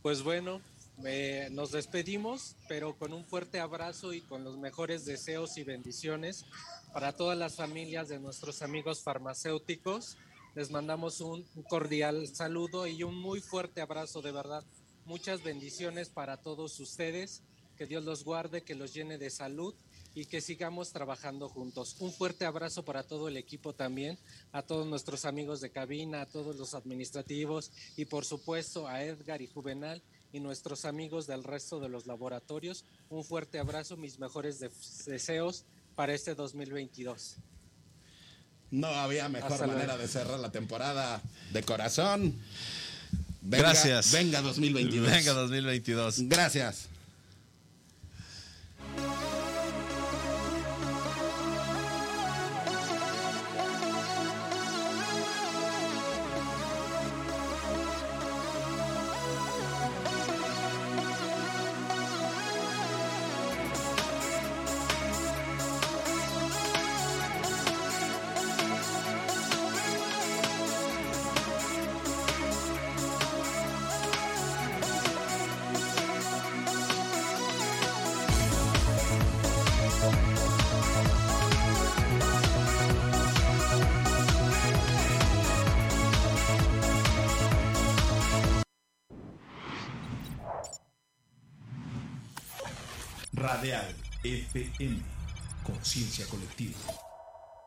Speaker 23: Pues bueno, eh, nos despedimos, pero con un fuerte abrazo y con los mejores deseos y bendiciones para todas las familias de nuestros amigos farmacéuticos. Les mandamos un cordial saludo y un muy fuerte abrazo, de verdad. Muchas bendiciones para todos ustedes. Que Dios los guarde, que los llene de salud y que sigamos trabajando juntos. Un fuerte abrazo para todo el equipo también, a todos nuestros amigos de cabina, a todos los administrativos y por supuesto a Edgar y Juvenal y nuestros amigos del resto de los laboratorios. Un fuerte abrazo, mis mejores de- deseos para este 2022.
Speaker 2: No había mejor
Speaker 23: Hasta
Speaker 2: manera
Speaker 23: luego.
Speaker 2: de cerrar la temporada de corazón. Venga-
Speaker 3: Gracias.
Speaker 2: Venga 2022.
Speaker 3: Venga 2022.
Speaker 2: Gracias.
Speaker 24: Colectiva.